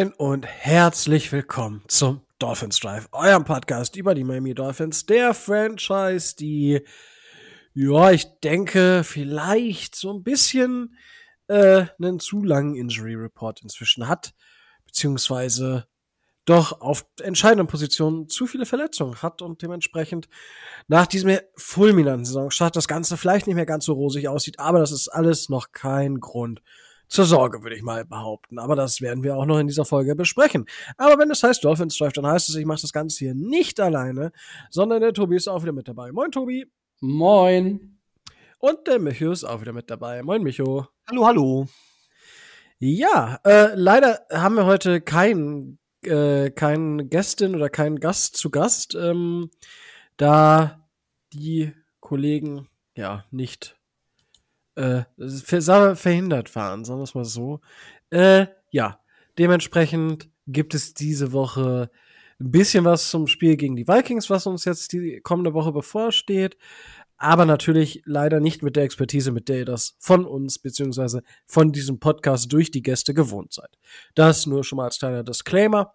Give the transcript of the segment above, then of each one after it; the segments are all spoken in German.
Moin und herzlich willkommen zum Dolphins Drive, eurem Podcast über die Miami Dolphins, der Franchise, die, ja, ich denke, vielleicht so ein bisschen äh, einen zu langen Injury Report inzwischen hat, beziehungsweise doch auf entscheidenden Positionen zu viele Verletzungen hat und dementsprechend nach diesem fulminanten Saisonstart das Ganze vielleicht nicht mehr ganz so rosig aussieht, aber das ist alles noch kein Grund zur Sorge, würde ich mal behaupten. Aber das werden wir auch noch in dieser Folge besprechen. Aber wenn es heißt Dolphins Drive, dann heißt es, ich mache das Ganze hier nicht alleine, sondern der Tobi ist auch wieder mit dabei. Moin, Tobi. Moin. Und der Micho ist auch wieder mit dabei. Moin, Micho. Hallo, hallo. Ja, äh, leider haben wir heute keinen äh, keinen Gästin oder keinen Gast zu Gast, ähm, da die Kollegen ja nicht äh, verhindert waren, sagen wir es mal so. Äh, ja, dementsprechend gibt es diese Woche ein bisschen was zum Spiel gegen die Vikings, was uns jetzt die kommende Woche bevorsteht. Aber natürlich leider nicht mit der Expertise, mit der ihr das von uns beziehungsweise von diesem Podcast durch die Gäste gewohnt seid. Das nur schon mal als kleiner Disclaimer.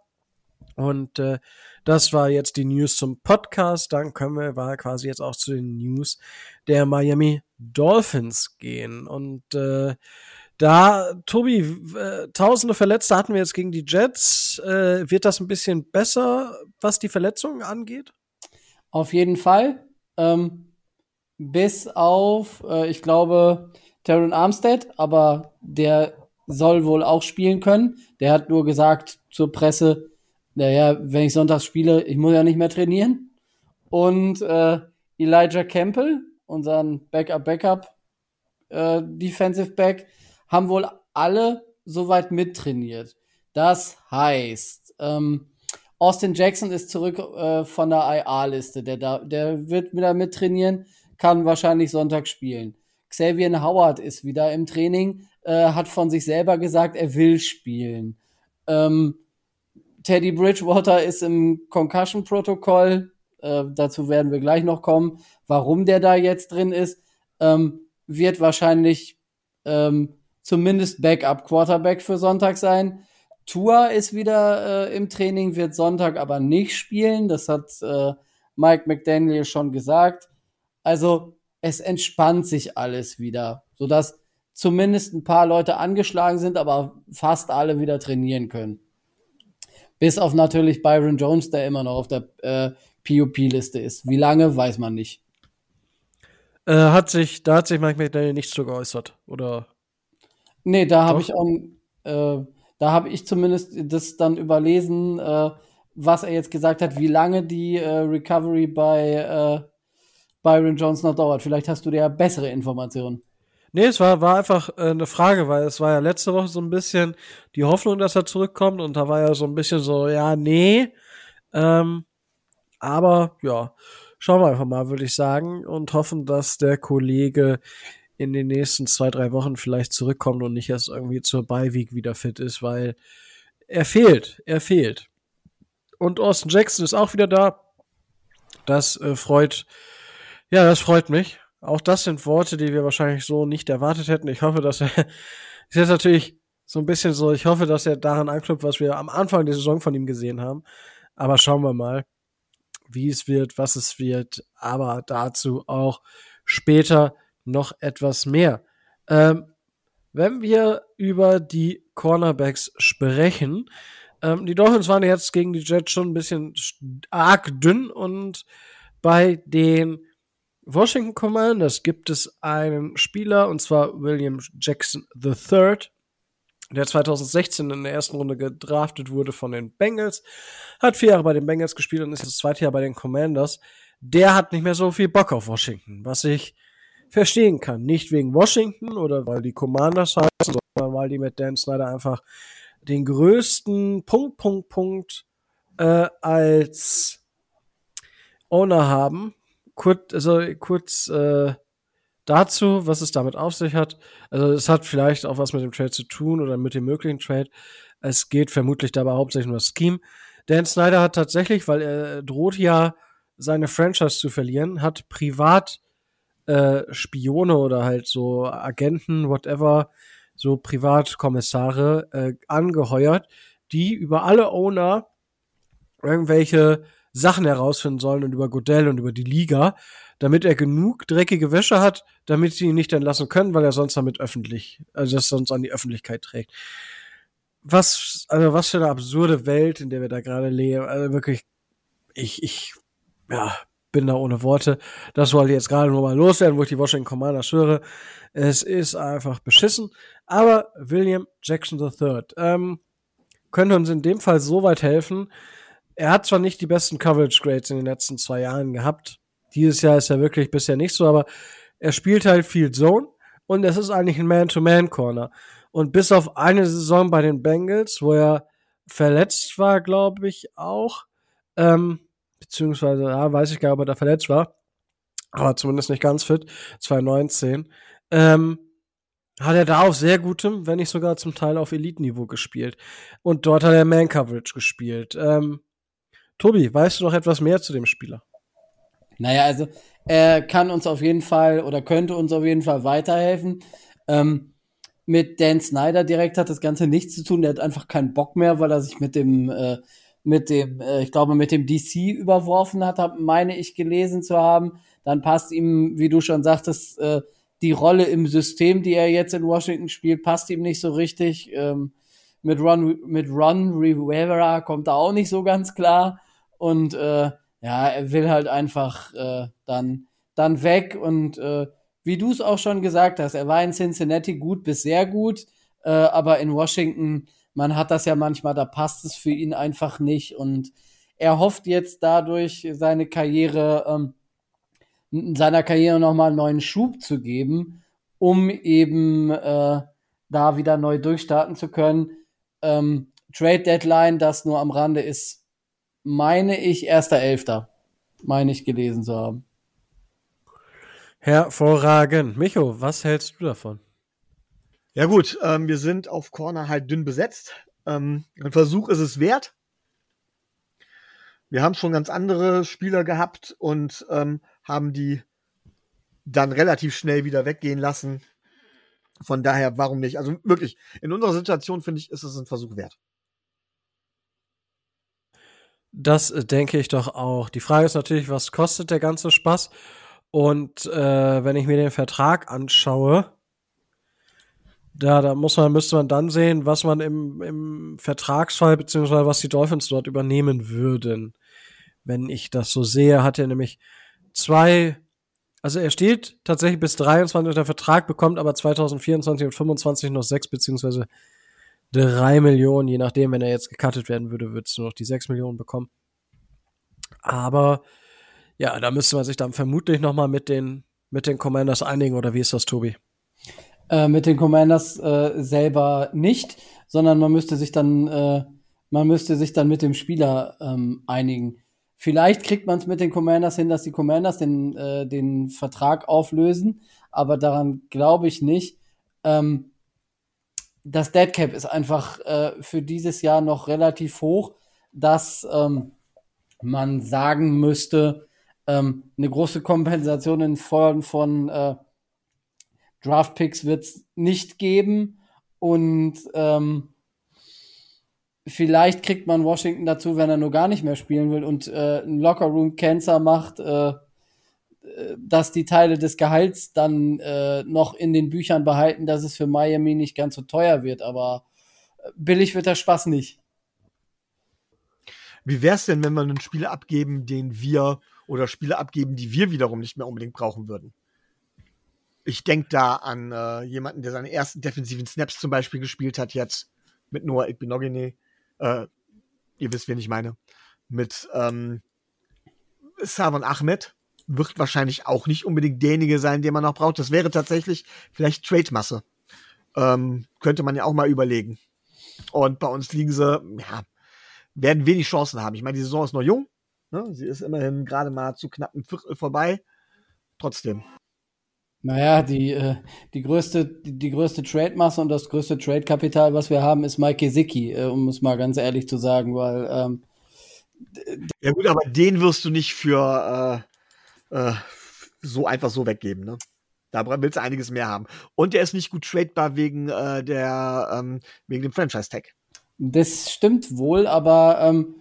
Und äh, das war jetzt die News zum Podcast. Dann können wir war quasi jetzt auch zu den News der Miami Dolphins gehen. Und äh, da, Tobi, äh, tausende Verletzte hatten wir jetzt gegen die Jets. Äh, wird das ein bisschen besser, was die Verletzungen angeht? Auf jeden Fall. Ähm, bis auf, äh, ich glaube, Terran Armstead, aber der soll wohl auch spielen können. Der hat nur gesagt zur Presse, naja, wenn ich sonntags spiele, ich muss ja nicht mehr trainieren. Und äh, Elijah Campbell, unseren Backup-Backup äh, Defensive Back, haben wohl alle soweit mittrainiert. Das heißt, ähm, Austin Jackson ist zurück äh, von der IA-Liste. Der, da, der wird wieder mittrainieren, kann wahrscheinlich Sonntag spielen. Xavier Howard ist wieder im Training, äh, hat von sich selber gesagt, er will spielen. Ähm, Teddy Bridgewater ist im Concussion-Protokoll. Äh, dazu werden wir gleich noch kommen. Warum der da jetzt drin ist, ähm, wird wahrscheinlich ähm, zumindest Backup-Quarterback für Sonntag sein. Tua ist wieder äh, im Training, wird Sonntag aber nicht spielen. Das hat äh, Mike McDaniel schon gesagt. Also es entspannt sich alles wieder, sodass zumindest ein paar Leute angeschlagen sind, aber fast alle wieder trainieren können. Bis auf natürlich Byron Jones, der immer noch auf der äh, PUP-Liste ist. Wie lange, weiß man nicht. Äh, hat sich, da hat sich Mike McDaniel nicht so geäußert, oder? Nee, da habe ich auch, äh, da habe ich zumindest das dann überlesen, äh, was er jetzt gesagt hat, wie lange die äh, Recovery bei äh, Byron Jones noch dauert. Vielleicht hast du da ja bessere Informationen. Nee, es war, war einfach äh, eine Frage, weil es war ja letzte Woche so ein bisschen die Hoffnung, dass er zurückkommt und da war ja so ein bisschen so, ja, nee. Ähm, aber ja, schauen wir einfach mal, würde ich sagen, und hoffen, dass der Kollege in den nächsten zwei, drei Wochen vielleicht zurückkommt und nicht erst irgendwie zur Beiweek wieder fit ist, weil er fehlt, er fehlt. Und Austin Jackson ist auch wieder da. Das äh, freut, ja, das freut mich. Auch das sind Worte, die wir wahrscheinlich so nicht erwartet hätten. Ich hoffe, dass er, ist jetzt natürlich so ein bisschen so, ich hoffe, dass er daran anknüpft, was wir am Anfang der Saison von ihm gesehen haben. Aber schauen wir mal, wie es wird, was es wird. Aber dazu auch später noch etwas mehr. Ähm, wenn wir über die Cornerbacks sprechen, ähm, die Dolphins waren jetzt gegen die Jets schon ein bisschen arg dünn und bei den Washington Commanders gibt es einen Spieler, und zwar William Jackson III, der 2016 in der ersten Runde gedraftet wurde von den Bengals, hat vier Jahre bei den Bengals gespielt und ist das zweite Jahr bei den Commanders. Der hat nicht mehr so viel Bock auf Washington, was ich verstehen kann. Nicht wegen Washington oder weil die Commanders heißen, sondern weil die mit Dan Snyder einfach den größten Punkt, Punkt, Punkt äh, als Owner haben kurz, also kurz äh, dazu, was es damit auf sich hat. Also es hat vielleicht auch was mit dem Trade zu tun oder mit dem möglichen Trade. Es geht vermutlich dabei hauptsächlich um das Scheme. Dan Snyder hat tatsächlich, weil er droht ja seine Franchise zu verlieren, hat privat äh, Spione oder halt so Agenten, whatever, so Privatkommissare äh, angeheuert, die über alle Owner irgendwelche Sachen herausfinden sollen und über Godell und über die Liga, damit er genug dreckige Wäsche hat, damit sie ihn nicht entlassen können, weil er sonst damit öffentlich, also das sonst an die Öffentlichkeit trägt. Was, also was für eine absurde Welt, in der wir da gerade leben. Also wirklich, ich, ich, ja, bin da ohne Worte. Das wollte ich jetzt gerade nur mal loswerden, wo ich die Washington Commanders höre. Es ist einfach beschissen. Aber William Jackson III ähm, könnte uns in dem Fall so weit helfen. Er hat zwar nicht die besten Coverage Grades in den letzten zwei Jahren gehabt. Dieses Jahr ist er wirklich bisher nicht so, aber er spielt halt viel Zone und es ist eigentlich ein Man-to-Man-Corner. Und bis auf eine Saison bei den Bengals, wo er verletzt war, glaube ich auch, ähm, beziehungsweise, ja, weiß ich gar nicht, ob er da verletzt war, aber zumindest nicht ganz fit, 2019, ähm, hat er da auf sehr gutem, wenn nicht sogar zum Teil auf Elite-Niveau gespielt. Und dort hat er Man-Coverage gespielt. Ähm, Tobi, weißt du noch etwas mehr zu dem Spieler? Naja, also er kann uns auf jeden Fall oder könnte uns auf jeden Fall weiterhelfen. Ähm, mit Dan Snyder direkt hat das Ganze nichts zu tun. Der hat einfach keinen Bock mehr, weil er sich mit dem, äh, mit dem, äh, ich glaube, mit dem DC überworfen hat, meine ich gelesen zu haben. Dann passt ihm, wie du schon sagtest, äh, die Rolle im System, die er jetzt in Washington spielt, passt ihm nicht so richtig. Ähm, mit Ron, mit Ron Rivera kommt er auch nicht so ganz klar. Und äh, ja, er will halt einfach äh, dann, dann weg. Und äh, wie du es auch schon gesagt hast, er war in Cincinnati gut bis sehr gut, äh, aber in Washington, man hat das ja manchmal, da passt es für ihn einfach nicht. Und er hofft jetzt dadurch seine Karriere, ähm, seiner Karriere nochmal einen neuen Schub zu geben, um eben äh, da wieder neu durchstarten zu können. Ähm, Trade Deadline, das nur am Rande ist meine ich, erster Elfter. Meine ich gelesen zu haben. Hervorragend. Micho, was hältst du davon? Ja gut, ähm, wir sind auf Corner halt dünn besetzt. Ähm, ein Versuch ist es wert. Wir haben schon ganz andere Spieler gehabt und ähm, haben die dann relativ schnell wieder weggehen lassen. Von daher, warum nicht? Also wirklich, in unserer Situation finde ich, ist es ein Versuch wert. Das äh, denke ich doch auch. Die Frage ist natürlich, was kostet der ganze Spaß? Und äh, wenn ich mir den Vertrag anschaue, da, da muss man, müsste man dann sehen, was man im, im Vertragsfall, beziehungsweise was die Dolphins dort übernehmen würden. Wenn ich das so sehe, hat er nämlich zwei, also er steht tatsächlich bis 23 unter Vertrag, bekommt aber 2024 und 25 noch sechs, beziehungsweise drei Millionen, je nachdem, wenn er jetzt gecuttet werden würde, würdest du noch die sechs Millionen bekommen. Aber ja, da müsste man sich dann vermutlich noch mal mit den mit den Commanders einigen oder wie ist das, Tobi? Äh, mit den Commanders äh, selber nicht, sondern man müsste sich dann äh, man müsste sich dann mit dem Spieler ähm, einigen. Vielleicht kriegt man es mit den Commanders hin, dass die Commanders den äh, den Vertrag auflösen, aber daran glaube ich nicht. Ähm, das Dead Cap ist einfach äh, für dieses Jahr noch relativ hoch, dass ähm, man sagen müsste, ähm, eine große Kompensation in Form von äh, Draft Picks wird es nicht geben und ähm, vielleicht kriegt man Washington dazu, wenn er nur gar nicht mehr spielen will und äh, ein Locker Room Cancer macht, äh, dass die Teile des Gehalts dann äh, noch in den Büchern behalten, dass es für Miami nicht ganz so teuer wird, aber äh, billig wird der Spaß nicht. Wie wäre es denn, wenn wir einen Spieler abgeben, den wir oder Spieler abgeben, die wir wiederum nicht mehr unbedingt brauchen würden? Ich denke da an äh, jemanden, der seine ersten defensiven Snaps zum Beispiel gespielt hat jetzt mit Noah Igbinogene. Äh, ihr wisst, wen ich meine. Mit ähm, Savon Ahmed, wird wahrscheinlich auch nicht unbedingt derjenige sein, den man noch braucht. Das wäre tatsächlich vielleicht Trade-Masse. Ähm, könnte man ja auch mal überlegen. Und bei uns liegen sie, ja, werden wenig Chancen haben. Ich meine, die Saison ist noch jung. Ne? Sie ist immerhin gerade mal zu knapp ein Viertel vorbei. Trotzdem. Naja, die, äh, die größte, die, die größte Trade-Masse und das größte Trade-Kapital, was wir haben, ist Mike Gesicki, äh, um es mal ganz ehrlich zu sagen, weil ähm, ja gut, aber den wirst du nicht für äh, äh, so einfach so weggeben. Ne? Da willst du einiges mehr haben. Und der ist nicht gut tradebar wegen äh, der ähm, wegen dem Franchise-Tag. Das stimmt wohl, aber ähm,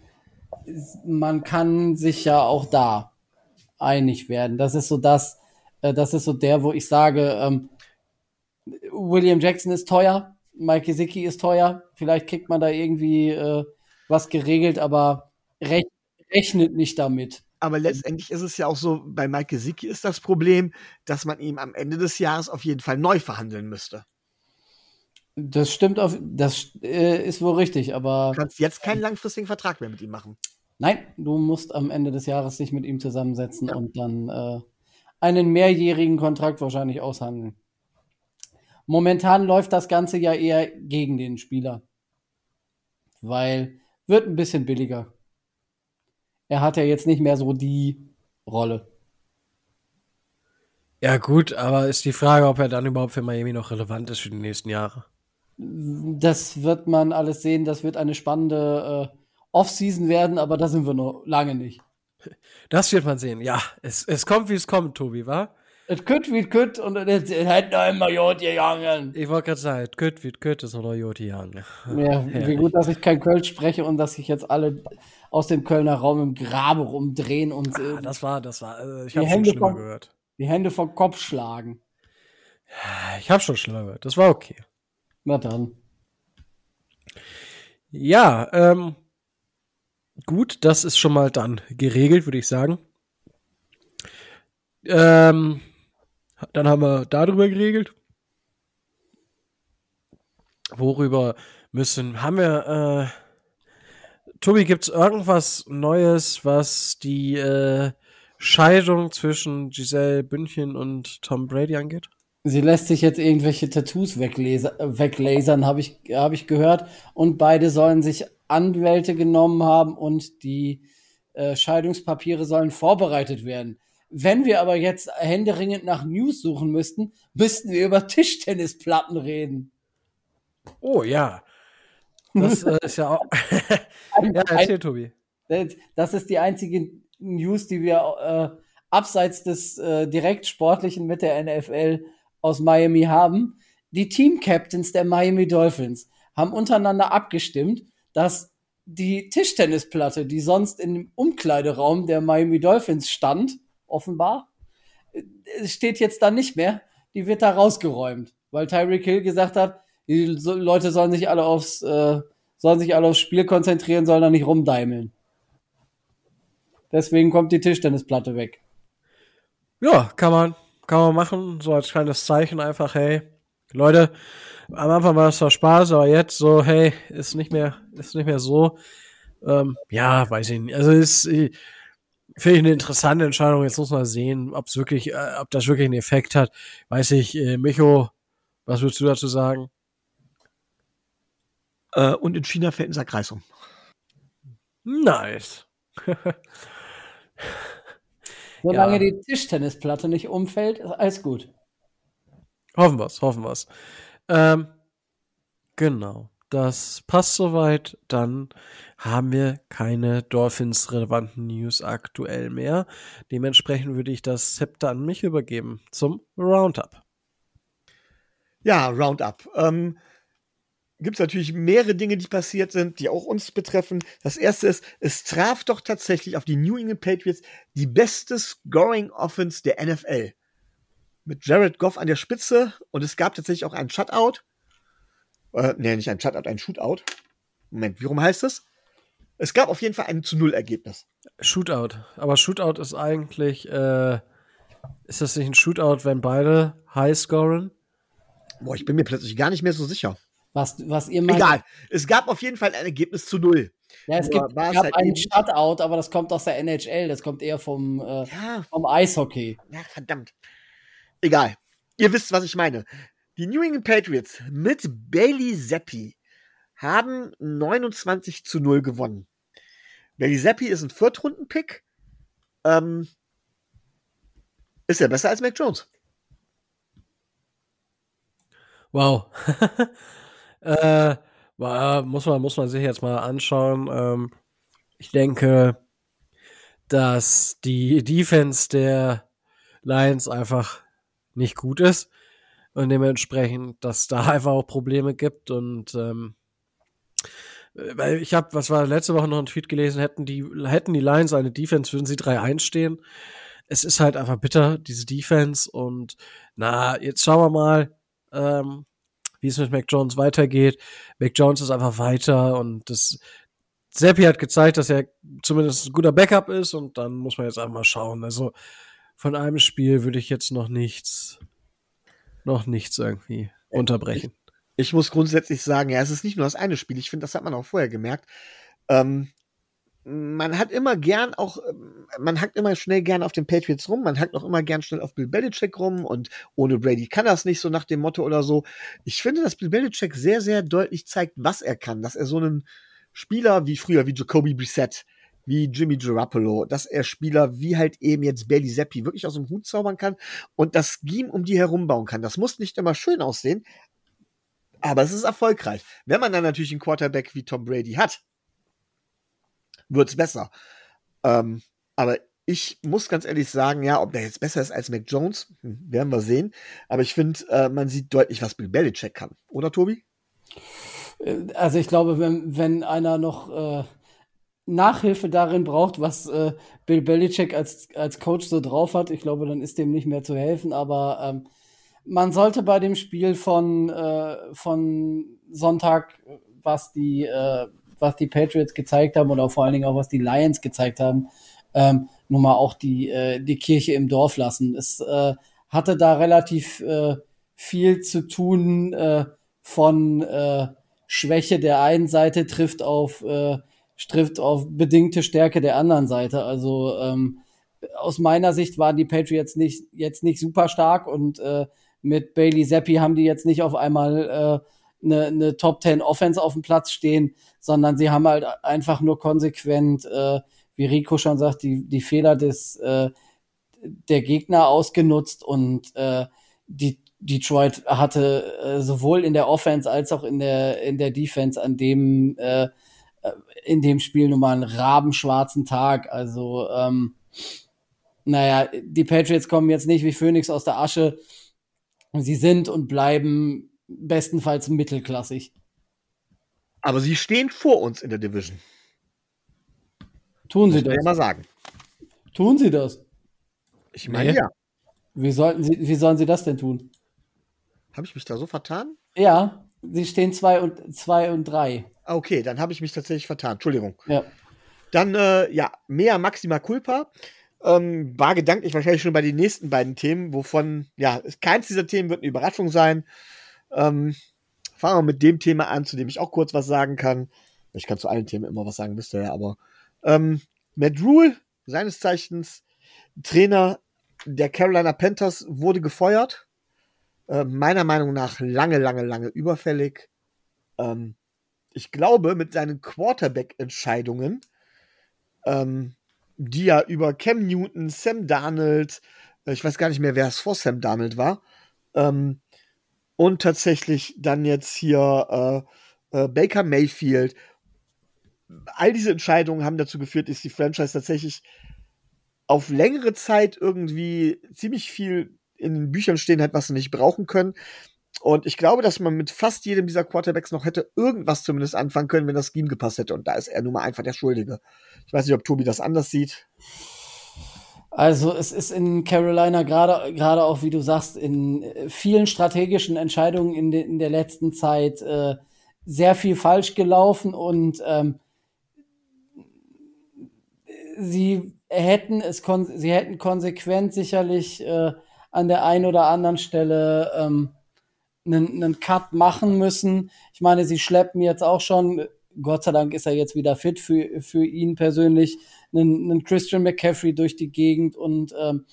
man kann sich ja auch da einig werden. Das ist so das, äh, das ist so der, wo ich sage, ähm, William Jackson ist teuer, Mike Gesicki ist teuer, vielleicht kriegt man da irgendwie äh, was geregelt, aber rech rechnet nicht damit. Aber letztendlich ist es ja auch so, bei Mike Gesicki ist das Problem, dass man ihm am Ende des Jahres auf jeden Fall neu verhandeln müsste. Das stimmt, auf, das äh, ist wohl richtig, aber. Du kannst jetzt keinen langfristigen Vertrag mehr mit ihm machen. Nein, du musst am Ende des Jahres dich mit ihm zusammensetzen ja. und dann äh, einen mehrjährigen Kontrakt wahrscheinlich aushandeln. Momentan läuft das Ganze ja eher gegen den Spieler. Weil wird ein bisschen billiger. Er hat ja jetzt nicht mehr so die Rolle. Ja, gut, aber ist die Frage, ob er dann überhaupt für Miami noch relevant ist für die nächsten Jahre. Das wird man alles sehen. Das wird eine spannende äh, Offseason werden, aber da sind wir noch lange nicht. Das wird man sehen. Ja, es, es kommt, wie es kommt, Tobi, wa? Es kütt wie kütt und es noch immer Jod gegangen. Ich wollte gerade sagen, es kütt wie kütt ist noch Jod gegangen. Ja, wie gut, dass ich kein Kölsch spreche und dass sich jetzt alle aus dem Kölner Raum im Grabe rumdrehen und. Ah, das war, das war, äh, ich habe schon schlimmer vom, gehört. Die Hände vom Kopf schlagen. Ich habe schon schlimmer gehört. Das war okay. Na dann. Ja, ähm, gut, das ist schon mal dann geregelt, würde ich sagen. Ähm, dann haben wir darüber geregelt. Worüber müssen, haben wir, äh, Tobi, gibt's irgendwas Neues, was die äh, Scheidung zwischen Giselle Bündchen und Tom Brady angeht? Sie lässt sich jetzt irgendwelche Tattoos weglasern, habe ich, hab ich gehört. Und beide sollen sich Anwälte genommen haben und die äh, Scheidungspapiere sollen vorbereitet werden. Wenn wir aber jetzt händeringend nach News suchen müssten, müssten wir über Tischtennisplatten reden. Oh ja. Das äh, ist ja auch. ja, erzähl, Tobi. Das ist die einzige News, die wir äh, abseits des äh, direkt sportlichen mit der NFL aus Miami haben. Die Team-Captains der Miami Dolphins haben untereinander abgestimmt, dass die Tischtennisplatte, die sonst im Umkleideraum der Miami Dolphins stand, offenbar. Steht jetzt da nicht mehr. Die wird da rausgeräumt, weil Tyreek Hill gesagt hat, die Leute sollen sich alle aufs, äh, sollen sich alle aufs Spiel konzentrieren, sollen da nicht rumdeimeln. Deswegen kommt die Tischtennisplatte weg. Ja, kann man, kann man machen, so als kleines Zeichen einfach, hey, Leute, am Anfang war es zwar Spaß, aber jetzt so, hey, ist nicht mehr, ist nicht mehr so. Ähm, ja, weiß ich nicht. Also ist, Finde ich eine interessante Entscheidung. Jetzt muss man sehen, ob es wirklich, äh, ob das wirklich einen Effekt hat. Weiß ich, äh, Micho, was würdest du dazu sagen? Äh, und in China fällt ein Sack Reis um. Nice. Solange ja. die Tischtennisplatte nicht umfällt, ist alles gut. Hoffen wir's, hoffen wir's. Ähm, genau. Das passt soweit. Dann haben wir keine Dolphins-relevanten News aktuell mehr. Dementsprechend würde ich das Zepter an mich übergeben zum Roundup. Ja, Roundup. Ähm, Gibt es natürlich mehrere Dinge, die passiert sind, die auch uns betreffen. Das erste ist, es traf doch tatsächlich auf die New England Patriots die beste Scoring Offense der NFL. Mit Jared Goff an der Spitze und es gab tatsächlich auch einen Shutout. Äh, nee, nicht ein Shutout, ein Shootout. Moment, wie rum heißt es? Es gab auf jeden Fall ein zu Null Ergebnis. Shootout. Aber Shootout ist eigentlich, äh, ist das nicht ein Shootout, wenn beide high scoren? Boah, ich bin mir plötzlich gar nicht mehr so sicher. Was, was ihr meint. Egal. Es gab auf jeden Fall ein Ergebnis zu Null. Ja, es, gibt, es gab halt einen Shutout, aber das kommt aus der NHL. Das kommt eher vom, äh, ja. vom Eishockey. Ja, verdammt. Egal. Ihr wisst, was ich meine. Die New England Patriots mit Bailey Zappi haben 29 zu 0 gewonnen. Zappi ist ein Viertrunden-Pick. Ähm, ist ja besser als Mac Jones. Wow. äh, muss, man, muss man sich jetzt mal anschauen. Ähm, ich denke, dass die Defense der Lions einfach nicht gut ist und dementsprechend, dass da einfach auch Probleme gibt und ähm, weil ich habe, was war letzte Woche noch ein Tweet gelesen, hätten die, hätten die Lions eine Defense, würden sie 3-1 stehen. Es ist halt einfach bitter, diese Defense. Und na, jetzt schauen wir mal, ähm, wie es mit Mac Jones weitergeht. Mac Jones ist einfach weiter und das Seppi hat gezeigt, dass er zumindest ein guter Backup ist und dann muss man jetzt einfach mal schauen. Also von einem Spiel würde ich jetzt noch nichts, noch nichts irgendwie unterbrechen. Ich, muss grundsätzlich sagen, ja, es ist nicht nur das eine Spiel. Ich finde, das hat man auch vorher gemerkt. Ähm, man hat immer gern auch, man hackt immer schnell gern auf den Patriots rum, man hackt auch immer gern schnell auf Bill Belichick rum und ohne Brady kann das nicht so nach dem Motto oder so. Ich finde, dass Bill Belichick sehr, sehr deutlich zeigt, was er kann, dass er so einen Spieler wie früher, wie Jacoby Brissett, wie Jimmy Garoppolo, dass er Spieler wie halt eben jetzt Bailey Zappi wirklich aus dem Hut zaubern kann und das Scheme um die herum bauen kann. Das muss nicht immer schön aussehen, aber es ist erfolgreich. Wenn man dann natürlich einen Quarterback wie Tom Brady hat, wird's besser. Ähm, aber ich muss ganz ehrlich sagen, ja, ob der jetzt besser ist als Mac Jones, hm, werden wir sehen. Aber ich finde, äh, man sieht deutlich, was Bill Belichick kann. Oder, Tobi? Äh, also ich glaube, wenn, wenn einer noch äh, Nachhilfe darin braucht, was äh, Bill Belichick als, als Coach so drauf hat, ich glaube, dann ist dem nicht mehr zu helfen. Aber ähm, man sollte bei dem Spiel von, äh, von Sonntag, was die, äh, was die Patriots gezeigt haben oder vor allen Dingen auch was die Lions gezeigt haben, ähm, nun mal auch die, äh, die Kirche im Dorf lassen. Es äh, hatte da relativ äh, viel zu tun äh, von äh, Schwäche der einen Seite trifft auf, äh, trifft auf bedingte Stärke der anderen Seite. Also ähm, aus meiner Sicht waren die Patriots nicht, jetzt nicht super stark und äh, mit Bailey Zappi haben die jetzt nicht auf einmal äh, eine, eine Top 10 Offense auf dem Platz stehen, sondern sie haben halt einfach nur konsequent, äh, wie Rico schon sagt, die, die Fehler des äh, der Gegner ausgenutzt und äh, die Detroit hatte äh, sowohl in der Offense als auch in der in der Defense an dem äh, äh in dem Spiel nun mal einen rabenschwarzen Tag. Also ähm, naja, die Patriots kommen jetzt nicht wie Phoenix aus der Asche. Sie sind und bleiben bestenfalls mittelklassig. Aber sie stehen vor uns in der Division. Tun sie das? Ich mal sagen. Tun sie das? Ich meine nee. ja. Wie, sollten sie, wie sollen sie das denn tun? Habe ich mich da so vertan? Ja, sie stehen 2 und 2 und 3. Ah, okay, dann habe ich mich tatsächlich vertan. Entschuldigung. Ja. Dann, äh, ja, mehr Maxima Culpa. Ähm, war gedanklich wahrscheinlich schon bei den nächsten beiden Themen, wovon, ja, keins dieser Themen wird eine Überraschung sein. Ähm, fangen wir mit dem Thema an, zu dem ich auch kurz was sagen kann. Ich kann zu allen Themen immer was sagen, wisst ihr ja, aber ähm, Matt Rule, seines Zeichens Trainer der Carolina Panthers, wurde gefeuert. Äh, meiner Meinung nach lange, lange, lange überfällig. Ähm, ich glaube, mit seinen Quarterback-Entscheidungen, ähm, die ja über Cam Newton, Sam Darnold, äh, ich weiß gar nicht mehr, wer es vor Sam Darnold war, ähm, und tatsächlich dann jetzt hier äh, äh, Baker Mayfield. All diese Entscheidungen haben dazu geführt, dass die Franchise tatsächlich auf längere Zeit irgendwie ziemlich viel in den Büchern stehen hat, was sie nicht brauchen können. Und ich glaube, dass man mit fast jedem dieser Quarterbacks noch hätte irgendwas zumindest anfangen können, wenn das Scheme gepasst hätte. Und da ist er nun mal einfach der Schuldige. Ich weiß nicht, ob Tobi das anders sieht. Also es ist in Carolina gerade gerade auch, wie du sagst, in vielen strategischen Entscheidungen in, de, in der letzten Zeit äh, sehr viel falsch gelaufen und ähm, sie hätten es sie hätten konsequent sicherlich äh, an der einen oder anderen Stelle ähm, einen, einen Cut machen müssen. Ich meine, sie schleppen jetzt auch schon, Gott sei Dank ist er jetzt wieder fit für, für ihn persönlich, einen, einen Christian McCaffrey durch die Gegend und ähm,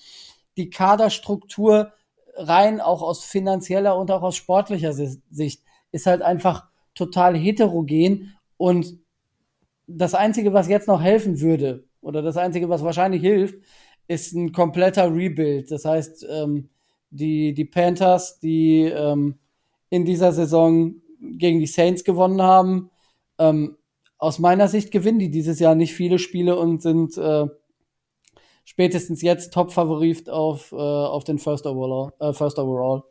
die Kaderstruktur rein auch aus finanzieller und auch aus sportlicher Sicht ist halt einfach total heterogen und das Einzige, was jetzt noch helfen würde, oder das Einzige, was wahrscheinlich hilft, ist ein kompletter Rebuild. Das heißt, ähm, die, die Panthers, die ähm, in dieser Saison gegen die Saints gewonnen haben, ähm, aus meiner Sicht gewinnen die dieses Jahr nicht viele Spiele und sind äh, spätestens jetzt Top-Favorit auf, äh, auf den First Overall, äh, First Overall.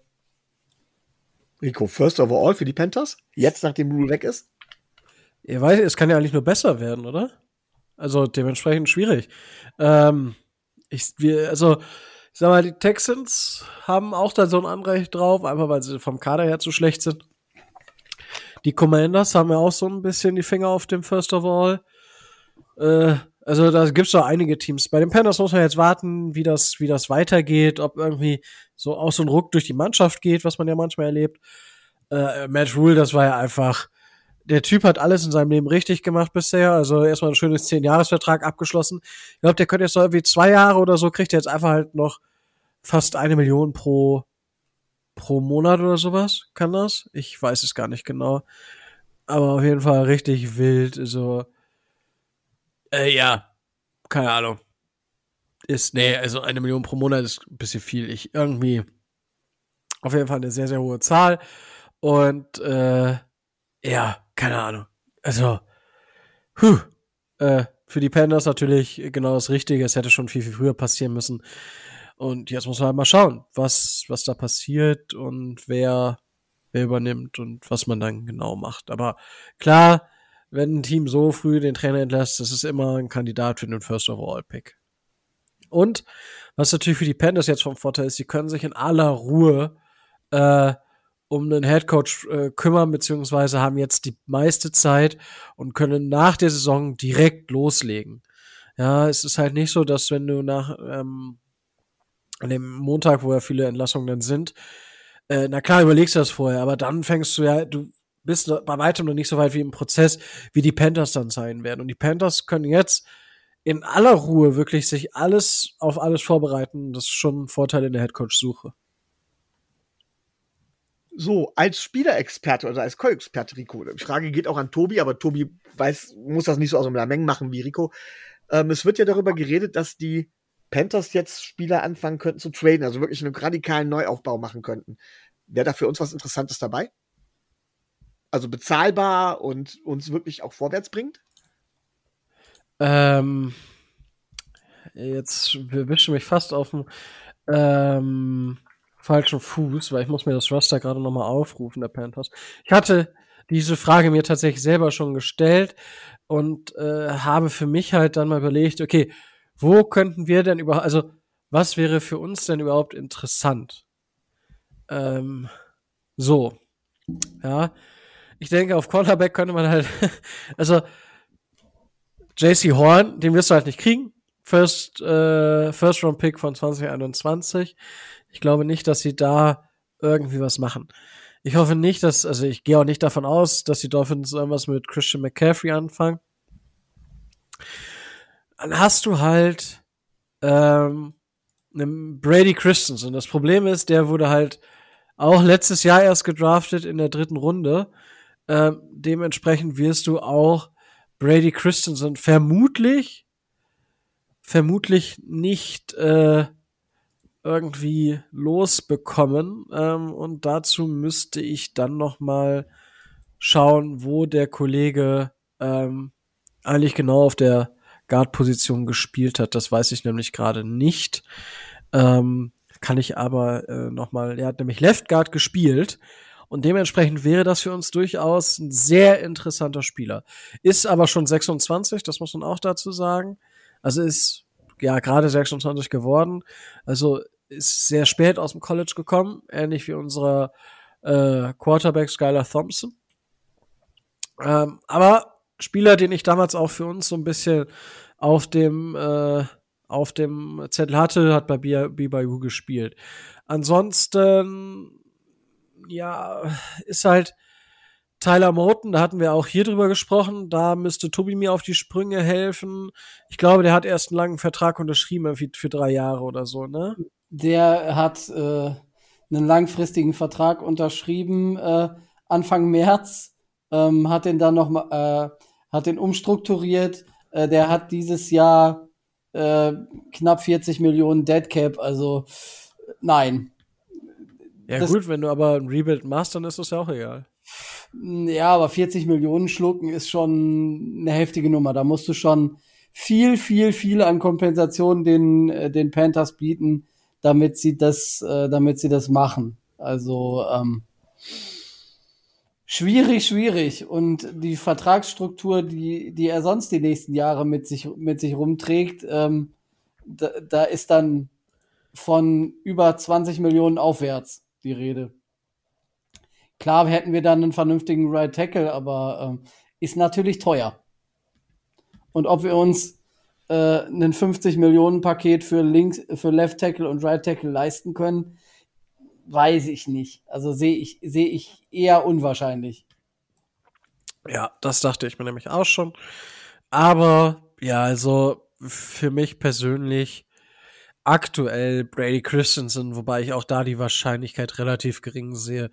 Rico, First Overall für die Panthers? Jetzt, nachdem Rule weg ist? Ihr weiß, es kann ja eigentlich nur besser werden, oder? Also dementsprechend schwierig. Ähm, ich, wir, also, ich sag mal, die Texans haben auch da so ein Anrecht drauf, einfach weil sie vom Kader her zu schlecht sind. Die Commanders haben ja auch so ein bisschen die Finger auf dem First of All. Äh, also da gibt's doch einige Teams. Bei den Panthers muss man jetzt warten, wie das, wie das weitergeht, ob irgendwie so auch so ein Ruck durch die Mannschaft geht, was man ja manchmal erlebt. Äh, Matt Rule, das war ja einfach, der Typ hat alles in seinem Leben richtig gemacht bisher. Also erstmal ein schönes zehn-Jahres-Vertrag abgeschlossen. Ich glaube, der könnte jetzt so irgendwie zwei Jahre oder so, kriegt er jetzt einfach halt noch fast eine Million pro, pro Monat oder sowas. Kann das? Ich weiß es gar nicht genau. Aber auf jeden Fall richtig wild. So, äh, ja, keine Ahnung. Ist, nee, also eine Million pro Monat ist ein bisschen viel. Ich irgendwie, auf jeden Fall eine sehr, sehr hohe Zahl. Und, äh, ja, keine Ahnung. Also, puh, äh, für die Panthers natürlich genau das Richtige. Es hätte schon viel, viel früher passieren müssen. Und jetzt muss man halt mal schauen, was, was da passiert und wer, wer übernimmt und was man dann genau macht. Aber klar, wenn ein Team so früh den Trainer entlässt, das ist immer ein Kandidat für den First Overall Pick. Und was natürlich für die Panthers jetzt vom Vorteil ist, sie können sich in aller Ruhe äh, um einen Headcoach äh, kümmern, beziehungsweise haben jetzt die meiste Zeit und können nach der Saison direkt loslegen. Ja, es ist halt nicht so, dass wenn du nach ähm, an dem Montag, wo ja viele Entlassungen dann sind, äh, na klar, überlegst du das vorher, aber dann fängst du ja, du bist bei weitem noch nicht so weit wie im Prozess, wie die Panthers dann sein werden. Und die Panthers können jetzt in aller Ruhe wirklich sich alles auf alles vorbereiten. Das ist schon ein Vorteil in der Headcoach-Suche. So, als Spielerexperte oder als Call-Experte, Rico, die Frage geht auch an Tobi, aber Tobi weiß, muss das nicht so aus dem Lameng machen wie Rico. Ähm, es wird ja darüber geredet, dass die Panthers jetzt Spieler anfangen könnten zu traden, also wirklich einen radikalen Neuaufbau machen könnten. Wäre da für uns was Interessantes dabei? Also bezahlbar und uns wirklich auch vorwärts bringt? Ähm, jetzt erwische mich fast auf dem ähm, falschen Fuß, weil ich muss mir das Roster gerade nochmal aufrufen, der Panthers. Ich hatte diese Frage mir tatsächlich selber schon gestellt und äh, habe für mich halt dann mal überlegt, okay, wo könnten wir denn überhaupt, also was wäre für uns denn überhaupt interessant? Ähm, so, ja, ich denke, auf Quarterback könnte man halt, also JC Horn, den wirst du halt nicht kriegen. First, äh, First Round Pick von 2021. Ich glaube nicht, dass sie da irgendwie was machen. Ich hoffe nicht, dass, also ich gehe auch nicht davon aus, dass die Dolphins irgendwas mit Christian McCaffrey anfangen. Dann hast du halt ähm, einen Brady Christensen. Das Problem ist, der wurde halt auch letztes Jahr erst gedraftet in der dritten Runde. Ähm, dementsprechend wirst du auch Brady Christensen vermutlich, vermutlich nicht äh, irgendwie losbekommen. Ähm, und dazu müsste ich dann noch mal schauen, wo der Kollege ähm, eigentlich genau auf der Guard-Position gespielt hat. Das weiß ich nämlich gerade nicht. Ähm, kann ich aber äh, noch mal. Er hat nämlich Left Guard gespielt und dementsprechend wäre das für uns durchaus ein sehr interessanter Spieler. Ist aber schon 26, das muss man auch dazu sagen. Also ist ja gerade 26 geworden. Also ist sehr spät aus dem College gekommen, ähnlich wie unsere äh, Quarterback Skylar Thompson. Ähm, aber Spieler, den ich damals auch für uns so ein bisschen auf dem äh, auf dem Zettel hatte, hat bei BYU gespielt. Ansonsten ja, ist halt Tyler Moten, da hatten wir auch hier drüber gesprochen, da müsste Tobi mir auf die Sprünge helfen. Ich glaube, der hat erst einen langen Vertrag unterschrieben für, für drei Jahre oder so, ne? Der hat äh, einen langfristigen Vertrag unterschrieben äh, Anfang März, ähm, hat den dann noch äh, hat den umstrukturiert. Äh, der hat dieses Jahr äh, knapp 40 Millionen Dead Cap, also nein, ja, das, gut, wenn du aber ein Rebuild machst, dann ist das ja auch egal. Ja, aber 40 Millionen schlucken ist schon eine heftige Nummer. Da musst du schon viel, viel, viel an Kompensation den, äh, den Panthers bieten, damit sie das, äh, damit sie das machen. Also ähm, schwierig, schwierig. Und die Vertragsstruktur, die, die er sonst die nächsten Jahre mit sich, mit sich rumträgt, ähm, da, da ist dann von über 20 Millionen aufwärts die Rede. Klar hätten wir dann einen vernünftigen Right Tackle, aber ähm, ist natürlich teuer. Und ob wir uns äh, ein 50 Millionen Paket für links, für Left Tackle und Right Tackle leisten können, weiß ich nicht. Also sehe ich, sehe ich eher unwahrscheinlich. Ja, das dachte ich mir nämlich auch schon. Aber ja, also für mich persönlich aktuell Brady Christensen, wobei ich auch da die Wahrscheinlichkeit relativ gering sehe,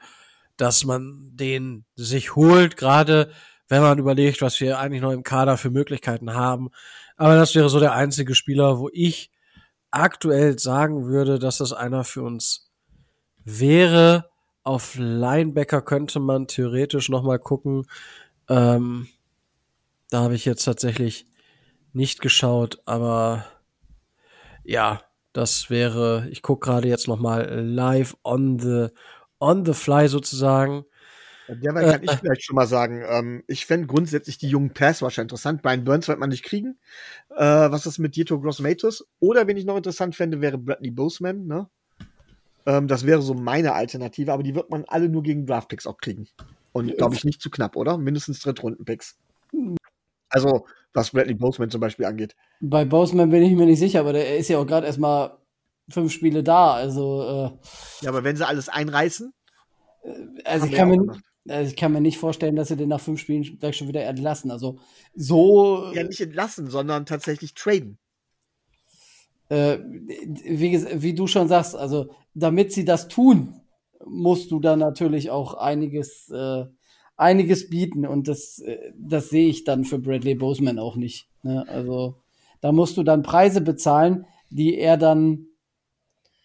dass man den sich holt, gerade wenn man überlegt, was wir eigentlich noch im Kader für Möglichkeiten haben. Aber das wäre so der einzige Spieler, wo ich aktuell sagen würde, dass das einer für uns wäre. Auf Linebacker könnte man theoretisch noch mal gucken. Ähm, da habe ich jetzt tatsächlich nicht geschaut, aber ja, das wäre, ich gucke gerade jetzt noch mal live on the on the fly sozusagen. Derweil kann äh, ich vielleicht schon mal sagen, ähm, ich fände grundsätzlich die jungen Pass wahrscheinlich interessant. Brian Burns wird man nicht kriegen. Äh, was ist mit Dieto Grossmatos? Oder wen ich noch interessant fände, wäre Bradley Boseman. Ne? Ähm, das wäre so meine Alternative, aber die wird man alle nur gegen Draftpicks auch kriegen. Und glaube ich nicht zu knapp, oder? Mindestens Drittrunden-Picks. Also, was Bradley Boseman zum Beispiel angeht. Bei Boseman bin ich mir nicht sicher, aber der ist ja auch gerade erstmal fünf Spiele da. Also, äh, ja, aber wenn sie alles einreißen. Äh, also ich kann, mir, also ich kann mir nicht vorstellen, dass sie den nach fünf Spielen gleich schon wieder entlassen. Also so. Ja, nicht entlassen, sondern tatsächlich traden. Äh, wie, wie du schon sagst, also damit sie das tun, musst du dann natürlich auch einiges, äh, einiges bieten und das, äh, das sehe ich dann für Bradley Boseman auch nicht. Ne? Also da musst du dann Preise bezahlen, die er dann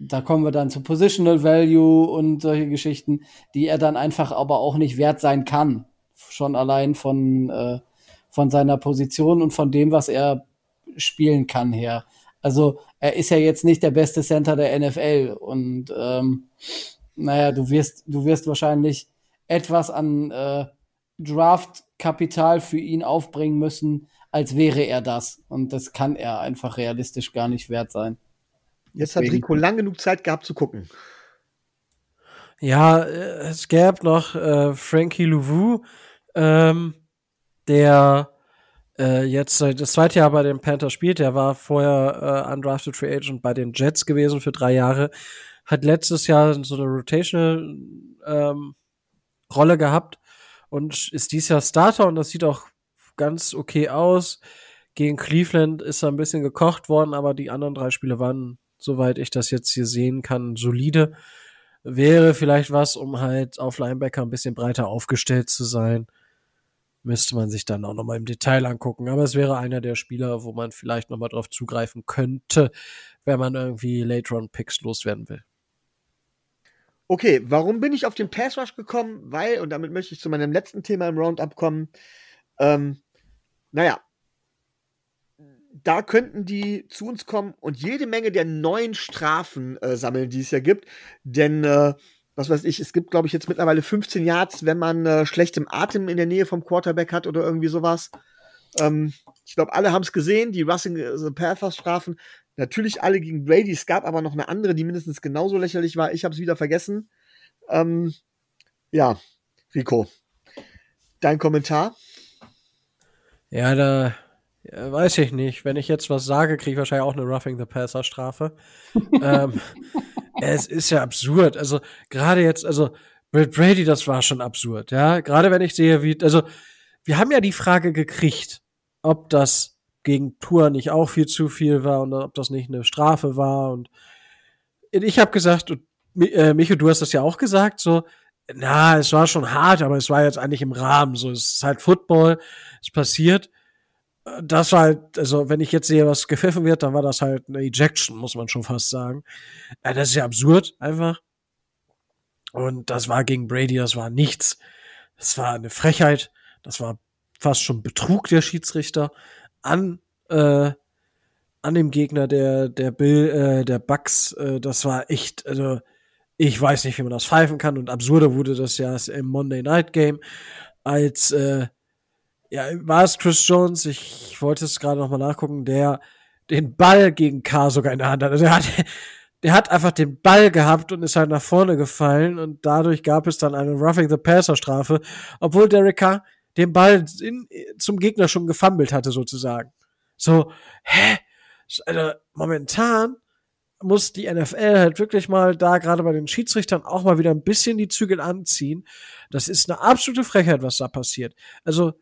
da kommen wir dann zu Positional Value und solche Geschichten, die er dann einfach aber auch nicht wert sein kann. Schon allein von, äh, von seiner Position und von dem, was er spielen kann her. Also er ist ja jetzt nicht der beste Center der NFL und ähm, naja, du wirst, du wirst wahrscheinlich etwas an äh, Draft-Kapital für ihn aufbringen müssen, als wäre er das. Und das kann er einfach realistisch gar nicht wert sein. Jetzt hat Rico lang genug Zeit gehabt zu gucken. Ja, äh, es gäbe noch äh, Frankie Louvu, ähm, der äh, jetzt das zweite Jahr bei den Panthers spielt. Der war vorher äh, undrafted Free Agent bei den Jets gewesen für drei Jahre. Hat letztes Jahr so eine Rotational ähm, Rolle gehabt und ist dieses Jahr Starter und das sieht auch ganz okay aus. Gegen Cleveland ist er ein bisschen gekocht worden, aber die anderen drei Spiele waren soweit ich das jetzt hier sehen kann, solide. Wäre vielleicht was, um halt auf Linebacker ein bisschen breiter aufgestellt zu sein. Müsste man sich dann auch nochmal im Detail angucken. Aber es wäre einer der Spieler, wo man vielleicht nochmal drauf zugreifen könnte, wenn man irgendwie Late Round Picks loswerden will. Okay, warum bin ich auf den Pass Rush gekommen? Weil, und damit möchte ich zu meinem letzten Thema im Roundup kommen, ähm, naja, da könnten die zu uns kommen und jede Menge der neuen Strafen äh, sammeln, die es ja gibt. Denn, äh, was weiß ich, es gibt, glaube ich, jetzt mittlerweile 15 Yards, wenn man äh, schlechtem Atem in der Nähe vom Quarterback hat oder irgendwie sowas. Ähm, ich glaube, alle haben es gesehen, die Russing äh, the Panthers Strafen. Natürlich alle gegen Brady. Es gab aber noch eine andere, die mindestens genauso lächerlich war. Ich habe es wieder vergessen. Ähm, ja, Rico, dein Kommentar? Ja, da ja, weiß ich nicht. Wenn ich jetzt was sage, kriege ich wahrscheinlich auch eine Roughing the Passer Strafe. ähm, es ist ja absurd. Also gerade jetzt, also Brad Brady, das war schon absurd. Ja, gerade wenn ich sehe, wie, also wir haben ja die Frage gekriegt, ob das gegen Tour nicht auch viel zu viel war und ob das nicht eine Strafe war. Und ich habe gesagt, und äh, Micho, du hast das ja auch gesagt, so, na, es war schon hart, aber es war jetzt eigentlich im Rahmen. So, es ist halt Football, es passiert das war halt, also wenn ich jetzt sehe, was gepfiffen wird, dann war das halt eine Ejection, muss man schon fast sagen. Ja, das ist ja absurd, einfach. Und das war gegen Brady, das war nichts. Das war eine Frechheit. Das war fast schon Betrug der Schiedsrichter an, äh, an dem Gegner der, der Bill, äh, der Bucks. Äh, das war echt, also, ich weiß nicht, wie man das pfeifen kann. Und absurder wurde das ja im Monday Night Game, als äh, ja, war es Chris Jones, ich wollte es gerade noch mal nachgucken, der den Ball gegen K sogar in der Hand hat. Also er hat, der hat einfach den Ball gehabt und ist halt nach vorne gefallen und dadurch gab es dann eine Roughing the Passer Strafe, obwohl Derek Carr den Ball in, zum Gegner schon gefummelt hatte sozusagen. So, hä? Also, momentan muss die NFL halt wirklich mal da gerade bei den Schiedsrichtern auch mal wieder ein bisschen die Zügel anziehen. Das ist eine absolute Frechheit, was da passiert. Also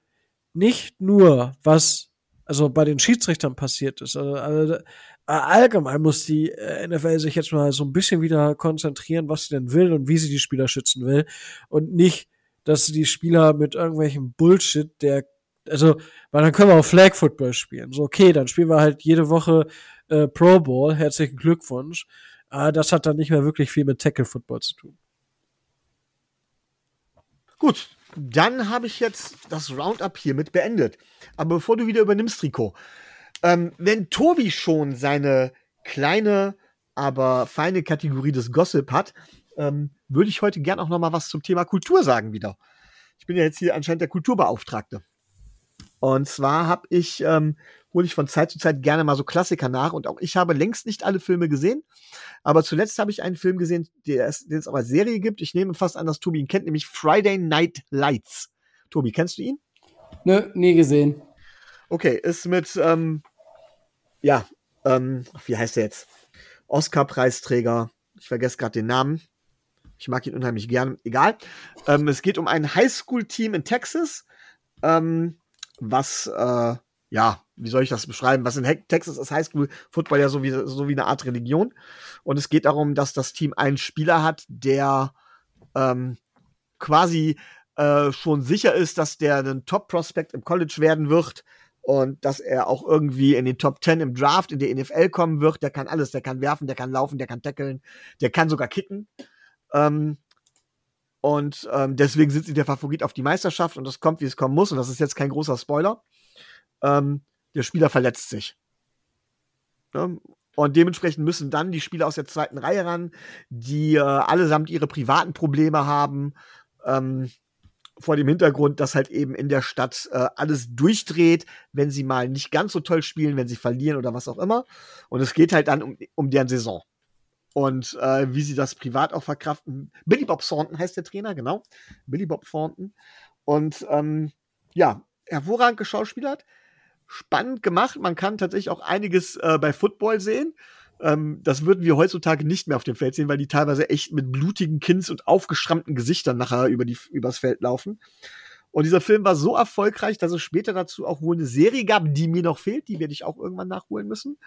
nicht nur, was also bei den Schiedsrichtern passiert ist. Also, also, allgemein muss die äh, NFL sich jetzt mal so ein bisschen wieder konzentrieren, was sie denn will und wie sie die Spieler schützen will. Und nicht, dass sie die Spieler mit irgendwelchem Bullshit, der, also, weil dann können wir auch Flag Football spielen. So, okay, dann spielen wir halt jede Woche äh, Pro Bowl. Herzlichen Glückwunsch. Aber das hat dann nicht mehr wirklich viel mit Tackle Football zu tun. Gut, dann habe ich jetzt das Roundup hiermit beendet. Aber bevor du wieder übernimmst, Trikot, ähm, wenn Tobi schon seine kleine, aber feine Kategorie des Gossip hat, ähm, würde ich heute gern auch noch mal was zum Thema Kultur sagen wieder. Ich bin ja jetzt hier anscheinend der Kulturbeauftragte. Und zwar habe ich, ähm, hole ich von Zeit zu Zeit gerne mal so Klassiker nach und auch ich habe längst nicht alle Filme gesehen. Aber zuletzt habe ich einen Film gesehen, den es auch als Serie gibt. Ich nehme fast an, dass Tobi ihn kennt, nämlich Friday Night Lights. Tobi, kennst du ihn? Nö, nie gesehen. Okay, ist mit, ähm, ja, ähm, wie heißt der jetzt? Oscar-Preisträger. Ich vergesse gerade den Namen. Ich mag ihn unheimlich gern. Egal. Ähm, es geht um ein Highschool-Team in Texas. Ähm, was, äh, ja, wie soll ich das beschreiben? Was in Texas ist Highschool Football ja so wie, so wie eine Art Religion. Und es geht darum, dass das Team einen Spieler hat, der ähm, quasi äh, schon sicher ist, dass der ein Top-Prospect im College werden wird und dass er auch irgendwie in den Top 10 im Draft in der NFL kommen wird. Der kann alles, der kann werfen, der kann laufen, der kann tackeln, der kann sogar kicken. Ähm, und ähm, deswegen sind sie der Favorit auf die Meisterschaft und das kommt, wie es kommen muss. Und das ist jetzt kein großer Spoiler. Ähm, der Spieler verletzt sich. Ne? Und dementsprechend müssen dann die Spieler aus der zweiten Reihe ran, die äh, allesamt ihre privaten Probleme haben. Ähm, vor dem Hintergrund, dass halt eben in der Stadt äh, alles durchdreht, wenn sie mal nicht ganz so toll spielen, wenn sie verlieren oder was auch immer. Und es geht halt dann um, um deren Saison und äh, wie sie das privat auch verkraften. Billy Bob Thornton heißt der Trainer, genau. Billy Bob Thornton. Und ähm, ja, hervorragend geschauspielert, spannend gemacht. Man kann tatsächlich auch einiges äh, bei Football sehen. Ähm, das würden wir heutzutage nicht mehr auf dem Feld sehen, weil die teilweise echt mit blutigen Kinns und aufgeschrammten Gesichtern nachher über die, übers Feld laufen. Und dieser Film war so erfolgreich, dass es später dazu auch wohl eine Serie gab, die mir noch fehlt. Die werde ich auch irgendwann nachholen müssen.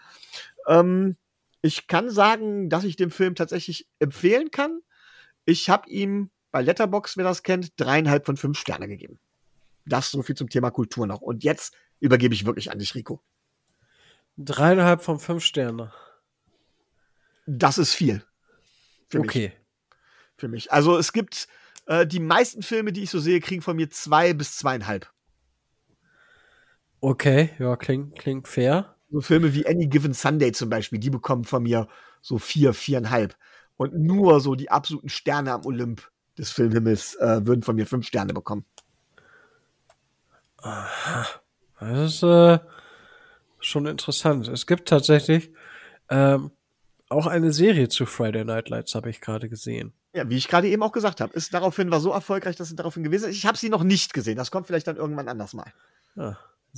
Ähm, ich kann sagen, dass ich den Film tatsächlich empfehlen kann. Ich habe ihm bei Letterbox, wer das kennt, dreieinhalb von fünf Sterne gegeben. Das so viel zum Thema Kultur noch. Und jetzt übergebe ich wirklich an dich, Rico. Dreieinhalb von fünf Sterne. Das ist viel. Für okay. Mich. Für mich. Also es gibt äh, die meisten Filme, die ich so sehe, kriegen von mir zwei bis zweieinhalb. Okay, ja, klingt, klingt fair so Filme wie Any Given Sunday zum Beispiel, die bekommen von mir so vier, viereinhalb. Und nur so die absoluten Sterne am Olymp des Filmhimmels äh, würden von mir fünf Sterne bekommen. Aha. Das ist äh, schon interessant. Es gibt tatsächlich ähm, auch eine Serie zu Friday Night Lights, habe ich gerade gesehen. Ja, wie ich gerade eben auch gesagt habe, ist daraufhin war so erfolgreich, dass es daraufhin gewesen ist. Ich habe sie noch nicht gesehen. Das kommt vielleicht dann irgendwann anders mal. Ah,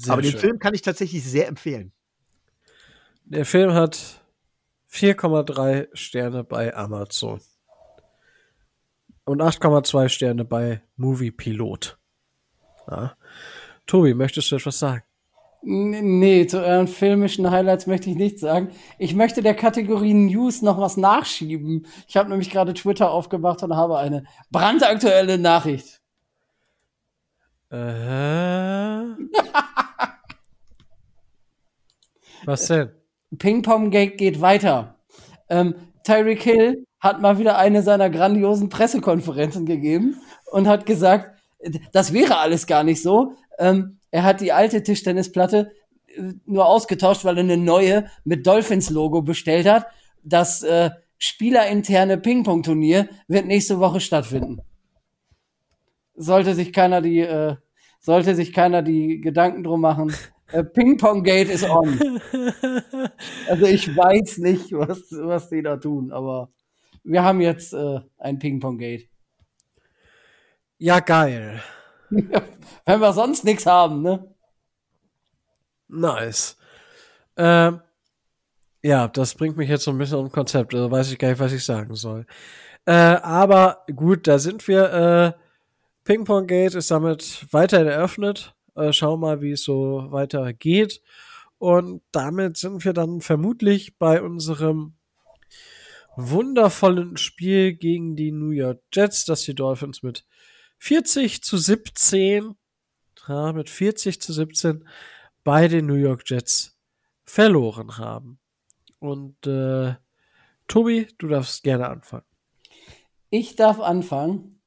Aber schön. den Film kann ich tatsächlich sehr empfehlen. Der Film hat 4,3 Sterne bei Amazon. Und 8,2 Sterne bei Movie Pilot. Ja. Tobi, möchtest du etwas sagen? Nee, zu euren filmischen Highlights möchte ich nichts sagen. Ich möchte der Kategorie News noch was nachschieben. Ich habe nämlich gerade Twitter aufgemacht und habe eine brandaktuelle Nachricht. Äh. was denn? Ping-Pong-Gag geht weiter. Ähm, Tyreek Hill hat mal wieder eine seiner grandiosen Pressekonferenzen gegeben und hat gesagt, das wäre alles gar nicht so. Ähm, er hat die alte Tischtennisplatte äh, nur ausgetauscht, weil er eine neue mit Dolphins-Logo bestellt hat. Das äh, spielerinterne Ping-Pong-Turnier wird nächste Woche stattfinden. Sollte sich keiner die, äh, sollte sich keiner die Gedanken drum machen. Äh, Ping-Pong-Gate ist on. also ich weiß nicht, was, was die da tun, aber wir haben jetzt äh, ein Ping-Pong-Gate. Ja, geil. Wenn wir sonst nichts haben, ne? Nice. Ähm, ja, das bringt mich jetzt so ein bisschen um Konzept. Also weiß ich gar nicht, was ich sagen soll. Äh, aber gut, da sind wir. Äh, Ping Pong Gate ist damit weiterhin eröffnet. Äh, schauen mal, wie es so weiter geht. Und damit sind wir dann vermutlich bei unserem wundervollen Spiel gegen die New York Jets, das die Dolphins mit 40 zu 17, ja, mit 40 zu 17 bei den New York Jets verloren haben. Und äh, Tobi, du darfst gerne anfangen. Ich darf anfangen.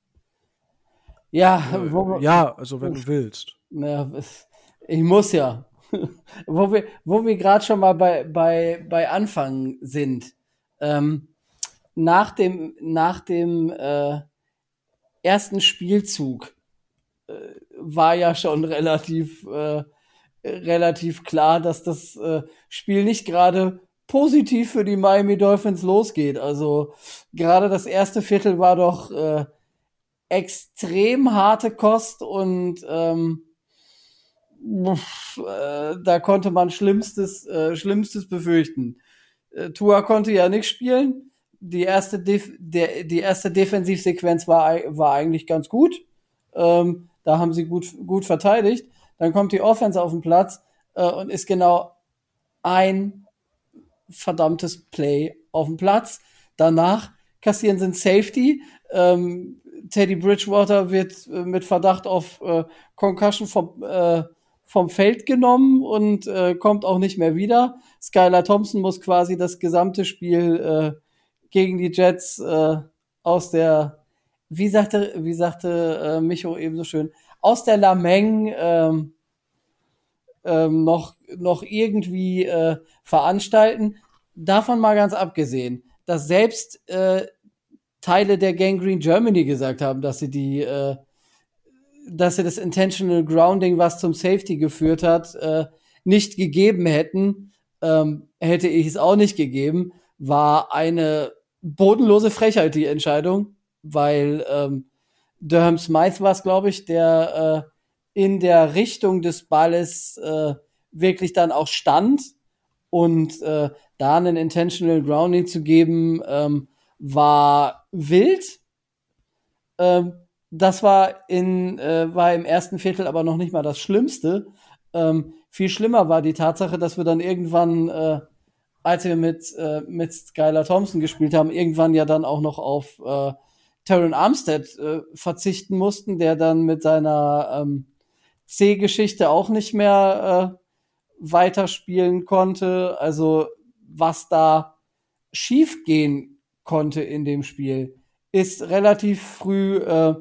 Ja, äh, wo, ja, also wenn du willst. Na, ich muss ja. wo wir, wo wir gerade schon mal bei, bei, bei Anfang sind. Ähm, nach dem, nach dem äh, ersten Spielzug äh, war ja schon relativ, äh, relativ klar, dass das äh, Spiel nicht gerade positiv für die Miami Dolphins losgeht. Also gerade das erste Viertel war doch äh, extrem harte Kost und ähm, äh, da konnte man Schlimmstes, äh, Schlimmstes befürchten. Äh, Tua konnte ja nicht spielen. Die erste, Def der, die erste Defensivsequenz war, war eigentlich ganz gut. Ähm, da haben sie gut, gut verteidigt. Dann kommt die Offense auf den Platz äh, und ist genau ein verdammtes Play auf dem Platz. Danach kassieren sie ein Safety. Ähm, Teddy Bridgewater wird äh, mit Verdacht auf äh, Concussion vom, äh, vom Feld genommen und äh, kommt auch nicht mehr wieder. Skylar Thompson muss quasi das gesamte Spiel äh, gegen die Jets äh, aus der, wie sagte, wie sagte äh, Micho eben so schön, aus der Lameng ähm, ähm, noch, noch irgendwie äh, veranstalten. Davon mal ganz abgesehen, dass selbst äh, Teile der Gangrene Germany gesagt haben, dass sie die, äh, dass sie das Intentional Grounding, was zum Safety geführt hat, äh, nicht gegeben hätten, ähm, hätte ich es auch nicht gegeben, war eine bodenlose Frechheit die Entscheidung, weil ähm, Durham Smythe war es, glaube ich, der äh, in der Richtung des Balles äh, wirklich dann auch stand und äh, da einen Intentional Grounding zu geben, ähm, war wild. Ähm, das war in äh, war im ersten Viertel aber noch nicht mal das Schlimmste. Ähm, viel schlimmer war die Tatsache, dass wir dann irgendwann, äh, als wir mit äh, mit Skylar Thompson gespielt haben, irgendwann ja dann auch noch auf äh, Terran Armstead äh, verzichten mussten, der dann mit seiner ähm, C-Geschichte auch nicht mehr äh, weiterspielen konnte. Also was da schiefgehen konnte in dem Spiel, ist relativ früh äh,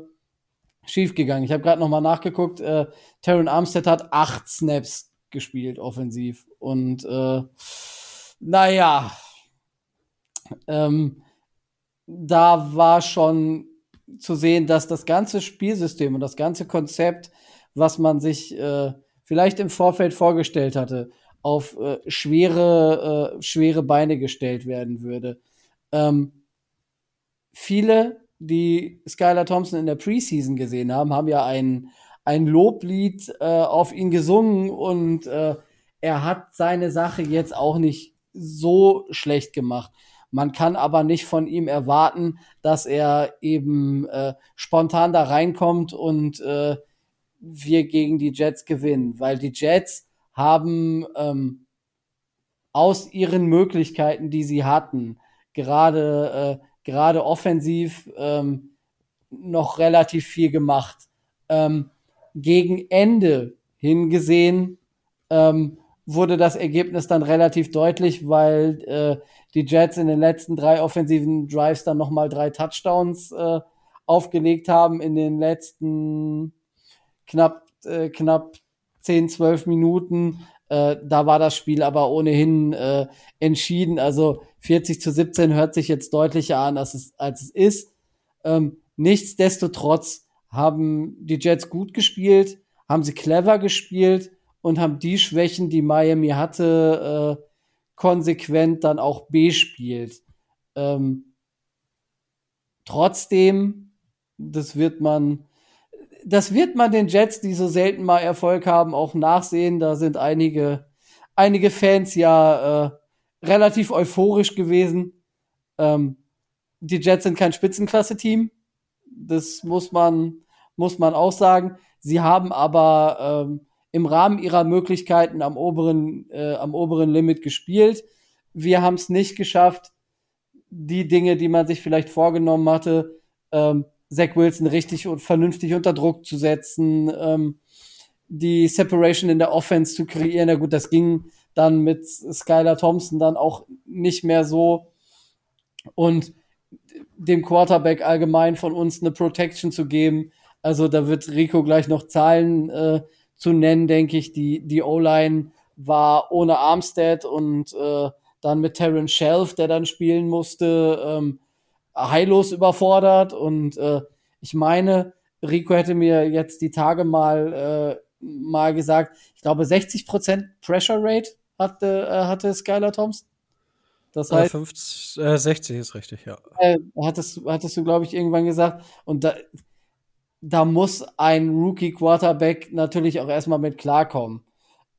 schiefgegangen. Ich habe gerade noch mal nachgeguckt. Äh, Terran Armstead hat acht Snaps gespielt offensiv und äh, naja, ähm, da war schon zu sehen, dass das ganze Spielsystem und das ganze Konzept was man sich äh, vielleicht im Vorfeld vorgestellt hatte, auf äh, schwere, äh, schwere Beine gestellt werden würde. Ähm, viele, die Skylar Thompson in der Preseason gesehen haben, haben ja ein, ein Loblied äh, auf ihn gesungen und äh, er hat seine Sache jetzt auch nicht so schlecht gemacht. Man kann aber nicht von ihm erwarten, dass er eben äh, spontan da reinkommt und äh, wir gegen die Jets gewinnen, weil die Jets haben ähm, aus ihren Möglichkeiten, die sie hatten, gerade äh, gerade offensiv ähm, noch relativ viel gemacht. Ähm, gegen Ende hingesehen ähm, wurde das Ergebnis dann relativ deutlich, weil äh, die Jets in den letzten drei offensiven Drives dann nochmal drei Touchdowns äh, aufgelegt haben. In den letzten knapp, äh, knapp 10, 12 Minuten. Äh, da war das Spiel aber ohnehin äh, entschieden. Also 40 zu 17 hört sich jetzt deutlicher an, als es, als es ist. Ähm, nichtsdestotrotz haben die Jets gut gespielt, haben sie clever gespielt und haben die Schwächen, die Miami hatte, äh, konsequent dann auch bespielt. Ähm, trotzdem, das wird man, das wird man den Jets, die so selten mal Erfolg haben, auch nachsehen. Da sind einige, einige Fans ja äh, relativ euphorisch gewesen. Ähm, die Jets sind kein Spitzenklasse-Team. Das muss man, muss man auch sagen. Sie haben aber ähm, im Rahmen ihrer Möglichkeiten am oberen, äh, am oberen Limit gespielt. Wir haben es nicht geschafft, die Dinge, die man sich vielleicht vorgenommen hatte, ähm, Zach Wilson richtig und vernünftig unter Druck zu setzen, ähm, die Separation in der Offense zu kreieren. Na gut, das ging dann mit Skylar Thompson dann auch nicht mehr so. Und dem Quarterback allgemein von uns eine Protection zu geben. Also da wird Rico gleich noch Zahlen äh, zu nennen, denke ich. Die, die O-Line war ohne Armstead und äh, dann mit Terran Shelf, der dann spielen musste, ähm, heillos überfordert. Und äh, ich meine, Rico hätte mir jetzt die Tage mal, äh, mal gesagt, ich glaube 60% Pressure Rate hatte, äh, hatte Skylar Thompson. Das heißt, 50, äh, 60 ist richtig, ja. Äh, hattest, hattest du, glaube ich, irgendwann gesagt. Und da, da muss ein Rookie-Quarterback natürlich auch erstmal mit klarkommen.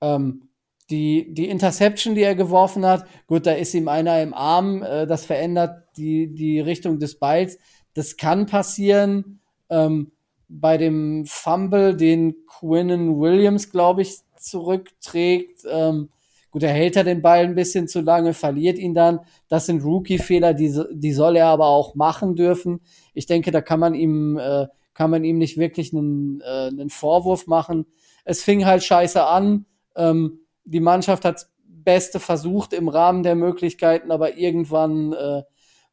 Ähm, die, die Interception, die er geworfen hat, gut, da ist ihm einer im Arm, äh, das verändert die, die Richtung des Balls. Das kann passieren. Ähm, bei dem Fumble, den Quinnen Williams, glaube ich, zurückträgt, ähm, Gut, er hält er den Ball ein bisschen zu lange, verliert ihn dann. Das sind Rookie-Fehler, die, die soll er aber auch machen dürfen. Ich denke, da kann man ihm, äh, kann man ihm nicht wirklich einen, äh, einen Vorwurf machen. Es fing halt scheiße an. Ähm, die Mannschaft hat Beste versucht im Rahmen der Möglichkeiten, aber irgendwann äh,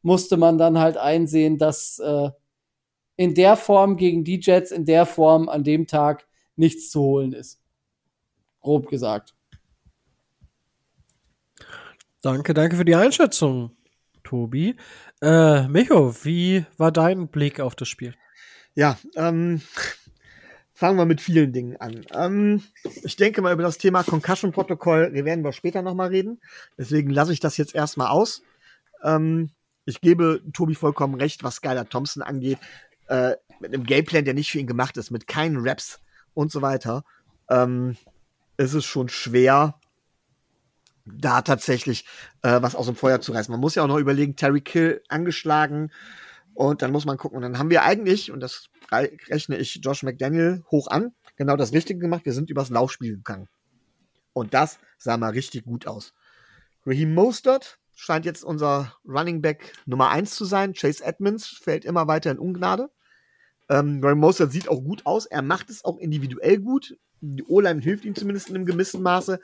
musste man dann halt einsehen, dass äh, in der Form gegen die Jets, in der Form an dem Tag nichts zu holen ist. Grob gesagt. Danke, danke für die Einschätzung, Tobi. Äh, Micho, wie war dein Blick auf das Spiel? Ja, ähm, fangen wir mit vielen Dingen an. Ähm, ich denke mal über das Thema Concussion-Protokoll, wir werden wir später nochmal reden. Deswegen lasse ich das jetzt erstmal aus. Ähm, ich gebe Tobi vollkommen recht, was Skylar Thompson angeht. Äh, mit einem Gameplan, der nicht für ihn gemacht ist, mit keinen Raps und so weiter, ähm, ist es schon schwer, da tatsächlich äh, was aus dem Feuer zu reißen. Man muss ja auch noch überlegen, Terry Kill angeschlagen und dann muss man gucken. Und dann haben wir eigentlich, und das rechne ich Josh McDaniel hoch an, genau das Richtige gemacht. Wir sind übers Laufspiel gegangen. Und das sah mal richtig gut aus. Raheem Mostert scheint jetzt unser Running Back Nummer eins zu sein. Chase Edmonds fällt immer weiter in Ungnade. Ähm, Raheem Mostert sieht auch gut aus. Er macht es auch individuell gut die O-Line hilft ihm zumindest in einem gewissen Maße.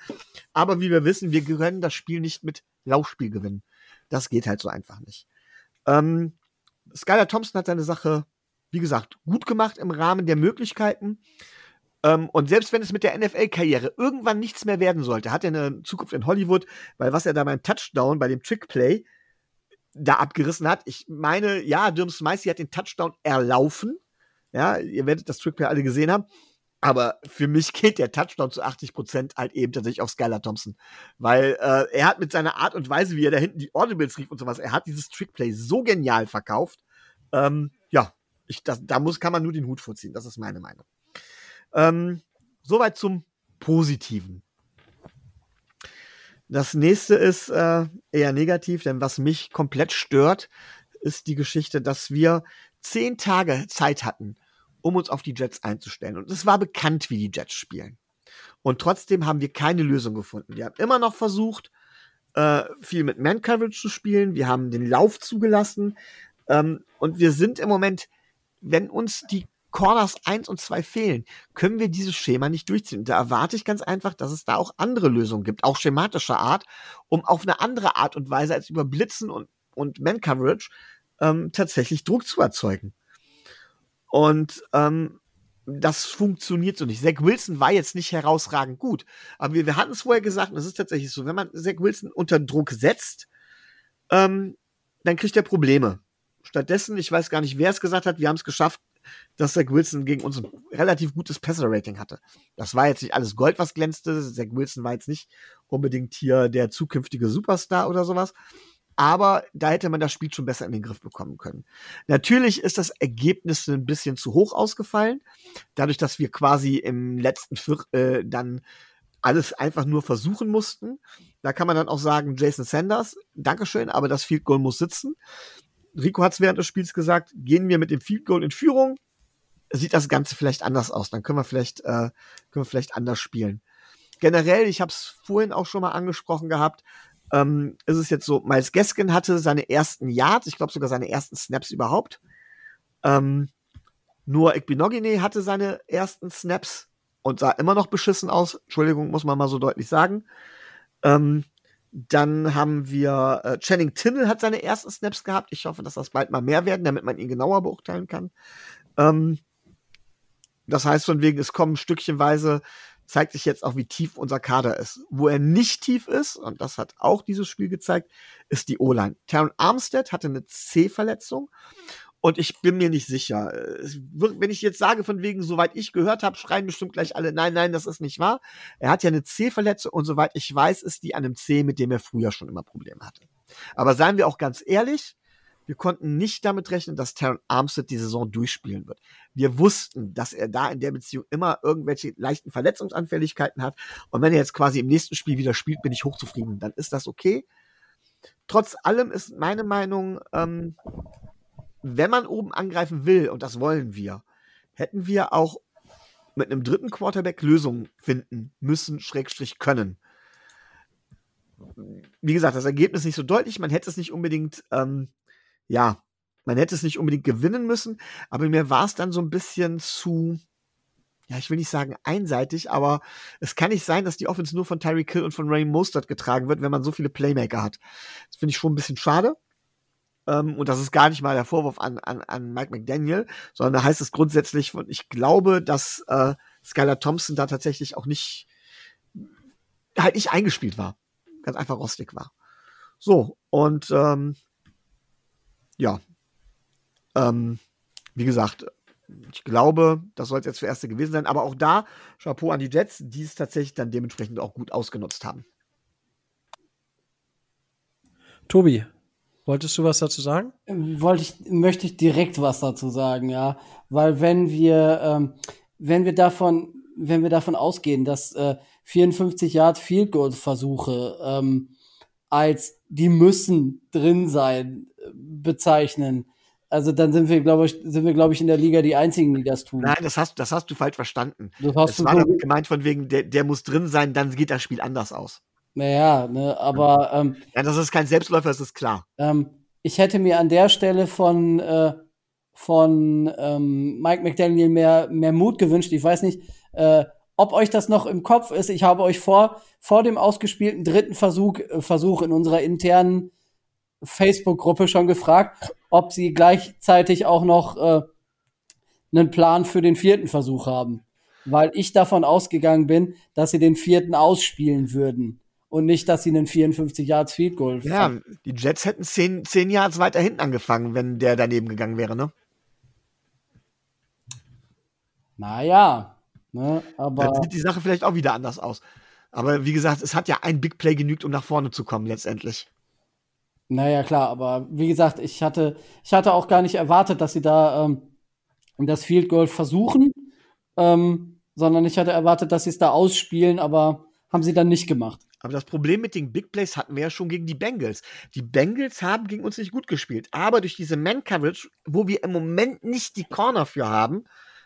Aber wie wir wissen, wir können das Spiel nicht mit Laufspiel gewinnen. Das geht halt so einfach nicht. Ähm, Skylar Thompson hat seine Sache, wie gesagt, gut gemacht im Rahmen der Möglichkeiten. Ähm, und selbst wenn es mit der NFL-Karriere irgendwann nichts mehr werden sollte, hat er eine Zukunft in Hollywood, weil was er da beim Touchdown, bei dem Trickplay da abgerissen hat, ich meine, ja, Dirm Smicey hat den Touchdown erlaufen. Ja, ihr werdet das Trickplay alle gesehen haben. Aber für mich geht der Touchdown zu 80 Prozent halt eben tatsächlich auf Skylar Thompson. Weil äh, er hat mit seiner Art und Weise, wie er da hinten die Audibles rief und sowas, er hat dieses Trickplay so genial verkauft. Ähm, ja, ich, das, da muss, kann man nur den Hut vorziehen. Das ist meine Meinung. Ähm, soweit zum Positiven. Das nächste ist äh, eher negativ, denn was mich komplett stört, ist die Geschichte, dass wir zehn Tage Zeit hatten, um uns auf die Jets einzustellen. Und es war bekannt, wie die Jets spielen. Und trotzdem haben wir keine Lösung gefunden. Wir haben immer noch versucht, äh, viel mit Man-Coverage zu spielen. Wir haben den Lauf zugelassen. Ähm, und wir sind im Moment, wenn uns die Corners 1 und 2 fehlen, können wir dieses Schema nicht durchziehen. da erwarte ich ganz einfach, dass es da auch andere Lösungen gibt, auch schematischer Art, um auf eine andere Art und Weise als über Blitzen und, und Man-Coverage ähm, tatsächlich Druck zu erzeugen. Und ähm, das funktioniert so nicht. Zach Wilson war jetzt nicht herausragend gut. Aber wir, wir hatten es vorher gesagt, und es ist tatsächlich so, wenn man Zach Wilson unter Druck setzt, ähm, dann kriegt er Probleme. Stattdessen, ich weiß gar nicht, wer es gesagt hat, wir haben es geschafft, dass Zach Wilson gegen uns ein relativ gutes Passer-Rating hatte. Das war jetzt nicht alles Gold, was glänzte. Zach Wilson war jetzt nicht unbedingt hier der zukünftige Superstar oder sowas. Aber da hätte man das Spiel schon besser in den Griff bekommen können. Natürlich ist das Ergebnis ein bisschen zu hoch ausgefallen. Dadurch, dass wir quasi im letzten Viertel äh, dann alles einfach nur versuchen mussten. Da kann man dann auch sagen, Jason Sanders, Dankeschön, aber das Field Goal muss sitzen. Rico hat es während des Spiels gesagt, gehen wir mit dem Field Goal in Führung, sieht das Ganze vielleicht anders aus. Dann können wir vielleicht, äh, können wir vielleicht anders spielen. Generell, ich habe es vorhin auch schon mal angesprochen gehabt, ähm, ist es jetzt so, Miles Gaskin hatte seine ersten Yards, ich glaube sogar seine ersten Snaps überhaupt. Ähm, nur Ekbinogine hatte seine ersten Snaps und sah immer noch beschissen aus. Entschuldigung, muss man mal so deutlich sagen. Ähm, dann haben wir äh, Channing Tinnell hat seine ersten Snaps gehabt. Ich hoffe, dass das bald mal mehr werden, damit man ihn genauer beurteilen kann. Ähm, das heißt, von wegen, es kommen stückchenweise, zeigt sich jetzt auch, wie tief unser Kader ist. Wo er nicht tief ist, und das hat auch dieses Spiel gezeigt, ist die O-Line. Taron Armstead hatte eine C-Verletzung und ich bin mir nicht sicher. Wenn ich jetzt sage, von wegen, soweit ich gehört habe, schreien bestimmt gleich alle, nein, nein, das ist nicht wahr. Er hat ja eine C-Verletzung und soweit ich weiß, ist die an einem C, mit dem er früher schon immer Probleme hatte. Aber seien wir auch ganz ehrlich, wir konnten nicht damit rechnen, dass Taron Armstead die Saison durchspielen wird. Wir wussten, dass er da in der Beziehung immer irgendwelche leichten Verletzungsanfälligkeiten hat. Und wenn er jetzt quasi im nächsten Spiel wieder spielt, bin ich hochzufrieden. Dann ist das okay. Trotz allem ist meine Meinung, ähm, wenn man oben angreifen will, und das wollen wir, hätten wir auch mit einem dritten Quarterback Lösungen finden müssen, Schrägstrich können. Wie gesagt, das Ergebnis nicht so deutlich, man hätte es nicht unbedingt, ähm, ja, man hätte es nicht unbedingt gewinnen müssen, aber mir war es dann so ein bisschen zu, ja, ich will nicht sagen einseitig, aber es kann nicht sein, dass die Offense nur von Tyreek Hill und von Ray Mostert getragen wird, wenn man so viele Playmaker hat. Das finde ich schon ein bisschen schade. Ähm, und das ist gar nicht mal der Vorwurf an, an, an Mike McDaniel, sondern da heißt es grundsätzlich von, ich glaube, dass äh, Skylar Thompson da tatsächlich auch nicht, halt nicht eingespielt war. Ganz einfach rostig war. So, und ähm, ja, ähm, wie gesagt, ich glaube, das soll es jetzt für Erste gewesen sein. Aber auch da, Chapeau an die Jets, die es tatsächlich dann dementsprechend auch gut ausgenutzt haben. Tobi, Wolltest du was dazu sagen? Wollte ich, möchte ich direkt was dazu sagen, ja. Weil wenn wir, ähm, wenn wir davon, wenn wir davon ausgehen, dass äh, 54 Yard Field Goal Versuche ähm, als die müssen drin sein äh, bezeichnen, also dann sind wir, glaube ich, sind wir, glaube ich, in der Liga die einzigen, die das tun. Nein, das hast, das hast du falsch verstanden. Das, hast das war damit gemeint von wegen, der, der muss drin sein, dann geht das Spiel anders aus. Naja, ne, aber. Ähm, ja, das ist kein Selbstläufer, das ist klar. Ähm, ich hätte mir an der Stelle von, äh, von ähm, Mike McDaniel mehr, mehr Mut gewünscht. Ich weiß nicht, äh, ob euch das noch im Kopf ist. Ich habe euch vor, vor dem ausgespielten dritten Versuch, äh, Versuch in unserer internen Facebook-Gruppe schon gefragt, ob sie gleichzeitig auch noch äh, einen Plan für den vierten Versuch haben. Weil ich davon ausgegangen bin, dass sie den vierten ausspielen würden und nicht, dass sie einen 54 Yards Field Goal Ja, die Jets hätten 10, 10 Yards weiter hinten angefangen, wenn der daneben gegangen wäre, ne? Naja, ne, aber. Dann sieht die Sache vielleicht auch wieder anders aus. Aber wie gesagt, es hat ja ein Big Play genügt, um nach vorne zu kommen, letztendlich. Naja, klar, aber wie gesagt, ich hatte, ich hatte auch gar nicht erwartet, dass sie da ähm, das Field Goal versuchen, ähm, sondern ich hatte erwartet, dass sie es da ausspielen, aber haben sie dann nicht gemacht. Aber das Problem mit den Big Plays hatten wir ja schon gegen die Bengals. Die Bengals haben gegen uns nicht gut gespielt. Aber durch diese Man-Coverage, wo wir im Moment nicht die Corner für haben,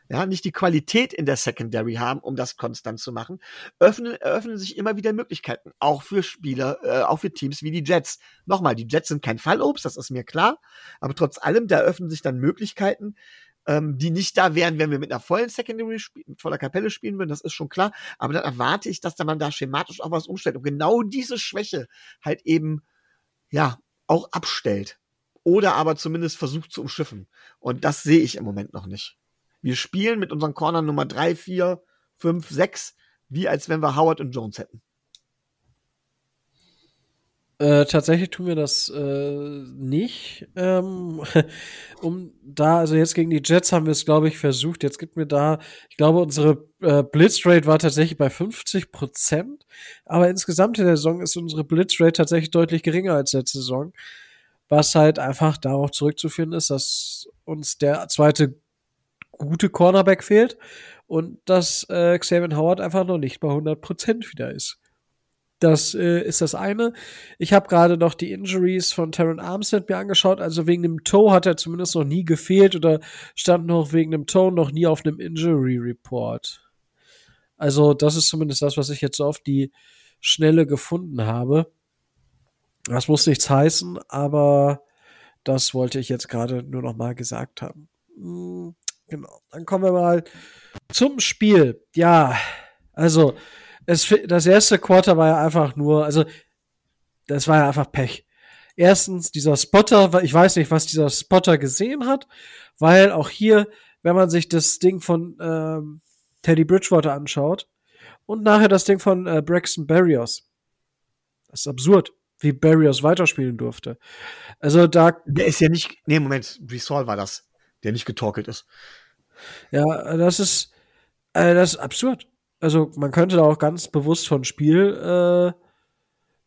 ja, nicht die Qualität in der Secondary haben, um das konstant zu machen, öffnen, eröffnen sich immer wieder Möglichkeiten. Auch für Spieler, äh, auch für Teams wie die Jets. Nochmal, die Jets sind kein Fallobst, das ist mir klar. Aber trotz allem, da öffnen sich dann Möglichkeiten, ähm, die nicht da wären, wenn wir mit einer vollen Secondary mit voller Kapelle spielen würden, das ist schon klar. Aber dann erwarte ich, dass da man da schematisch auch was umstellt und genau diese Schwäche halt eben, ja, auch abstellt. Oder aber zumindest versucht zu umschiffen. Und das sehe ich im Moment noch nicht. Wir spielen mit unseren Corner Nummer 3, 4, 5, 6, wie als wenn wir Howard und Jones hätten. Äh, tatsächlich tun wir das äh, nicht. Ähm, um da, also jetzt gegen die Jets haben wir es, glaube ich, versucht. Jetzt gibt mir da, ich glaube, unsere äh, Blitzrate war tatsächlich bei 50 Prozent. Aber insgesamt in der Saison ist unsere Blitzrate tatsächlich deutlich geringer als letzte Saison. Was halt einfach darauf zurückzuführen ist, dass uns der zweite gute Cornerback fehlt und dass äh, Xavier Howard einfach noch nicht bei 100 Prozent wieder ist. Das äh, ist das eine. Ich habe gerade noch die Injuries von Taron Armstead mir angeschaut. Also wegen dem Toe hat er zumindest noch nie gefehlt oder stand noch wegen dem Toe noch nie auf einem Injury Report. Also das ist zumindest das, was ich jetzt so auf die Schnelle gefunden habe. Das muss nichts heißen, aber das wollte ich jetzt gerade nur noch mal gesagt haben. Hm, genau. Dann kommen wir mal zum Spiel. Ja, also es, das erste Quarter war ja einfach nur, also das war ja einfach Pech. Erstens, dieser Spotter, ich weiß nicht, was dieser Spotter gesehen hat, weil auch hier, wenn man sich das Ding von ähm, Teddy Bridgewater anschaut und nachher das Ding von äh, Braxton Barrios, das ist absurd, wie Barrios weiterspielen durfte. Also da. Der ist ja nicht, nee, Moment, Brisol war das, der nicht getorkelt ist. Ja, das ist, äh, das ist absurd also man könnte da auch ganz bewusst von Spiel,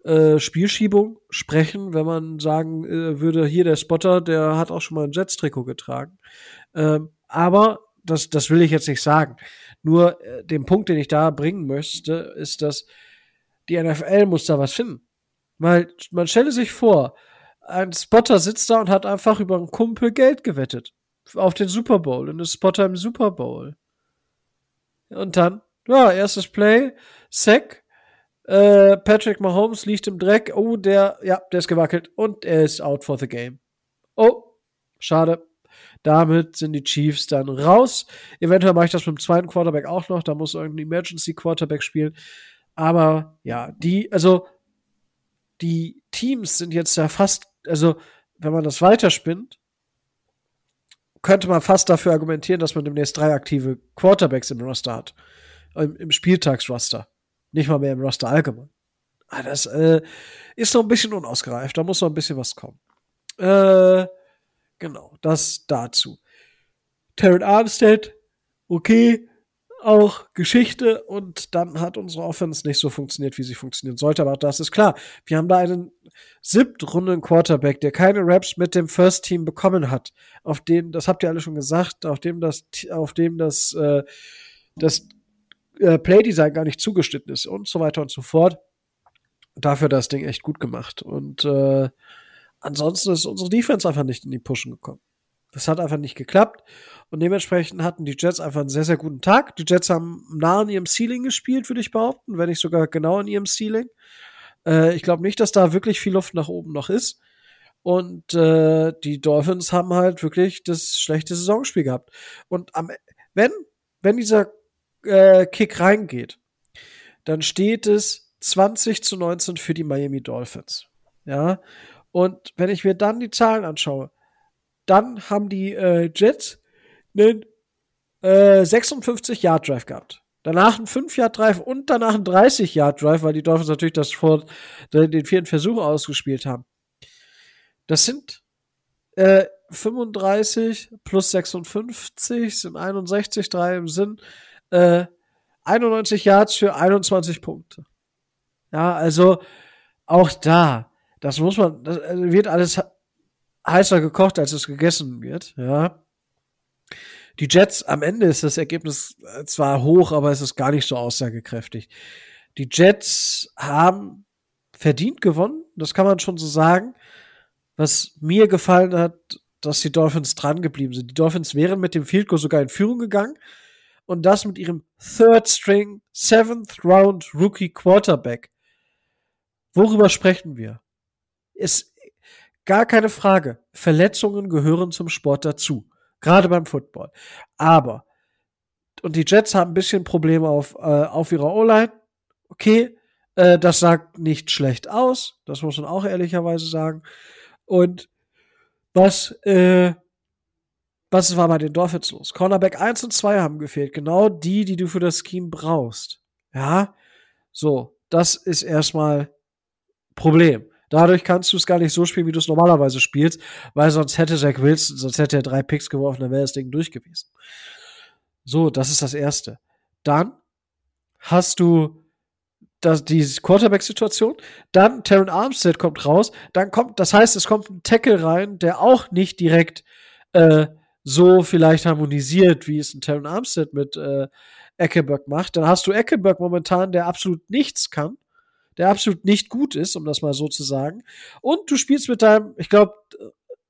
äh, äh, Spielschiebung sprechen, wenn man sagen äh, würde, hier der Spotter, der hat auch schon mal ein Jets-Trikot getragen. Ähm, aber das, das will ich jetzt nicht sagen. Nur äh, den Punkt, den ich da bringen möchte, ist, dass die NFL muss da was finden. Weil man stelle sich vor, ein Spotter sitzt da und hat einfach über einen Kumpel Geld gewettet. Auf den Super Bowl, in den Spotter im Super Bowl. Und dann ja, erstes Play, Sack. Äh, Patrick Mahomes liegt im Dreck. Oh, der, ja, der ist gewackelt und er ist out for the game. Oh, schade. Damit sind die Chiefs dann raus. Eventuell mache ich das mit dem zweiten Quarterback auch noch. Da muss irgendein Emergency Quarterback spielen. Aber ja, die, also die Teams sind jetzt ja fast, also wenn man das weiterspinnt, könnte man fast dafür argumentieren, dass man demnächst drei aktive Quarterbacks im Roster hat im, im Spieltagsroster. Nicht mal mehr im Roster allgemein. Ah, das äh, ist noch ein bisschen unausgereift. Da muss noch ein bisschen was kommen. Äh, genau, das dazu. Terran Armstead, okay, auch Geschichte und dann hat unsere Offense nicht so funktioniert, wie sie funktionieren sollte. Aber das ist klar. Wir haben da einen siebtrunden Quarterback, der keine Raps mit dem First Team bekommen hat. Auf dem, das habt ihr alle schon gesagt, auf dem das, auf dem das, äh, das äh, Playdesign gar nicht zugeschnitten ist und so weiter und so fort. Dafür das Ding echt gut gemacht. Und äh, ansonsten ist unsere Defense einfach nicht in die Pushen gekommen. Das hat einfach nicht geklappt. Und dementsprechend hatten die Jets einfach einen sehr, sehr guten Tag. Die Jets haben nah an ihrem Ceiling gespielt, würde ich behaupten, wenn nicht sogar genau an ihrem Ceiling. Äh, ich glaube nicht, dass da wirklich viel Luft nach oben noch ist. Und äh, die Dolphins haben halt wirklich das schlechte Saisonspiel gehabt. Und am, wenn, wenn dieser äh, Kick reingeht, dann steht es 20 zu 19 für die Miami Dolphins. Ja. Und wenn ich mir dann die Zahlen anschaue, dann haben die äh, Jets einen äh, 56 Yard Drive gehabt. Danach ein 5 Yard Drive und danach ein 30 Yard Drive, weil die Dolphins natürlich das vor den vierten Versuch ausgespielt haben. Das sind äh, 35 plus 56 sind 61, 3 im Sinn äh, 91 Yards für 21 Punkte. Ja, also auch da, das muss man, das äh, wird alles heißer gekocht, als es gegessen wird, ja. Die Jets, am Ende ist das Ergebnis äh, zwar hoch, aber es ist gar nicht so aussagekräftig. Die Jets haben verdient gewonnen, das kann man schon so sagen. Was mir gefallen hat, dass die Dolphins dran geblieben sind. Die Dolphins wären mit dem Field Goal sogar in Führung gegangen, und das mit ihrem Third String, Seventh Round Rookie Quarterback. Worüber sprechen wir? Ist gar keine Frage. Verletzungen gehören zum Sport dazu. Gerade beim Football. Aber, und die Jets haben ein bisschen Probleme auf, äh, auf ihrer O-Line. Okay, äh, das sagt nicht schlecht aus. Das muss man auch ehrlicherweise sagen. Und was, äh, was war bei den Dolphins los? Cornerback 1 und 2 haben gefehlt. Genau die, die du für das Scheme brauchst. Ja, so, das ist erstmal Problem. Dadurch kannst du es gar nicht so spielen, wie du es normalerweise spielst, weil sonst hätte Jack Wilson, sonst hätte er drei Picks geworfen, dann wäre das Ding durch gewesen. So, das ist das Erste. Dann hast du das, die Quarterback-Situation, dann Terran Armstead kommt raus, dann kommt, das heißt, es kommt ein Tackle rein, der auch nicht direkt äh, so vielleicht harmonisiert, wie es ein Terran Armstead mit äh, Eckeberg macht. Dann hast du Eckeberg momentan, der absolut nichts kann der absolut nicht gut ist, um das mal so zu sagen. Und du spielst mit deinem, ich glaube,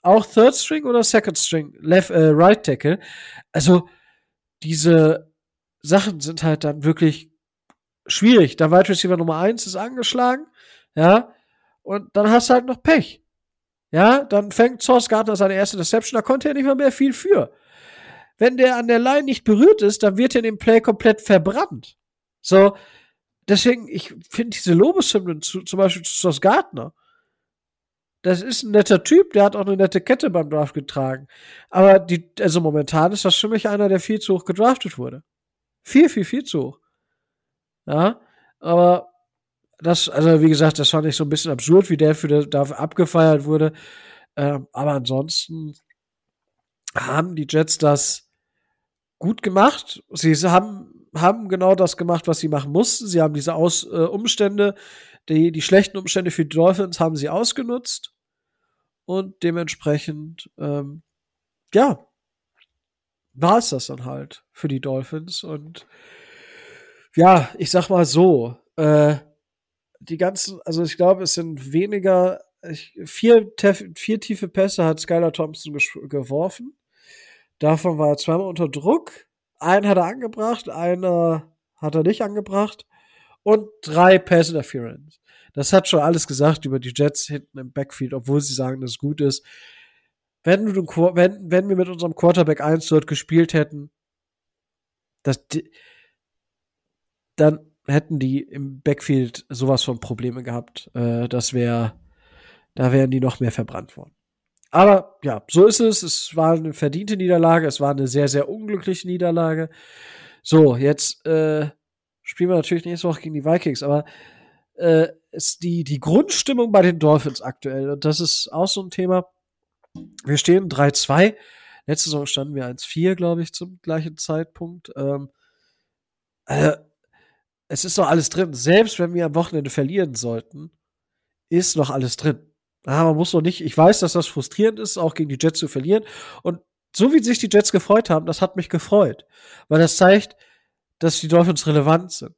auch Third String oder Second String, Left, äh, Right Tackle. Also diese Sachen sind halt dann wirklich schwierig. Der Wide Receiver Nummer 1 ist angeschlagen, ja, und dann hast du halt noch Pech. Ja, dann fängt Source Gardner seine erste Deception, da konnte er nicht mal mehr viel für. Wenn der an der Line nicht berührt ist, dann wird er in dem Play komplett verbrannt. So, deswegen, ich finde diese Lobeshymnen zu, zum Beispiel zu Sos Gardner, das ist ein netter Typ, der hat auch eine nette Kette beim Draft getragen. Aber die, also momentan ist das für mich einer, der viel zu hoch gedraftet wurde. Viel, viel, viel zu hoch. Ja, aber das, also wie gesagt, das fand ich so ein bisschen absurd, wie der für dafür abgefeiert wurde. Ähm, aber ansonsten haben die Jets das gut gemacht. Sie haben haben genau das gemacht, was sie machen mussten. Sie haben diese Aus äh, Umstände, die, die schlechten Umstände für die Dolphins haben sie ausgenutzt. Und dementsprechend, ähm, ja, war es das dann halt für die Dolphins. Und ja, ich sag mal so, äh, die ganzen, also ich glaube, es sind weniger, ich, vier, vier tiefe Pässe hat Skylar Thompson geworfen. Davon war er zweimal unter Druck. Einen hat er angebracht, einen hat er nicht angebracht und drei Pass Interference. Das hat schon alles gesagt über die Jets hinten im Backfield, obwohl sie sagen, dass es gut ist. Wenn, du, wenn, wenn wir mit unserem Quarterback 1 dort gespielt hätten, das, dann hätten die im Backfield sowas von Probleme gehabt. Äh, das wäre, da wären die noch mehr verbrannt worden. Aber ja, so ist es. Es war eine verdiente Niederlage. Es war eine sehr, sehr unglückliche Niederlage. So, jetzt äh, spielen wir natürlich nächste Woche gegen die Vikings, aber äh, ist die, die Grundstimmung bei den Dolphins aktuell, und das ist auch so ein Thema. Wir stehen 3-2. Letzte Saison standen wir 1-4, glaube ich, zum gleichen Zeitpunkt. Ähm, äh, es ist noch alles drin. Selbst wenn wir am Wochenende verlieren sollten, ist noch alles drin. Ah, man muss doch nicht, ich weiß, dass das frustrierend ist, auch gegen die Jets zu verlieren. Und so wie sich die Jets gefreut haben, das hat mich gefreut. Weil das zeigt, dass die Dolphins relevant sind.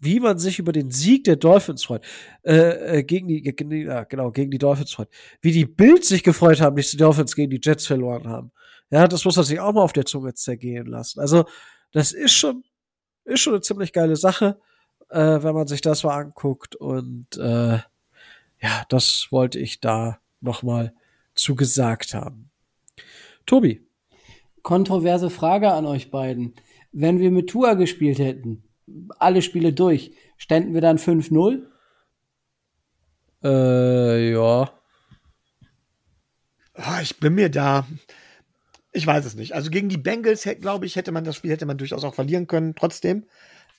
Wie man sich über den Sieg der Dolphins freut, äh, äh gegen die, ja, genau, gegen die Dolphins freut. Wie die Bild sich gefreut haben, dass die Dolphins gegen die Jets verloren haben. Ja, das muss man sich auch mal auf der Zunge zergehen lassen. Also, das ist schon, ist schon eine ziemlich geile Sache, äh, wenn man sich das mal anguckt und, äh, ja, das wollte ich da nochmal zugesagt haben. Tobi. Kontroverse Frage an euch beiden. Wenn wir mit Tua gespielt hätten, alle Spiele durch, ständen wir dann 5-0? Äh, ja. Ah, ich bin mir da. Ich weiß es nicht. Also gegen die Bengals, glaube ich, hätte man das Spiel hätte man durchaus auch verlieren können, trotzdem.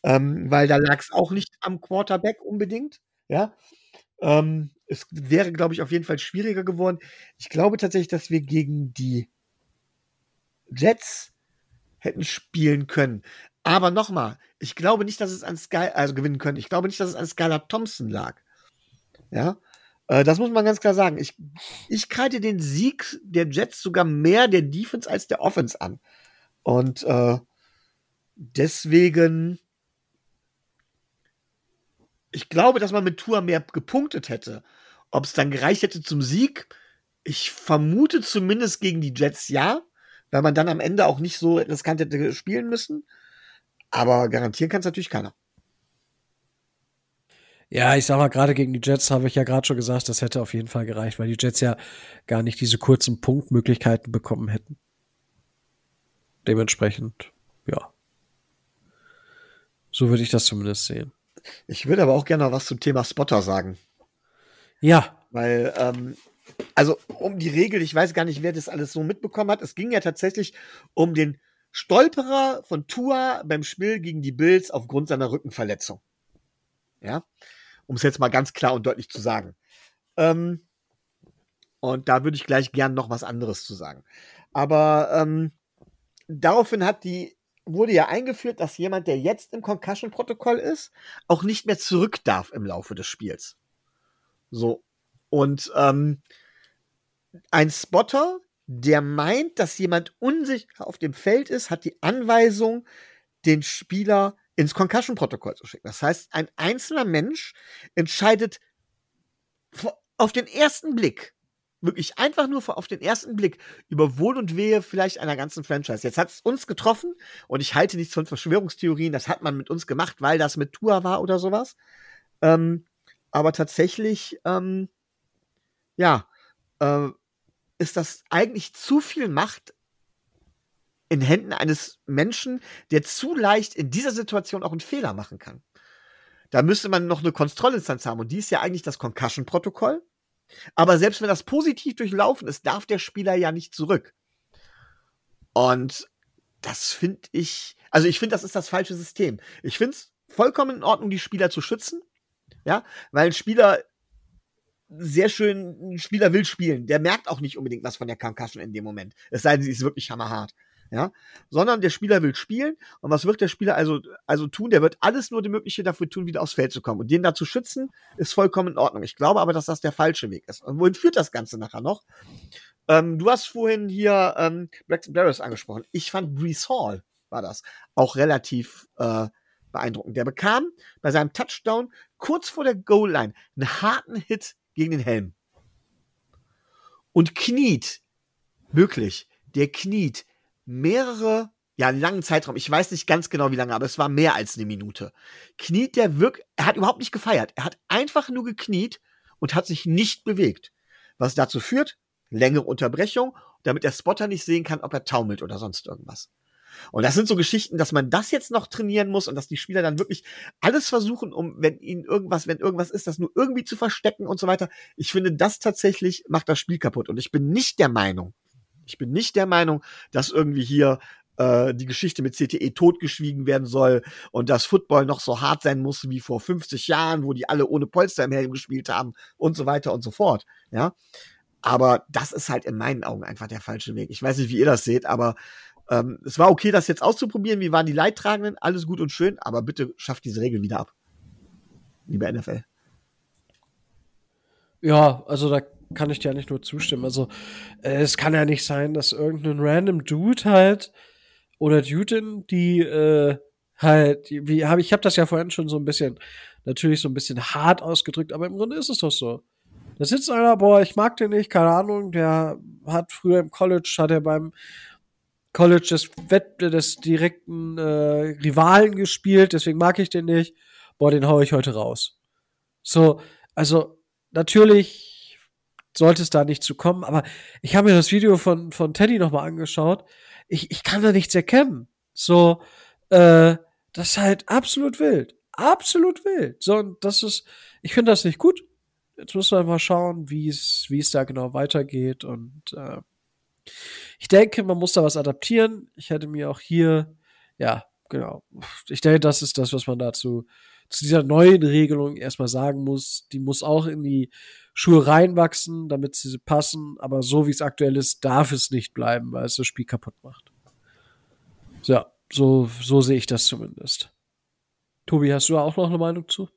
Ähm, weil da lag es auch nicht am Quarterback unbedingt. Ja. Ähm, es wäre, glaube ich, auf jeden Fall schwieriger geworden. Ich glaube tatsächlich, dass wir gegen die Jets hätten spielen können. Aber nochmal, ich glaube nicht, dass es an Sky, also gewinnen können. Ich glaube nicht, dass es an Skylar Thompson lag. Ja, äh, das muss man ganz klar sagen. Ich, ich kreide den Sieg der Jets sogar mehr der Defense als der Offense an. Und äh, deswegen ich glaube, dass man mit Tour mehr gepunktet hätte. Ob es dann gereicht hätte zum Sieg, ich vermute zumindest gegen die Jets ja, weil man dann am Ende auch nicht so riskant hätte spielen müssen. Aber garantieren kann es natürlich keiner. Ja, ich sag mal, gerade gegen die Jets habe ich ja gerade schon gesagt, das hätte auf jeden Fall gereicht, weil die Jets ja gar nicht diese kurzen Punktmöglichkeiten bekommen hätten. Dementsprechend, ja. So würde ich das zumindest sehen. Ich würde aber auch gerne noch was zum Thema Spotter sagen. Ja. Weil, ähm, also um die Regel, ich weiß gar nicht, wer das alles so mitbekommen hat. Es ging ja tatsächlich um den Stolperer von Tua beim Spiel gegen die Bills aufgrund seiner Rückenverletzung. Ja, um es jetzt mal ganz klar und deutlich zu sagen. Ähm, und da würde ich gleich gern noch was anderes zu sagen. Aber ähm, daraufhin hat die, wurde ja eingeführt, dass jemand, der jetzt im Concussion-Protokoll ist, auch nicht mehr zurück darf im Laufe des Spiels. So. Und ähm, ein Spotter, der meint, dass jemand unsicher auf dem Feld ist, hat die Anweisung, den Spieler ins Concussion-Protokoll zu schicken. Das heißt, ein einzelner Mensch entscheidet auf den ersten Blick, wirklich einfach nur auf den ersten Blick über Wohl und Wehe vielleicht einer ganzen Franchise. Jetzt hat es uns getroffen und ich halte nichts von Verschwörungstheorien, das hat man mit uns gemacht, weil das mit Tour war oder sowas. Ähm, aber tatsächlich, ähm, ja, äh, ist das eigentlich zu viel Macht in Händen eines Menschen, der zu leicht in dieser Situation auch einen Fehler machen kann. Da müsste man noch eine Kontrollinstanz haben und die ist ja eigentlich das Concussion-Protokoll. Aber selbst wenn das positiv durchlaufen ist, darf der Spieler ja nicht zurück. Und das finde ich, also ich finde, das ist das falsche System. Ich finde es vollkommen in Ordnung, die Spieler zu schützen. Ja, weil ein Spieler sehr schön, ein Spieler will spielen. Der merkt auch nicht unbedingt was von der Concussion in dem Moment. Es sei denn, sie ist wirklich hammerhart ja, sondern der Spieler will spielen und was wird der Spieler also, also tun? Der wird alles nur die Mögliche dafür tun, wieder aufs Feld zu kommen und den da zu schützen, ist vollkommen in Ordnung. Ich glaube aber, dass das der falsche Weg ist. Und wohin führt das Ganze nachher noch? Ähm, du hast vorhin hier ähm, Braxton Barris angesprochen. Ich fand Brees Hall, war das, auch relativ äh, beeindruckend. Der bekam bei seinem Touchdown kurz vor der Goal-Line einen harten Hit gegen den Helm. Und kniet, wirklich, der kniet mehrere, ja, einen langen Zeitraum, ich weiß nicht ganz genau wie lange, aber es war mehr als eine Minute, kniet der wirklich, er hat überhaupt nicht gefeiert. Er hat einfach nur gekniet und hat sich nicht bewegt. Was dazu führt, längere Unterbrechung, damit der Spotter nicht sehen kann, ob er taumelt oder sonst irgendwas. Und das sind so Geschichten, dass man das jetzt noch trainieren muss und dass die Spieler dann wirklich alles versuchen, um, wenn ihnen irgendwas, wenn irgendwas ist, das nur irgendwie zu verstecken und so weiter. Ich finde, das tatsächlich macht das Spiel kaputt. Und ich bin nicht der Meinung, ich bin nicht der Meinung, dass irgendwie hier äh, die Geschichte mit CTE totgeschwiegen werden soll und dass Football noch so hart sein muss wie vor 50 Jahren, wo die alle ohne Polster im Helm gespielt haben und so weiter und so fort. Ja. Aber das ist halt in meinen Augen einfach der falsche Weg. Ich weiß nicht, wie ihr das seht, aber ähm, es war okay, das jetzt auszuprobieren. Wie waren die Leidtragenden? Alles gut und schön, aber bitte schafft diese Regel wieder ab. Liebe NFL. Ja, also da kann ich dir nicht nur zustimmen. Also, äh, es kann ja nicht sein, dass irgendein random Dude halt oder Dudin, die äh, halt, wie habe ich habe das ja vorhin schon so ein bisschen natürlich so ein bisschen hart ausgedrückt, aber im Grunde ist es doch so. Da sitzt einer, boah, ich mag den nicht, keine Ahnung, der hat früher im College, hat er beim College des Wett des direkten äh, Rivalen gespielt, deswegen mag ich den nicht. Boah, den hau ich heute raus. So, also natürlich sollte es da nicht zu kommen. Aber ich habe mir das Video von, von Teddy nochmal angeschaut. Ich, ich kann da nichts erkennen. So, äh, das ist halt absolut wild. Absolut wild. So, und das ist, ich finde das nicht gut. Jetzt müssen wir mal schauen, wie es, wie es da genau weitergeht. Und äh, ich denke, man muss da was adaptieren. Ich hätte mir auch hier, ja, genau. Ich denke, das ist das, was man dazu zu dieser neuen Regelung erstmal sagen muss. Die muss auch in die Schuhe reinwachsen, damit sie passen, aber so wie es aktuell ist, darf es nicht bleiben, weil es das Spiel kaputt macht. Ja, so, so sehe ich das zumindest. Tobi, hast du auch noch eine Meinung zu?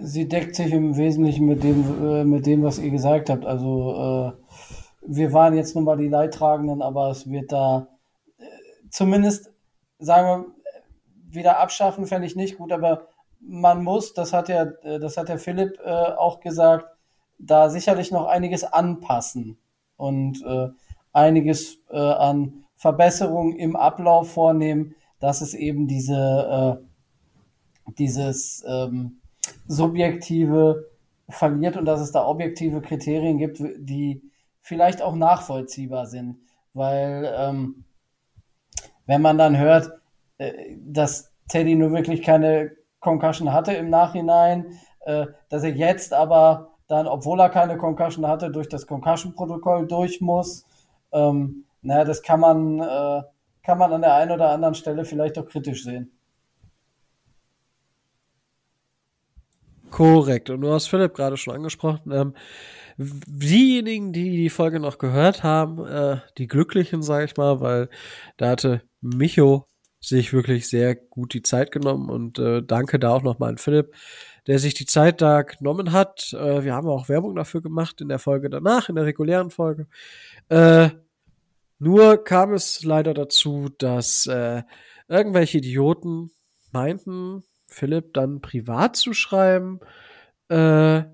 Sie deckt sich im Wesentlichen mit dem, äh, mit dem, was ihr gesagt habt. Also äh, wir waren jetzt nun mal die Leidtragenden, aber es wird da äh, zumindest, sagen wir, wieder abschaffen, fände ich nicht gut, aber man muss, das hat ja, äh, das hat der Philipp äh, auch gesagt, da sicherlich noch einiges anpassen und äh, einiges äh, an Verbesserungen im Ablauf vornehmen, dass es eben diese äh, dieses ähm, subjektive verliert und dass es da objektive Kriterien gibt, die vielleicht auch nachvollziehbar sind, weil ähm, wenn man dann hört, äh, dass Teddy nur wirklich keine Concussion hatte im Nachhinein, äh, dass er jetzt aber dann, obwohl er keine Concussion hatte, durch das Concussion-Protokoll durch muss. Ähm, naja, das kann man, äh, kann man an der einen oder anderen Stelle vielleicht auch kritisch sehen. Korrekt. Und du hast Philipp gerade schon angesprochen. Ähm, diejenigen, die die Folge noch gehört haben, äh, die Glücklichen, sage ich mal, weil da hatte Micho sich wirklich sehr gut die Zeit genommen und äh, danke da auch nochmal an Philipp, der sich die Zeit da genommen hat. Äh, wir haben auch Werbung dafür gemacht in der Folge danach, in der regulären Folge. Äh, nur kam es leider dazu, dass äh, irgendwelche Idioten meinten, Philipp dann privat zu schreiben, äh,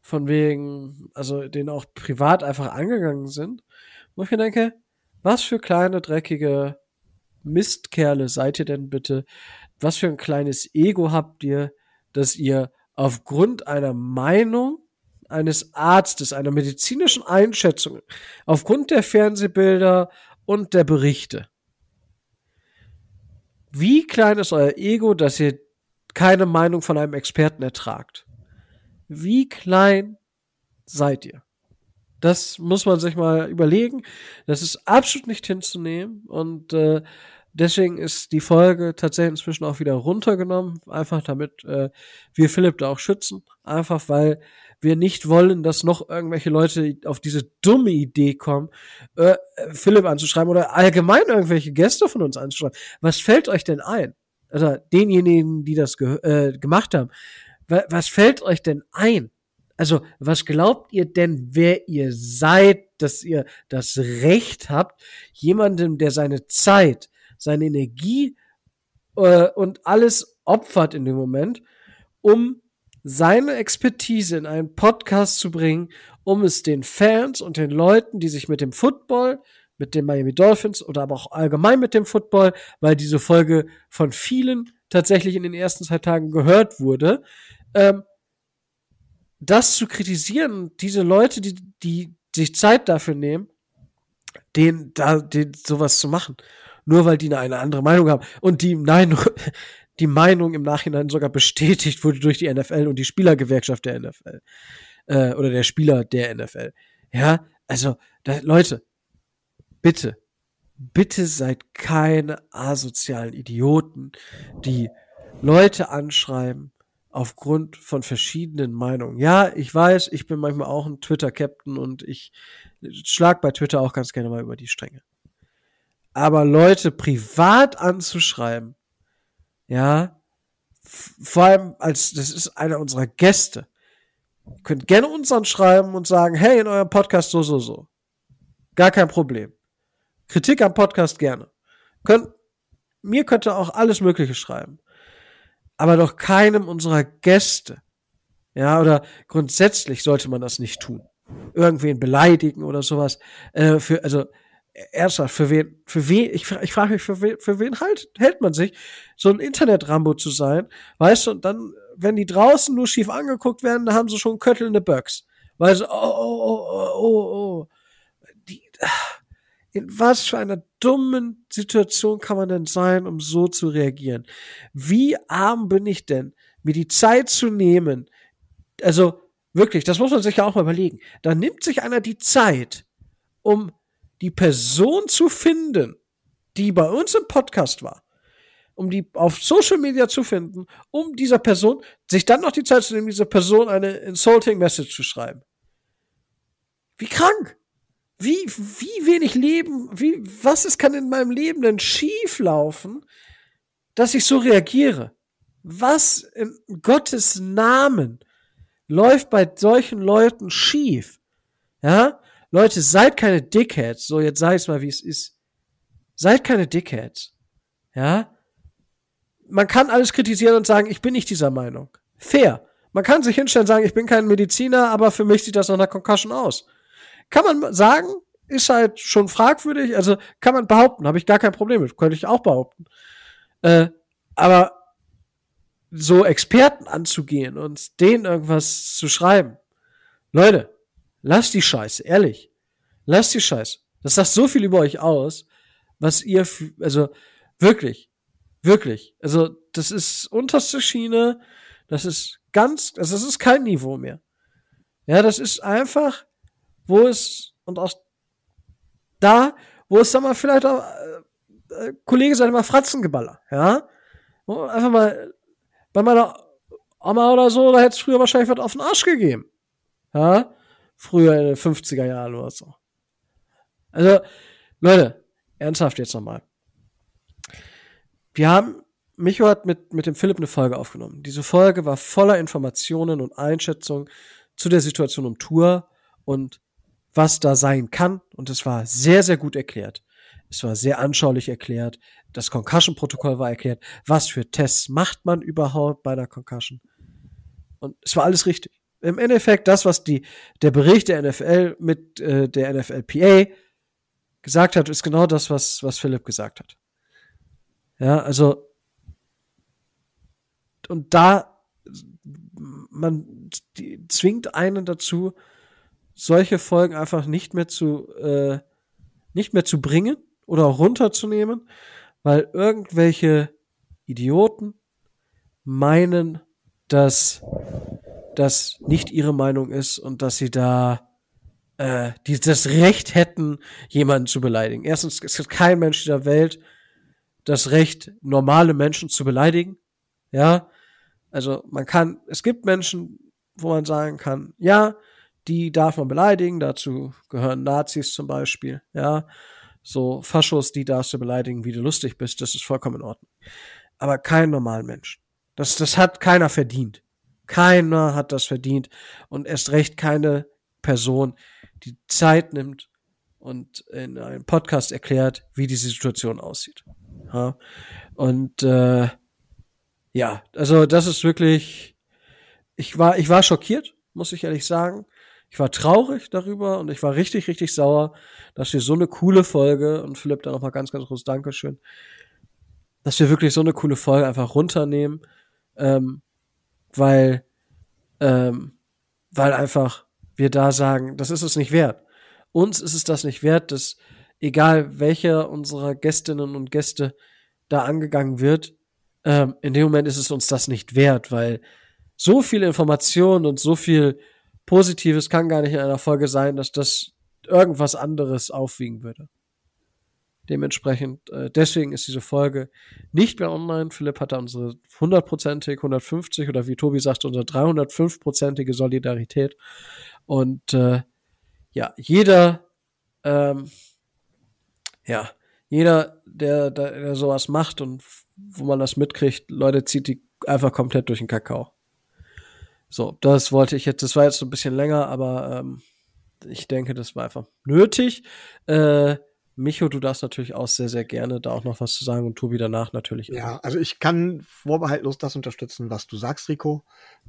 von wegen, also den auch privat einfach angegangen sind, wo ich mir denke, was für kleine, dreckige Mistkerle seid ihr denn bitte? Was für ein kleines Ego habt ihr, dass ihr aufgrund einer Meinung eines Arztes, einer medizinischen Einschätzung, aufgrund der Fernsehbilder und der Berichte, wie klein ist euer Ego, dass ihr keine Meinung von einem Experten ertragt? Wie klein seid ihr? Das muss man sich mal überlegen. Das ist absolut nicht hinzunehmen. Und äh, deswegen ist die Folge tatsächlich inzwischen auch wieder runtergenommen. Einfach damit äh, wir Philipp da auch schützen. Einfach weil wir nicht wollen, dass noch irgendwelche Leute auf diese dumme Idee kommen, äh, Philipp anzuschreiben oder allgemein irgendwelche Gäste von uns anzuschreiben. Was fällt euch denn ein? Also denjenigen, die das ge äh, gemacht haben. Was fällt euch denn ein? Also, was glaubt ihr denn, wer ihr seid, dass ihr das Recht habt, jemandem, der seine Zeit, seine Energie äh, und alles opfert in dem Moment, um seine Expertise in einen Podcast zu bringen, um es den Fans und den Leuten, die sich mit dem Football, mit den Miami Dolphins oder aber auch allgemein mit dem Football, weil diese Folge von vielen tatsächlich in den ersten zwei Tagen gehört wurde, ähm, das zu kritisieren, diese Leute, die, die sich Zeit dafür nehmen, den, da, den sowas zu machen. Nur weil die eine andere Meinung haben. Und die, nein, die Meinung im Nachhinein sogar bestätigt wurde durch die NFL und die Spielergewerkschaft der NFL. Äh, oder der Spieler der NFL. Ja, also, da, Leute, bitte, bitte seid keine asozialen Idioten, die Leute anschreiben, aufgrund von verschiedenen Meinungen. Ja, ich weiß, ich bin manchmal auch ein Twitter-Captain und ich schlag bei Twitter auch ganz gerne mal über die Stränge. Aber Leute privat anzuschreiben, ja, vor allem als, das ist einer unserer Gäste, Ihr könnt gerne uns anschreiben und sagen, hey, in eurem Podcast so, so, so. Gar kein Problem. Kritik am Podcast gerne. Könnt, mir könnt ihr auch alles Mögliche schreiben aber doch keinem unserer Gäste. Ja, oder grundsätzlich sollte man das nicht tun. Irgendwen beleidigen oder sowas. Äh, für, also, ernsthaft, für wen, für wen, ich, ich frage mich, für wen, für wen halt, hält man sich, so ein Internet-Rambo zu sein, weißt du, und dann, wenn die draußen nur schief angeguckt werden, dann haben sie schon Köttel in the Bugs. Weil sie, oh, oh, oh, oh, oh, oh. Die, in was für einer dummen Situation kann man denn sein, um so zu reagieren? Wie arm bin ich denn, mir die Zeit zu nehmen? Also wirklich, das muss man sich ja auch mal überlegen. Da nimmt sich einer die Zeit, um die Person zu finden, die bei uns im Podcast war, um die auf Social Media zu finden, um dieser Person, sich dann noch die Zeit zu nehmen, dieser Person eine insulting Message zu schreiben. Wie krank! Wie, wie wenig Leben, wie, was ist, kann in meinem Leben denn schief laufen, dass ich so reagiere? Was in Gottes Namen läuft bei solchen Leuten schief? Ja? Leute, seid keine Dickheads. So, jetzt sag ich's mal, wie es ist. Seid keine Dickheads. Ja? Man kann alles kritisieren und sagen, ich bin nicht dieser Meinung. Fair. Man kann sich hinstellen und sagen, ich bin kein Mediziner, aber für mich sieht das nach einer Concussion aus. Kann man sagen, ist halt schon fragwürdig. Also kann man behaupten, habe ich gar kein Problem mit. Könnte ich auch behaupten. Äh, aber so Experten anzugehen und denen irgendwas zu schreiben. Leute, lasst die Scheiße, ehrlich. Lasst die Scheiße. Das sagt so viel über euch aus, was ihr, also wirklich, wirklich. Also das ist unterste Schiene, das ist ganz, also das ist kein Niveau mehr. Ja, das ist einfach wo es, und auch da, wo es, sag mal, vielleicht auch, äh, äh Kollege sagt immer Fratzengeballer, ja? Einfach mal bei meiner Oma oder so, da hätte es früher wahrscheinlich was auf den Arsch gegeben. Ja? Früher in den 50er Jahren oder so. Also, Leute, ernsthaft jetzt nochmal. Wir haben, Micho hat mit, mit dem Philipp eine Folge aufgenommen. Diese Folge war voller Informationen und Einschätzungen zu der Situation um Tour und was da sein kann. Und es war sehr, sehr gut erklärt. Es war sehr anschaulich erklärt. Das Concussion-Protokoll war erklärt. Was für Tests macht man überhaupt bei einer Concussion? Und es war alles richtig. Im Endeffekt, das, was die, der Bericht der NFL mit äh, der NFLPA gesagt hat, ist genau das, was, was Philipp gesagt hat. Ja, also, und da, man die, zwingt einen dazu, solche Folgen einfach nicht mehr zu, äh, nicht mehr zu bringen oder runterzunehmen, weil irgendwelche Idioten meinen, dass das nicht ihre Meinung ist und dass sie da äh, die das Recht hätten, jemanden zu beleidigen. Erstens, es gibt kein Mensch dieser Welt das Recht, normale Menschen zu beleidigen. Ja, also man kann, es gibt Menschen, wo man sagen kann, ja, die darf man beleidigen, dazu gehören Nazis zum Beispiel, ja, so Faschos, die darfst du beleidigen, wie du lustig bist, das ist vollkommen in Ordnung. Aber kein normalen Mensch. Das, das hat keiner verdient. Keiner hat das verdient und erst recht keine Person, die Zeit nimmt und in einem Podcast erklärt, wie diese Situation aussieht. Ja? Und äh, ja, also das ist wirklich, ich war, ich war schockiert, muss ich ehrlich sagen. Ich war traurig darüber und ich war richtig, richtig sauer, dass wir so eine coole Folge und Philipp da nochmal ganz, ganz groß Dankeschön, dass wir wirklich so eine coole Folge einfach runternehmen, ähm, weil, ähm, weil einfach wir da sagen, das ist es nicht wert. Uns ist es das nicht wert, dass egal welcher unserer Gästinnen und Gäste da angegangen wird, ähm, in dem Moment ist es uns das nicht wert, weil so viel Information und so viel Positives kann gar nicht in einer Folge sein, dass das irgendwas anderes aufwiegen würde. Dementsprechend, äh, deswegen ist diese Folge nicht mehr online. Philipp hat da unsere 100%ig, 150 oder wie Tobi sagt, unsere 305%ige Solidarität. Und äh, ja, jeder, ähm, ja, jeder, der, der, der sowas macht und wo man das mitkriegt, Leute, zieht die einfach komplett durch den Kakao. So, das wollte ich jetzt, das war jetzt so ein bisschen länger, aber ähm, ich denke, das war einfach nötig. Äh, Micho, du darfst natürlich auch sehr, sehr gerne da auch noch was zu sagen und Tobi danach natürlich. Ja, also ich kann vorbehaltlos das unterstützen, was du sagst, Rico.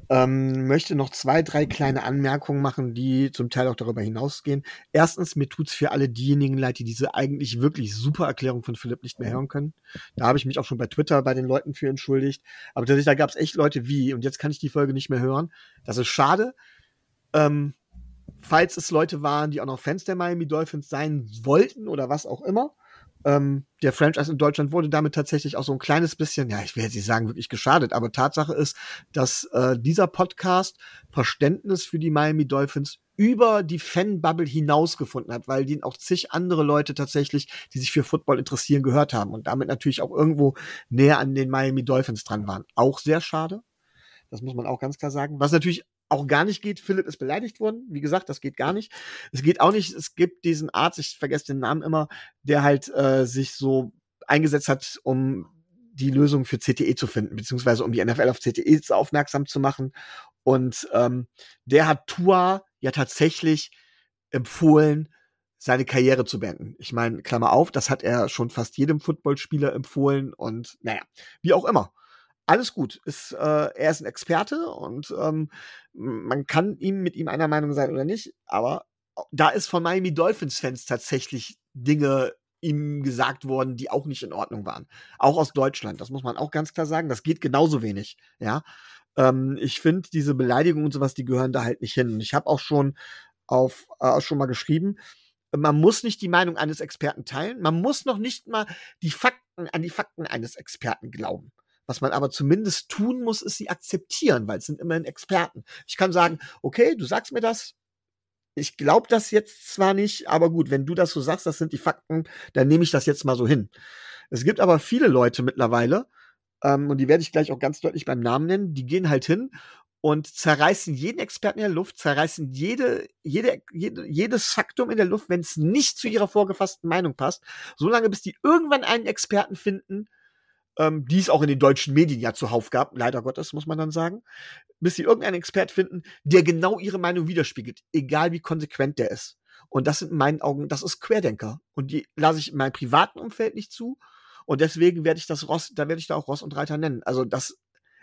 Ähm, möchte noch zwei, drei kleine Anmerkungen machen, die zum Teil auch darüber hinausgehen. Erstens, mir tut's für alle diejenigen leid, die diese eigentlich wirklich super Erklärung von Philipp nicht mehr hören können. Da habe ich mich auch schon bei Twitter bei den Leuten für entschuldigt. Aber tatsächlich, da gab's echt Leute wie, und jetzt kann ich die Folge nicht mehr hören. Das ist schade. Ähm, falls es Leute waren, die auch noch Fans der Miami Dolphins sein wollten oder was auch immer. Ähm, der Franchise in Deutschland wurde damit tatsächlich auch so ein kleines bisschen, ja, ich will jetzt nicht sagen, wirklich geschadet, aber Tatsache ist, dass äh, dieser Podcast Verständnis für die Miami Dolphins über die Fanbubble hinausgefunden hat, weil den auch zig andere Leute tatsächlich, die sich für Football interessieren, gehört haben und damit natürlich auch irgendwo näher an den Miami Dolphins dran waren. Auch sehr schade. Das muss man auch ganz klar sagen. Was natürlich auch gar nicht geht. Philipp ist beleidigt worden. Wie gesagt, das geht gar nicht. Es geht auch nicht, es gibt diesen Arzt, ich vergesse den Namen immer, der halt äh, sich so eingesetzt hat, um die Lösung für CTE zu finden, beziehungsweise um die NFL auf CTE aufmerksam zu machen. Und ähm, der hat Tua ja tatsächlich empfohlen, seine Karriere zu beenden. Ich meine, Klammer auf, das hat er schon fast jedem Footballspieler empfohlen und naja, wie auch immer alles gut. Ist, äh, er ist ein Experte und ähm, man kann ihm mit ihm einer Meinung sein oder nicht, aber da ist von Miami Dolphins-Fans tatsächlich Dinge ihm gesagt worden, die auch nicht in Ordnung waren. Auch aus Deutschland, das muss man auch ganz klar sagen. Das geht genauso wenig, ja. Ähm, ich finde, diese Beleidigungen und sowas, die gehören da halt nicht hin. Ich habe auch schon auf äh, schon mal geschrieben, man muss nicht die Meinung eines Experten teilen, man muss noch nicht mal die Fakten an die Fakten eines Experten glauben. Was man aber zumindest tun muss, ist sie akzeptieren, weil es sind immerhin Experten. Ich kann sagen, okay, du sagst mir das. Ich glaube das jetzt zwar nicht, aber gut, wenn du das so sagst, das sind die Fakten, dann nehme ich das jetzt mal so hin. Es gibt aber viele Leute mittlerweile, ähm, und die werde ich gleich auch ganz deutlich beim Namen nennen, die gehen halt hin und zerreißen jeden Experten in der Luft, zerreißen jede, jede, jede jedes Faktum in der Luft, wenn es nicht zu ihrer vorgefassten Meinung passt, solange bis die irgendwann einen Experten finden, ähm, die es auch in den deutschen Medien ja zuhauf gab, leider Gottes, muss man dann sagen, bis sie irgendeinen Expert finden, der genau ihre Meinung widerspiegelt, egal wie konsequent der ist. Und das sind in meinen Augen, das ist Querdenker. Und die lasse ich in meinem privaten Umfeld nicht zu. Und deswegen werde ich das Ross, da werde ich da auch Ross und Reiter nennen. Also das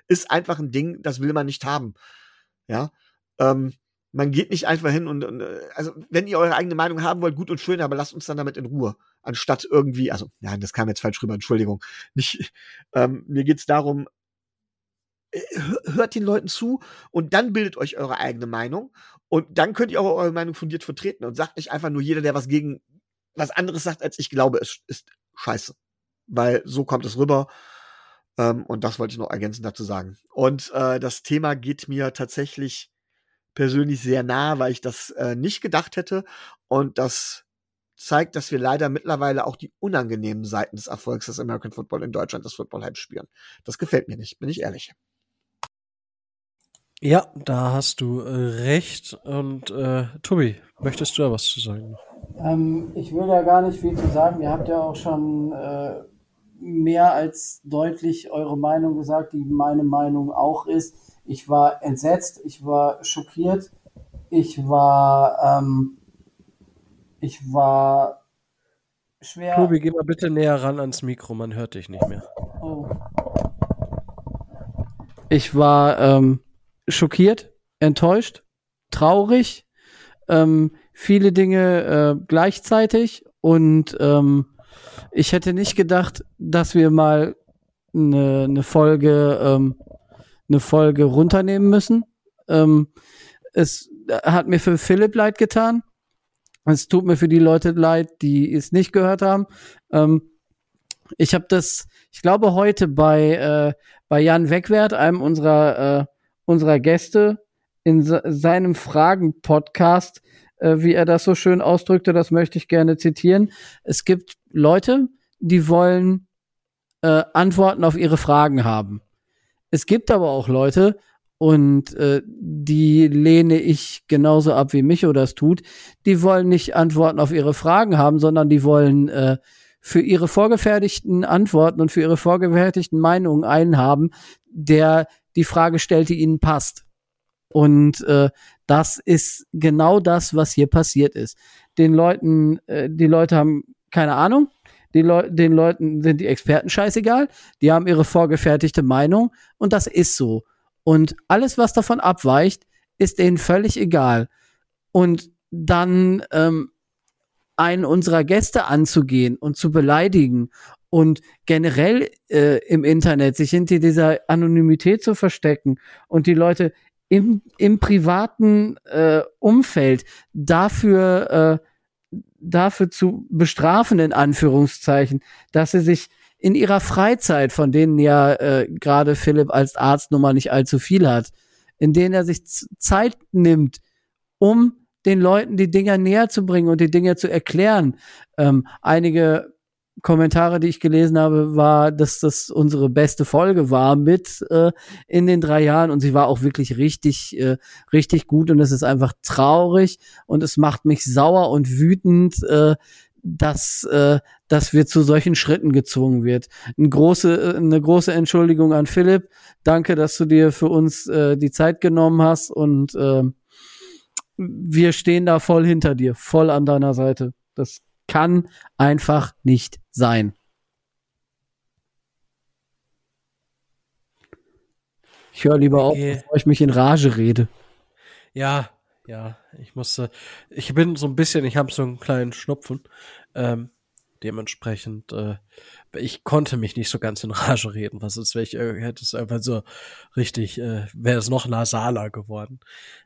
ist einfach ein Ding, das will man nicht haben. Ja. Ähm, man geht nicht einfach hin und, und, äh, also wenn ihr eure eigene Meinung haben wollt, gut und schön, aber lasst uns dann damit in Ruhe. Anstatt irgendwie, also, nein, das kam jetzt falsch rüber, Entschuldigung. Nicht, ähm, mir geht's darum, äh, hört den Leuten zu und dann bildet euch eure eigene Meinung und dann könnt ihr auch eure Meinung fundiert vertreten und sagt nicht einfach nur jeder, der was gegen was anderes sagt, als ich glaube, ist, ist scheiße. Weil so kommt es rüber. Ähm, und das wollte ich noch ergänzend dazu sagen. Und äh, das Thema geht mir tatsächlich persönlich sehr nah, weil ich das äh, nicht gedacht hätte. Und das zeigt, dass wir leider mittlerweile auch die unangenehmen Seiten des Erfolgs des American Football in Deutschland, des Football Hype spüren. Das gefällt mir nicht, bin ich ehrlich. Ja, da hast du äh, recht. Und äh, Tobi, möchtest du da was zu sagen? Ähm, ich will da gar nicht viel zu sagen. Ihr habt ja auch schon äh, mehr als deutlich eure Meinung gesagt, die meine Meinung auch ist. Ich war entsetzt, ich war schockiert, ich war, ähm, ich war schwer. Tobi, geh mal bitte näher ran ans Mikro, man hört dich nicht mehr. Oh. Ich war ähm, schockiert, enttäuscht, traurig, ähm, viele Dinge äh, gleichzeitig und ähm, ich hätte nicht gedacht, dass wir mal eine, eine Folge, ähm, eine Folge runternehmen müssen. Ähm, es hat mir für Philipp leid getan. Es tut mir für die Leute leid, die es nicht gehört haben. Ähm, ich habe das, ich glaube, heute bei, äh, bei Jan Wegwert, einem unserer, äh, unserer Gäste, in seinem Fragen-Podcast äh, wie er das so schön ausdrückte, das möchte ich gerne zitieren. Es gibt Leute, die wollen äh, Antworten auf ihre Fragen haben. Es gibt aber auch Leute, und äh, die lehne ich genauso ab, wie Micho das tut, die wollen nicht Antworten auf ihre Fragen haben, sondern die wollen äh, für ihre vorgefertigten Antworten und für ihre vorgefertigten Meinungen einen haben, der die Frage stellt, die ihnen passt. Und äh, das ist genau das, was hier passiert ist. Den Leuten, äh, die Leute haben keine Ahnung. Die Leu den Leuten sind die Experten scheißegal. Die haben ihre vorgefertigte Meinung und das ist so. Und alles, was davon abweicht, ist denen völlig egal. Und dann ähm, einen unserer Gäste anzugehen und zu beleidigen und generell äh, im Internet sich hinter dieser Anonymität zu verstecken und die Leute im, im privaten äh, Umfeld dafür, äh, dafür zu bestrafen, in Anführungszeichen, dass sie sich in ihrer Freizeit, von denen ja äh, gerade Philipp als Arztnummer nicht allzu viel hat, in denen er sich Zeit nimmt, um den Leuten die Dinger näher zu bringen und die Dinge zu erklären. Ähm, einige Kommentare, die ich gelesen habe, war, dass das unsere beste Folge war mit äh, in den drei Jahren und sie war auch wirklich richtig, äh, richtig gut und es ist einfach traurig und es macht mich sauer und wütend, äh, dass, äh, dass wir zu solchen Schritten gezwungen wird. Eine große, äh, eine große Entschuldigung an Philipp. Danke, dass du dir für uns äh, die Zeit genommen hast und äh, wir stehen da voll hinter dir, voll an deiner Seite. Das kann einfach nicht sein. Ich höre lieber okay. auf, bevor ich mich in Rage rede. Ja, ja, ich musste, ich bin so ein bisschen, ich habe so einen kleinen Schnupfen. Ähm, dementsprechend, äh, ich konnte mich nicht so ganz in Rage reden, was ist, ich äh, hätte es einfach so richtig, äh, wäre es noch nasaler geworden.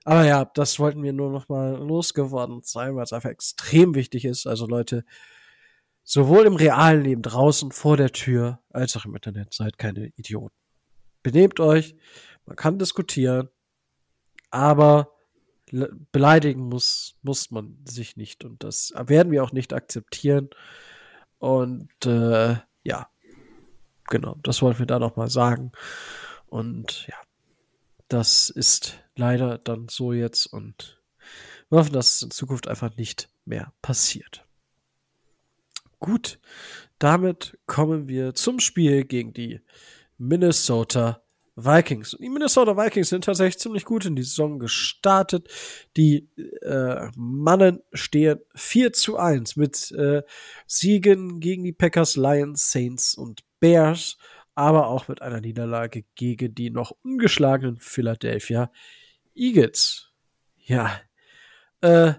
Aber ja, das wollten wir nur noch mal losgeworden sein, weil es einfach extrem wichtig ist. Also Leute, sowohl im realen Leben draußen vor der Tür als auch im Internet seid keine Idioten. Benehmt euch, man kann diskutieren, aber beleidigen muss, muss man sich nicht und das werden wir auch nicht akzeptieren. Und äh, ja, genau, das wollten wir da noch mal sagen. Und ja, das ist leider dann so jetzt und wir hoffen, dass es in Zukunft einfach nicht mehr passiert. Gut, damit kommen wir zum Spiel gegen die Minnesota Vikings. Und die Minnesota Vikings sind tatsächlich ziemlich gut in die Saison gestartet. Die äh, Mannen stehen 4 zu 1 mit äh, Siegen gegen die Packers, Lions, Saints und Bears, aber auch mit einer Niederlage gegen die noch ungeschlagenen Philadelphia Eagles. Ja. Äh,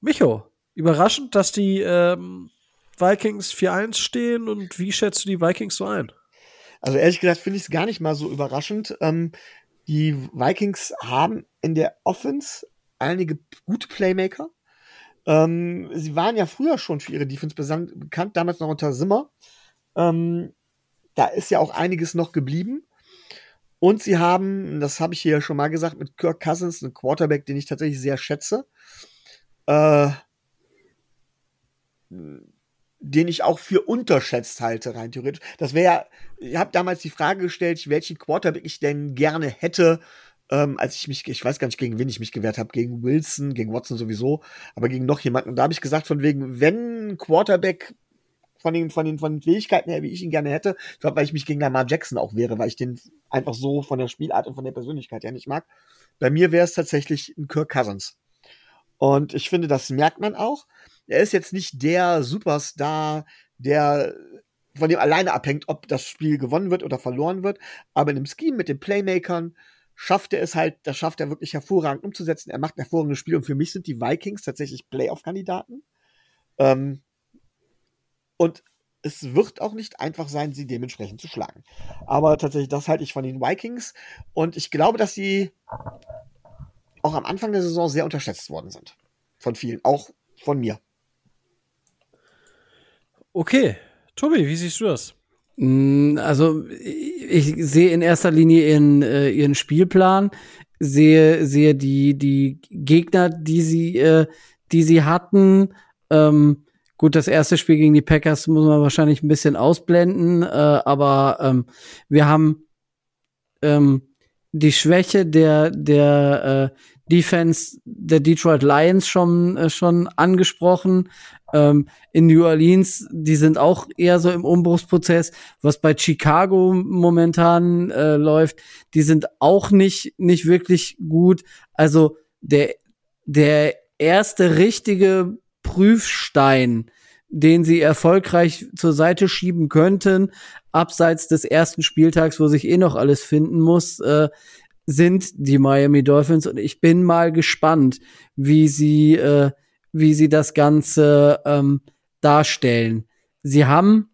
Micho, überraschend, dass die ähm, Vikings 4-1 stehen und wie schätzt du die Vikings so ein? Also ehrlich gesagt finde ich es gar nicht mal so überraschend. Ähm, die Vikings haben in der Offense einige gute Playmaker. Ähm, sie waren ja früher schon für ihre Defense bekannt, damals noch unter Zimmer. Ähm, da ist ja auch einiges noch geblieben. Und sie haben, das habe ich hier schon mal gesagt, mit Kirk Cousins einen Quarterback, den ich tatsächlich sehr schätze. Äh, den ich auch für unterschätzt halte, rein theoretisch. Das wäre ja, ich habe damals die Frage gestellt, welchen Quarterback ich denn gerne hätte, ähm, als ich mich, ich weiß gar nicht, gegen wen ich mich gewehrt habe, gegen Wilson, gegen Watson sowieso, aber gegen noch jemanden. Und da habe ich gesagt, von wegen, wenn Quarterback von den, von den, von den Fähigkeiten her, wie ich ihn gerne hätte, ich glaube, weil ich mich gegen Lamar Jackson auch wäre, weil ich den einfach so von der Spielart und von der Persönlichkeit her nicht mag. Bei mir wäre es tatsächlich ein Kirk Cousins. Und ich finde, das merkt man auch er ist jetzt nicht der Superstar, der von dem alleine abhängt, ob das Spiel gewonnen wird oder verloren wird. Aber in dem Scheme mit den Playmakern schafft er es halt, das schafft er wirklich hervorragend umzusetzen. Er macht ein hervorragendes Spiel und für mich sind die Vikings tatsächlich Playoff-Kandidaten. Ähm, und es wird auch nicht einfach sein, sie dementsprechend zu schlagen. Aber tatsächlich, das halte ich von den Vikings. Und ich glaube, dass sie auch am Anfang der Saison sehr unterschätzt worden sind. Von vielen, auch von mir. Okay, Tobi, wie siehst du das? Mm, also ich sehe in erster Linie ihren, äh, ihren Spielplan, sehe, sehe die, die Gegner, die sie, äh, die sie hatten. Ähm, gut, das erste Spiel gegen die Packers muss man wahrscheinlich ein bisschen ausblenden, äh, aber ähm, wir haben ähm, die Schwäche der, der äh, Defense der Detroit Lions schon, äh, schon angesprochen. Ähm, in New Orleans, die sind auch eher so im Umbruchsprozess. Was bei Chicago momentan äh, läuft, die sind auch nicht, nicht wirklich gut. Also der, der erste richtige Prüfstein, den sie erfolgreich zur Seite schieben könnten, abseits des ersten Spieltags, wo sich eh noch alles finden muss, äh, sind die Miami Dolphins und ich bin mal gespannt, wie sie, äh, wie sie das Ganze ähm, darstellen. Sie haben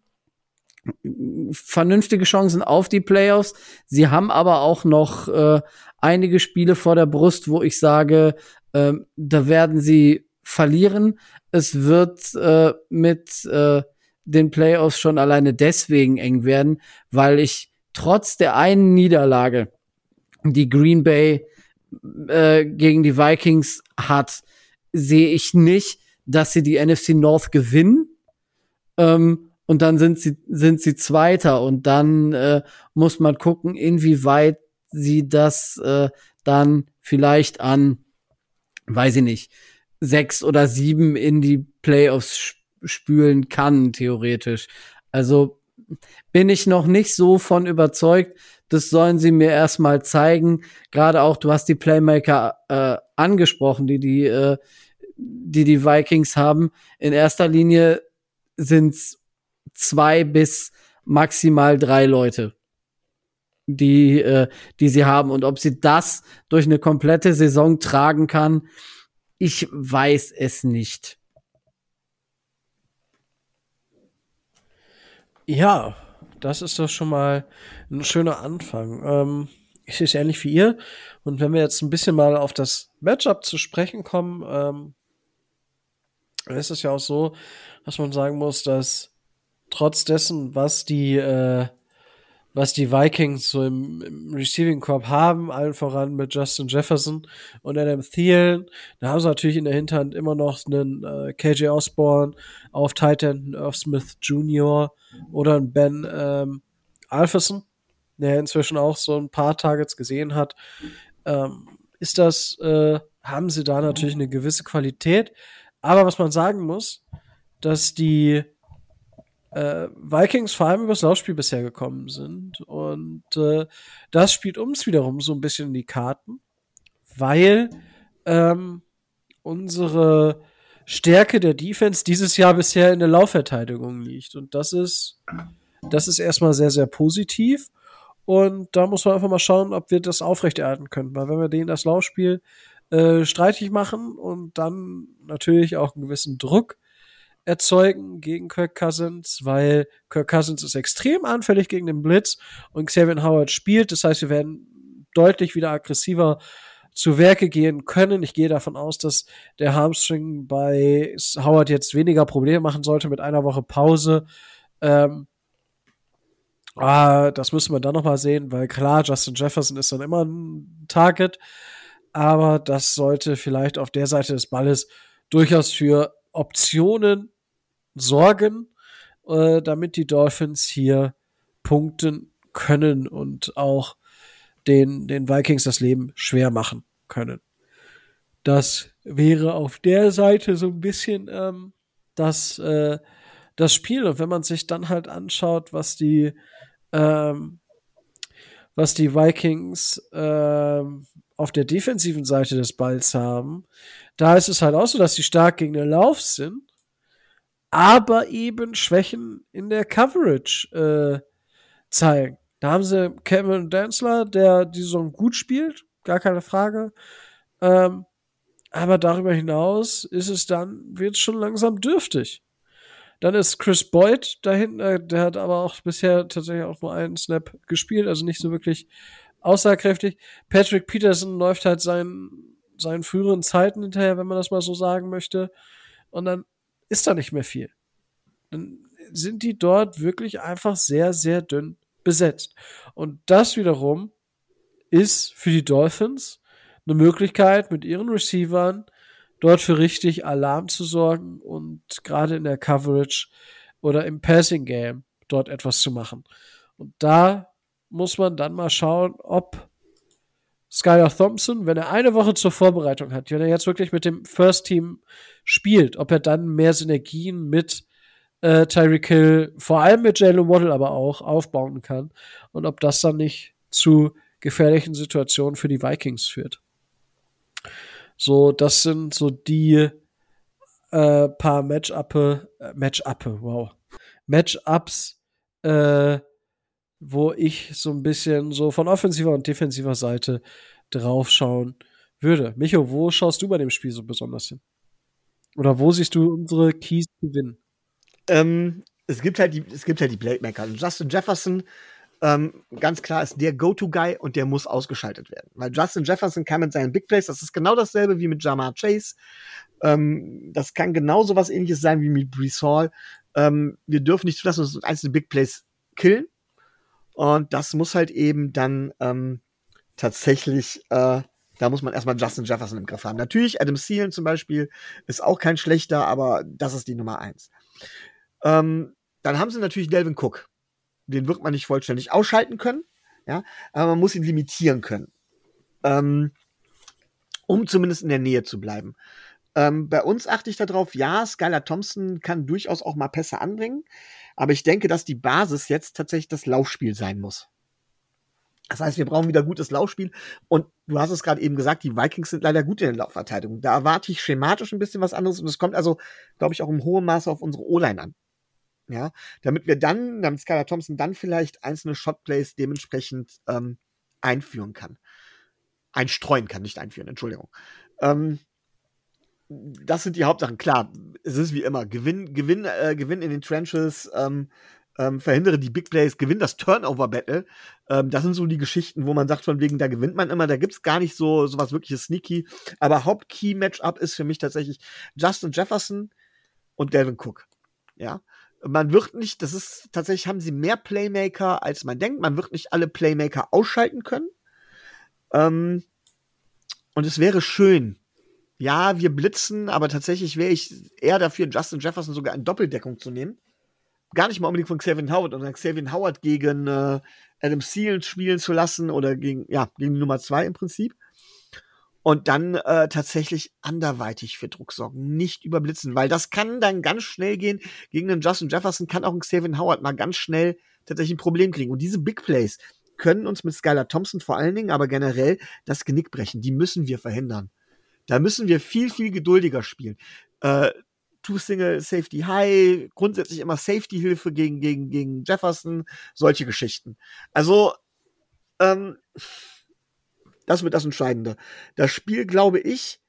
vernünftige Chancen auf die Playoffs. Sie haben aber auch noch äh, einige Spiele vor der Brust, wo ich sage, äh, da werden sie verlieren. Es wird äh, mit äh, den Playoffs schon alleine deswegen eng werden, weil ich trotz der einen Niederlage die Green Bay äh, gegen die Vikings hat, sehe ich nicht, dass sie die NFC North gewinnen. Ähm, und dann sind sie, sind sie Zweiter. Und dann äh, muss man gucken, inwieweit sie das äh, dann vielleicht an, weiß ich nicht, sechs oder sieben in die Playoffs spülen kann, theoretisch. Also bin ich noch nicht so von überzeugt, das sollen sie mir erstmal zeigen. Gerade auch, du hast die Playmaker äh, angesprochen, die die, äh, die die Vikings haben. In erster Linie sind zwei bis maximal drei Leute, die, äh, die sie haben. Und ob sie das durch eine komplette Saison tragen kann, ich weiß es nicht. Ja, das ist doch schon mal ein schöner Anfang. Ähm, ich sehe es ähnlich wie ihr. Und wenn wir jetzt ein bisschen mal auf das Matchup zu sprechen kommen, ähm, ist es ja auch so, dass man sagen muss, dass trotz dessen, was die, äh, was die Vikings so im, im Receiving Corp haben, allen voran mit Justin Jefferson und Adam Thielen, da haben sie natürlich in der Hinterhand immer noch einen äh, KJ Osborne auf Titan, Irv Smith Jr. oder einen Ben ähm, Alpherson, der inzwischen auch so ein paar Targets gesehen hat, ähm, ist das, äh, haben sie da natürlich eine gewisse Qualität. Aber was man sagen muss, dass die äh, Vikings vor allem übers Laufspiel bisher gekommen sind. Und äh, das spielt uns wiederum so ein bisschen in die Karten, weil ähm, unsere Stärke der Defense dieses Jahr bisher in der Laufverteidigung liegt. Und das ist, das ist erstmal sehr, sehr positiv. Und da muss man einfach mal schauen, ob wir das aufrechterhalten können. Weil wenn wir denen das Laufspiel äh, streitig machen und dann natürlich auch einen gewissen Druck erzeugen gegen Kirk Cousins, weil Kirk Cousins ist extrem anfällig gegen den Blitz und Xavier Howard spielt. Das heißt, wir werden deutlich wieder aggressiver zu Werke gehen können. Ich gehe davon aus, dass der Hamstring bei Howard jetzt weniger Probleme machen sollte mit einer Woche Pause. Ähm, ah, das müssen wir dann noch mal sehen, weil klar, Justin Jefferson ist dann immer ein Target, aber das sollte vielleicht auf der Seite des Balles durchaus für Optionen sorgen, äh, damit die Dolphins hier punkten können und auch den, den Vikings das Leben schwer machen können. Das wäre auf der Seite so ein bisschen ähm, das, äh, das Spiel. Und wenn man sich dann halt anschaut, was die, ähm, was die Vikings ähm, auf der defensiven Seite des Balls haben, da ist es halt auch so, dass sie stark gegen den Lauf sind, aber eben Schwächen in der Coverage äh, zeigen. Da haben sie Kevin Danzler, der die Saison gut spielt, gar keine Frage. Ähm, aber darüber hinaus ist es dann, wird schon langsam dürftig. Dann ist Chris Boyd da hinten, äh, der hat aber auch bisher tatsächlich auch nur einen Snap gespielt, also nicht so wirklich aussagekräftig. Patrick Peterson läuft halt seinen, seinen früheren Zeiten hinterher, wenn man das mal so sagen möchte. Und dann ist da nicht mehr viel. Dann sind die dort wirklich einfach sehr, sehr dünn besetzt. Und das wiederum ist für die Dolphins eine Möglichkeit, mit ihren Receivern dort für richtig Alarm zu sorgen und gerade in der Coverage oder im Passing Game dort etwas zu machen. Und da muss man dann mal schauen, ob Skylar Thompson, wenn er eine Woche zur Vorbereitung hat, wenn er jetzt wirklich mit dem First Team spielt, ob er dann mehr Synergien mit äh, Tyreek Hill, vor allem mit Jalen Waddle aber auch, aufbauen kann und ob das dann nicht zu gefährlichen Situationen für die Vikings führt. So, das sind so die äh, paar Matchup, äh, Matchup, wow, Matchups, äh, wo ich so ein bisschen so von offensiver und defensiver Seite draufschauen würde. Micho, wo schaust du bei dem Spiel so besonders hin? Oder wo siehst du unsere Keys gewinnen? Ähm, es gibt halt die, es gibt halt die Playmaker. Justin Jefferson, ähm, ganz klar, ist der Go-To-Guy und der muss ausgeschaltet werden. Weil Justin Jefferson kann mit seinen Big Plays, das ist genau dasselbe wie mit Jamar Chase. Ähm, das kann genauso was ähnliches sein wie mit Brees Hall. Ähm, wir dürfen nicht zulassen, dass uns einzelne Big Plays killen. Und das muss halt eben dann ähm, tatsächlich, äh, da muss man erstmal Justin Jefferson im Griff haben. Natürlich, Adam Thielen zum Beispiel ist auch kein schlechter, aber das ist die Nummer eins. Ähm, dann haben sie natürlich Delvin Cook. Den wird man nicht vollständig ausschalten können, ja, aber man muss ihn limitieren können. Ähm, um zumindest in der Nähe zu bleiben. Ähm, bei uns achte ich darauf, ja, Skylar Thompson kann durchaus auch mal Pässe anbringen. Aber ich denke, dass die Basis jetzt tatsächlich das Laufspiel sein muss. Das heißt, wir brauchen wieder gutes Laufspiel. Und du hast es gerade eben gesagt, die Vikings sind leider gut in der Laufverteidigung. Da erwarte ich schematisch ein bisschen was anderes. Und es kommt also, glaube ich, auch im hohen Maße auf unsere O-Line an. Ja, damit wir dann, damit Skylar Thompson dann vielleicht einzelne Shotplays dementsprechend ähm, einführen kann. Einstreuen kann, nicht einführen, Entschuldigung. Ähm, das sind die Hauptsachen. Klar, es ist wie immer. Gewinn, Gewinn, äh, Gewinn in den Trenches, ähm, ähm, verhindere die Big Plays, gewinn das Turnover-Battle. Ähm, das sind so die Geschichten, wo man sagt, von wegen, da gewinnt man immer, da gibt's gar nicht so, so was wirkliches sneaky. Aber Haupt-Key-Matchup ist für mich tatsächlich Justin Jefferson und Delvin Cook. Ja. Man wird nicht, das ist tatsächlich, haben sie mehr Playmaker, als man denkt. Man wird nicht alle Playmaker ausschalten können. Ähm, und es wäre schön, ja, wir blitzen, aber tatsächlich wäre ich eher dafür, Justin Jefferson sogar in Doppeldeckung zu nehmen. gar nicht mal unbedingt von Xavier Howard, sondern Xavier Howard gegen äh, Adam Thielen spielen zu lassen oder gegen, ja, gegen Nummer zwei im Prinzip. Und dann äh, tatsächlich anderweitig für Druck sorgen, nicht überblitzen, weil das kann dann ganz schnell gehen. Gegen einen Justin Jefferson kann auch ein Xavier Howard mal ganz schnell tatsächlich ein Problem kriegen. Und diese Big Plays können uns mit Skylar Thompson vor allen Dingen, aber generell das Genick brechen. Die müssen wir verhindern. Da müssen wir viel, viel geduldiger spielen. Äh, Two-Single Safety High, grundsätzlich immer Safety-Hilfe gegen, gegen, gegen Jefferson, solche Geschichten. Also, ähm, das wird das Entscheidende. Das Spiel, glaube ich,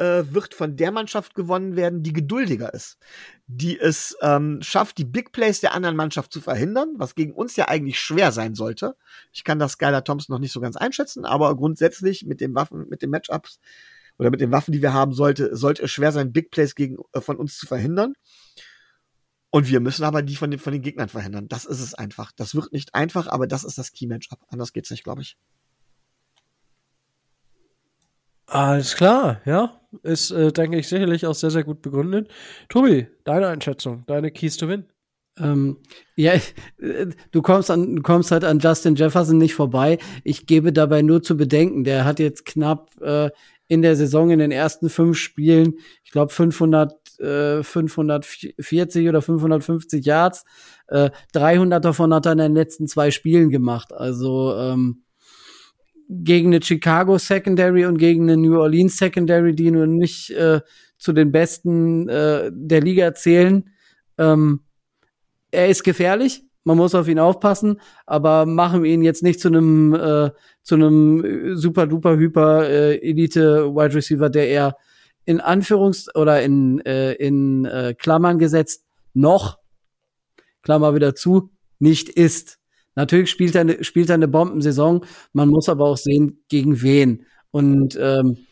äh, wird von der Mannschaft gewonnen werden, die geduldiger ist. Die es ähm, schafft, die Big Plays der anderen Mannschaft zu verhindern, was gegen uns ja eigentlich schwer sein sollte. Ich kann das Skylar Thompson noch nicht so ganz einschätzen, aber grundsätzlich mit den Waffen, mit den Matchups oder mit den Waffen, die wir haben, sollte, sollte es schwer sein, Big Plays gegen, äh, von uns zu verhindern. Und wir müssen aber die von den, von den Gegnern verhindern. Das ist es einfach. Das wird nicht einfach, aber das ist das Key-Matchup. Anders geht's nicht, glaube ich. Alles klar, ja. Ist, äh, denke ich, sicherlich auch sehr, sehr gut begründet. Tobi, deine Einschätzung, deine Keys to Win. Ähm, ja, äh, du kommst an, du kommst halt an Justin Jefferson nicht vorbei. Ich gebe dabei nur zu bedenken, der hat jetzt knapp äh, in der Saison in den ersten fünf Spielen, ich glaube 500, äh, 540 oder 550 Yards, äh, 300 davon hat er in den letzten zwei Spielen gemacht. Also ähm, gegen eine Chicago Secondary und gegen eine New Orleans Secondary, die nun nicht äh, zu den besten äh, der Liga zählen. Ähm, er ist gefährlich, man muss auf ihn aufpassen, aber machen wir ihn jetzt nicht zu einem äh, zu einem super duper hyper äh, Elite Wide Receiver, der er in Anführungs oder in äh, in äh, Klammern gesetzt noch Klammer wieder zu nicht ist. Natürlich spielt er, eine, spielt er eine Bombensaison. Man muss aber auch sehen, gegen wen. Und ähm,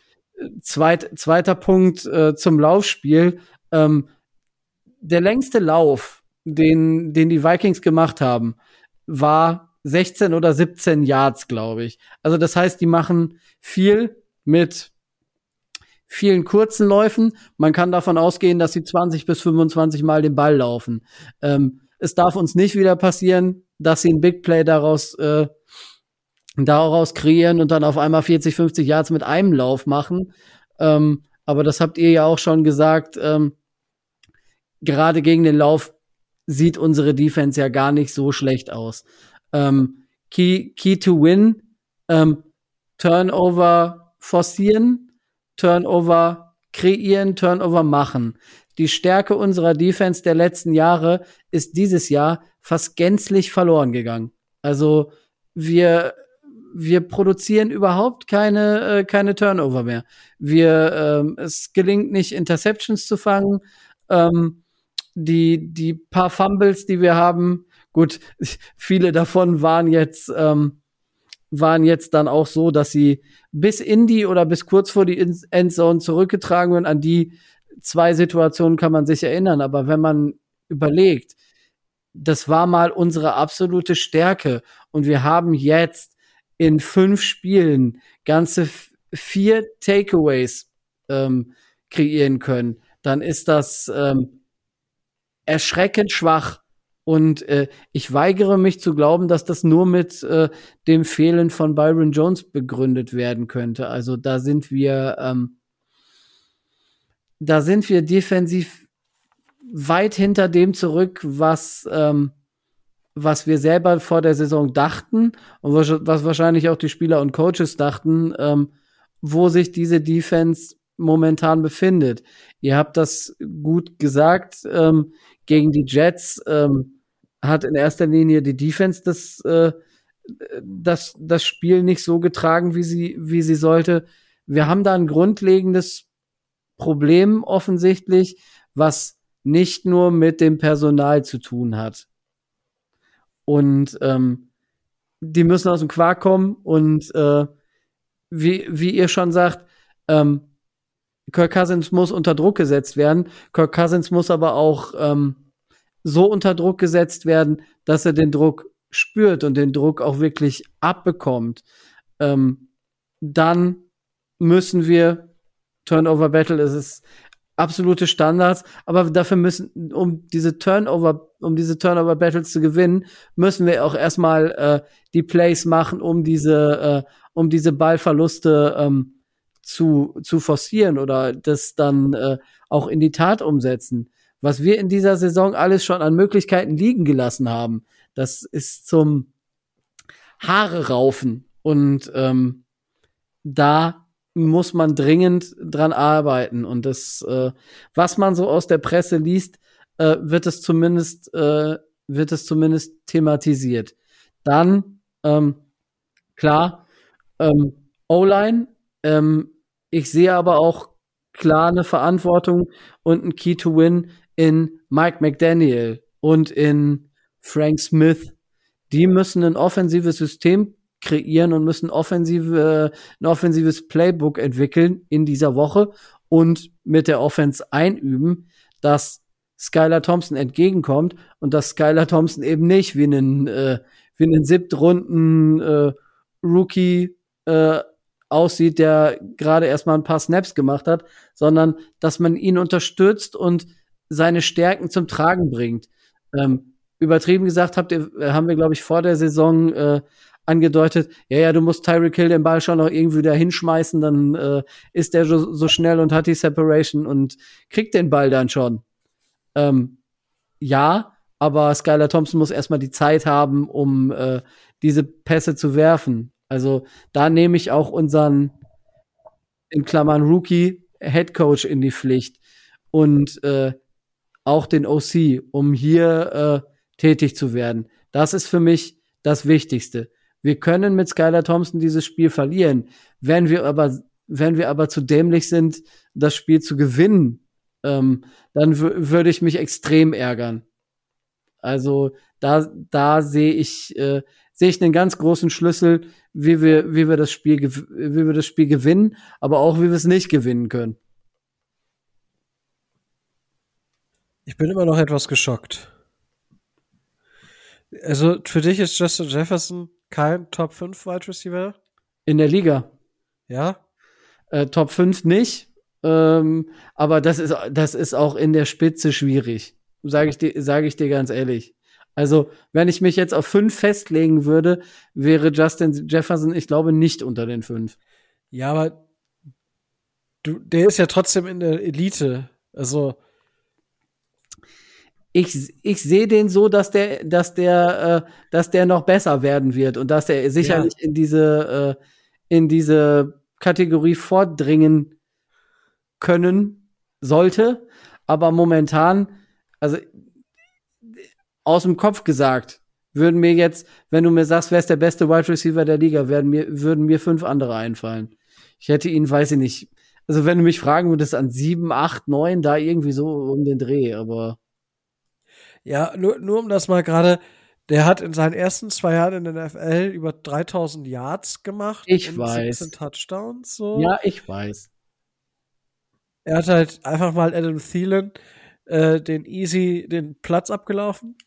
zweit, zweiter Punkt äh, zum Laufspiel. Ähm, der längste Lauf, den, den die Vikings gemacht haben, war 16 oder 17 Yards, glaube ich. Also das heißt, die machen viel mit vielen kurzen Läufen. Man kann davon ausgehen, dass sie 20 bis 25 Mal den Ball laufen. Ähm, es darf uns nicht wieder passieren, dass sie ein Big Play daraus, äh, daraus kreieren und dann auf einmal 40, 50 Yards mit einem Lauf machen. Ähm, aber das habt ihr ja auch schon gesagt. Ähm, gerade gegen den Lauf sieht unsere Defense ja gar nicht so schlecht aus. Ähm, key, key to win, ähm, Turnover forcieren, Turnover kreieren, Turnover machen. Die Stärke unserer Defense der letzten Jahre ist dieses Jahr fast gänzlich verloren gegangen. Also wir wir produzieren überhaupt keine äh, keine Turnover mehr. Wir ähm, es gelingt nicht Interceptions zu fangen. Ähm, die die paar Fumbles, die wir haben, gut, viele davon waren jetzt ähm, waren jetzt dann auch so, dass sie bis in die oder bis kurz vor die Endzone zurückgetragen werden. An die zwei Situationen kann man sich erinnern, aber wenn man überlegt, das war mal unsere absolute Stärke. Und wir haben jetzt in fünf Spielen ganze vier Takeaways ähm, kreieren können. Dann ist das ähm, erschreckend schwach. Und äh, ich weigere mich zu glauben, dass das nur mit äh, dem Fehlen von Byron Jones begründet werden könnte. Also da sind wir, ähm, da sind wir defensiv weit hinter dem zurück, was, ähm, was wir selber vor der Saison dachten und was, wahrscheinlich auch die Spieler und Coaches dachten, ähm, wo sich diese Defense momentan befindet. Ihr habt das gut gesagt. Ähm, gegen die Jets ähm, hat in erster Linie die Defense das, äh, das, das Spiel nicht so getragen, wie sie, wie sie sollte. Wir haben da ein grundlegendes Problem offensichtlich, was nicht nur mit dem Personal zu tun hat. Und ähm, die müssen aus dem Quark kommen und äh, wie, wie ihr schon sagt, ähm, Kirk Cousins muss unter Druck gesetzt werden. Kirk Cousins muss aber auch ähm, so unter Druck gesetzt werden, dass er den Druck spürt und den Druck auch wirklich abbekommt. Ähm, dann müssen wir Turnover Battle ist es absolute Standards, aber dafür müssen, um diese Turnover, um diese Turnover-Battles zu gewinnen, müssen wir auch erstmal äh, die Plays machen, um diese, äh, um diese Ballverluste ähm, zu, zu forcieren oder das dann äh, auch in die Tat umsetzen. Was wir in dieser Saison alles schon an Möglichkeiten liegen gelassen haben, das ist zum Haare raufen. Und ähm, da muss man dringend dran arbeiten. Und das, äh, was man so aus der Presse liest, äh, wird es zumindest, äh, wird es zumindest thematisiert. Dann, ähm, klar, ähm, O-Line. Ähm, ich sehe aber auch klar eine Verantwortung und ein Key to Win in Mike McDaniel und in Frank Smith. Die müssen ein offensives System kreieren und müssen offensive, ein offensives Playbook entwickeln in dieser Woche und mit der Offense einüben, dass Skylar Thompson entgegenkommt und dass Skylar Thompson eben nicht wie einen, äh, wie einen siebtrunden äh, Rookie äh, aussieht, der gerade erstmal ein paar Snaps gemacht hat, sondern dass man ihn unterstützt und seine Stärken zum Tragen bringt. Ähm, übertrieben gesagt habt ihr, haben wir, glaube ich, vor der Saison äh, angedeutet, ja, ja, du musst Tyreek Hill den Ball schon noch irgendwie da hinschmeißen, dann äh, ist der so, so, schnell und hat die Separation und kriegt den Ball dann schon. Ähm, ja, aber Skylar Thompson muss erstmal die Zeit haben, um äh, diese Pässe zu werfen. Also da nehme ich auch unseren in Klammern Rookie Head Coach in die Pflicht und äh, auch den OC, um hier äh, tätig zu werden. Das ist für mich das Wichtigste. Wir können mit Skylar Thompson dieses Spiel verlieren. Wenn wir aber, wenn wir aber zu dämlich sind, das Spiel zu gewinnen, ähm, dann würde ich mich extrem ärgern. Also da, da sehe ich, äh, sehe ich einen ganz großen Schlüssel, wie wir, wie wir das Spiel, wie wir das Spiel gewinnen, aber auch wie wir es nicht gewinnen können. Ich bin immer noch etwas geschockt. Also für dich ist Justin Jefferson kein Top 5 Wide Receiver? In der Liga. Ja. Äh, Top 5 nicht. Ähm, aber das ist, das ist auch in der Spitze schwierig. Sage ich, dir, sag ich dir ganz ehrlich. Also, wenn ich mich jetzt auf 5 festlegen würde, wäre Justin Jefferson, ich glaube, nicht unter den 5. Ja, aber du, der ist ja trotzdem in der Elite. Also, ich, ich sehe den so, dass der, dass der, äh, dass der noch besser werden wird und dass er sicherlich ja. in diese, äh, in diese Kategorie vordringen können sollte. Aber momentan, also aus dem Kopf gesagt, würden mir jetzt, wenn du mir sagst, wer ist der beste Wide Receiver der Liga, werden mir, würden mir fünf andere einfallen. Ich hätte ihn, weiß ich nicht, also wenn du mich fragen würdest, an sieben, acht, neun, da irgendwie so um den Dreh, aber ja, nur, nur um das mal gerade, der hat in seinen ersten zwei Jahren in der NFL über 3000 Yards gemacht. Ich weiß. 17 Touchdowns, so. Ja, ich weiß. Er hat halt einfach mal Adam Thielen äh, den easy den Platz abgelaufen.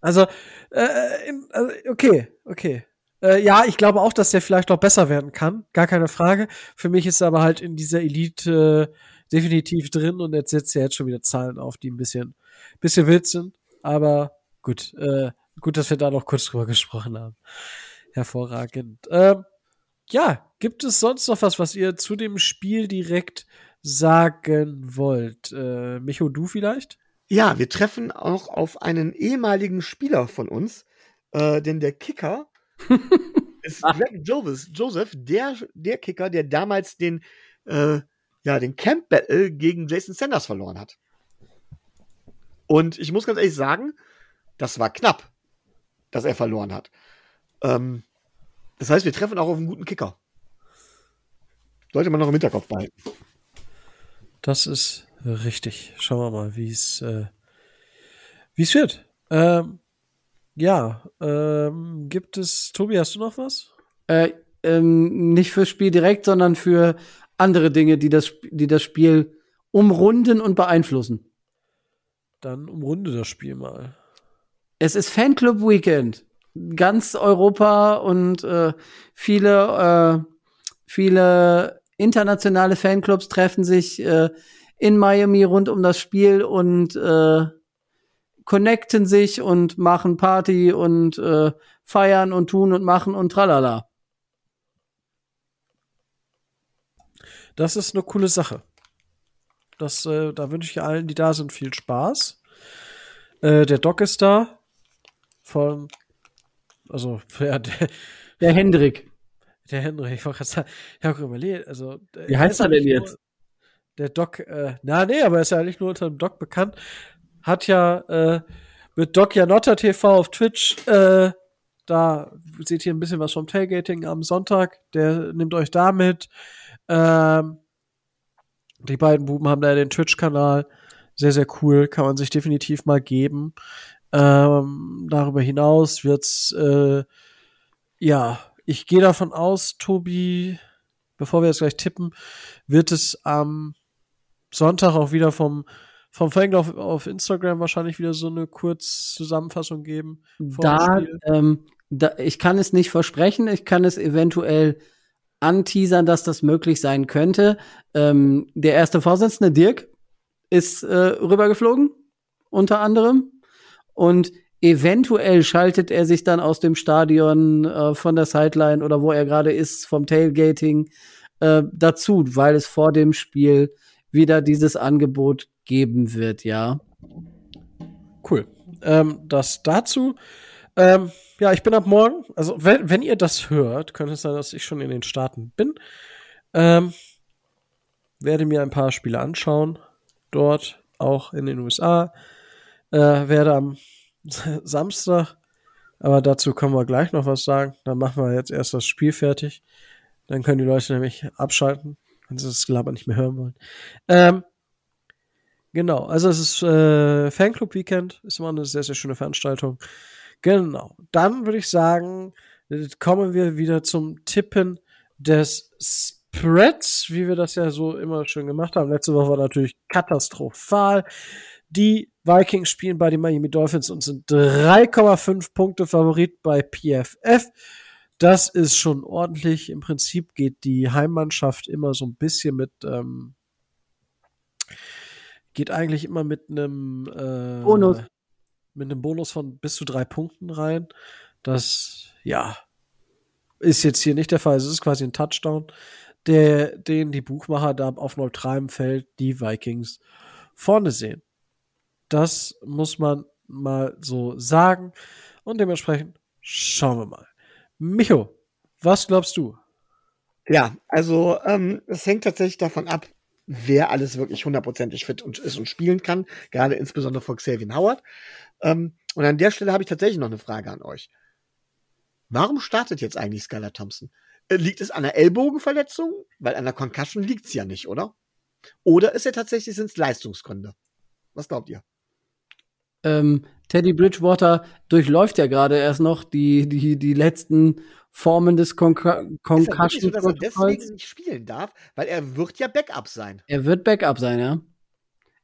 Also, äh, also okay, okay. Äh, ja, ich glaube auch, dass der vielleicht noch besser werden kann. Gar keine Frage. Für mich ist er aber halt in dieser Elite äh, definitiv drin und jetzt setzt er jetzt schon wieder Zahlen auf, die ein bisschen, bisschen wild sind. Aber gut, äh, gut, dass wir da noch kurz drüber gesprochen haben. Hervorragend. Ähm, ja, gibt es sonst noch was, was ihr zu dem Spiel direkt sagen wollt? Äh, Micho, du vielleicht? Ja, wir treffen auch auf einen ehemaligen Spieler von uns, äh, denn der Kicker ist Greg Joseph, Joseph der, der Kicker, der damals den, äh, ja, den Camp Battle gegen Jason Sanders verloren hat. Und ich muss ganz ehrlich sagen, das war knapp, dass er verloren hat. Ähm, das heißt, wir treffen auch auf einen guten Kicker. Sollte man noch im Hinterkopf behalten. Das ist richtig. Schauen wir mal, wie es äh, wie es wird. Ähm, ja, ähm, gibt es, Tobi, hast du noch was? Äh, ähm, nicht fürs Spiel direkt, sondern für andere Dinge, die das, die das Spiel umrunden und beeinflussen. Dann umrunde das Spiel mal. Es ist Fanclub Weekend. Ganz Europa und äh, viele, äh, viele internationale Fanclubs treffen sich äh, in Miami rund um das Spiel und äh, connecten sich und machen Party und äh, feiern und tun und machen und tralala. Das ist eine coole Sache. Das, äh, da wünsche ich allen, die da sind, viel Spaß. Äh, der Doc ist da. Von, also, ja, der, Der Hendrik. der Hendrik, ich wollte gerade sagen, ich habe überlegt, also. Wie heißt er denn jetzt? Der Doc, äh, na, nee, aber er ist ja eigentlich nur unter dem Doc bekannt. Hat ja, äh, mit Doc Janotta TV auf Twitch, äh, da seht ihr ein bisschen was vom Tailgating am Sonntag. Der nimmt euch da mit. Ähm, die beiden Buben haben da den Twitch-Kanal. Sehr, sehr cool. Kann man sich definitiv mal geben. Ähm, darüber hinaus wird's, äh, ja, ich gehe davon aus, Tobi, bevor wir jetzt gleich tippen, wird es am Sonntag auch wieder vom vom Fanclub auf, auf Instagram wahrscheinlich wieder so eine Kurzzusammenfassung geben. Da, ähm, da, ich kann es nicht versprechen, ich kann es eventuell anteasern, dass das möglich sein könnte. Ähm, der erste Vorsitzende, Dirk, ist äh, rübergeflogen, unter anderem. Und eventuell schaltet er sich dann aus dem Stadion äh, von der Sideline oder wo er gerade ist, vom Tailgating äh, dazu, weil es vor dem Spiel wieder dieses Angebot geben wird, ja. Cool. Ähm, das dazu. Ähm, ja, ich bin ab morgen. Also, wenn, wenn ihr das hört, könnte es sein, dass ich schon in den Staaten bin. Ähm, werde mir ein paar Spiele anschauen. Dort, auch in den USA. Äh, werde am Samstag, aber dazu können wir gleich noch was sagen. Dann machen wir jetzt erst das Spiel fertig. Dann können die Leute nämlich abschalten, wenn sie das Gelaber nicht mehr hören wollen. Ähm, Genau, also es ist äh, Fanclub Weekend, ist immer eine sehr, sehr schöne Veranstaltung. Genau, dann würde ich sagen, kommen wir wieder zum Tippen des Spreads, wie wir das ja so immer schön gemacht haben. Letzte Woche war natürlich katastrophal. Die Vikings spielen bei den Miami Dolphins und sind 3,5 Punkte Favorit bei PFF. Das ist schon ordentlich. Im Prinzip geht die Heimmannschaft immer so ein bisschen mit ähm, geht eigentlich immer mit einem äh, Bonus. mit einem Bonus von bis zu drei Punkten rein. Das ja ist jetzt hier nicht der Fall. Es ist quasi ein Touchdown, der den die Buchmacher da auf neutralem Feld die Vikings vorne sehen. Das muss man mal so sagen und dementsprechend schauen wir mal. Micho, was glaubst du? Ja, also ähm, es hängt tatsächlich davon ab, wer alles wirklich hundertprozentig fit und ist und spielen kann, gerade insbesondere von Xavier Howard. Ähm, und an der Stelle habe ich tatsächlich noch eine Frage an euch. Warum startet jetzt eigentlich Skylar Thompson? Äh, liegt es an einer Ellbogenverletzung? Weil an der Concussion liegt es ja nicht, oder? Oder ist er tatsächlich sind's Leistungsgründe? Was glaubt ihr? Ähm, Teddy Bridgewater durchläuft ja gerade erst noch die, die, die letzten Formen des er wirklich so, Concussion dass er deswegen nicht spielen darf? Weil er wird ja Backup sein. Er wird Backup sein, ja.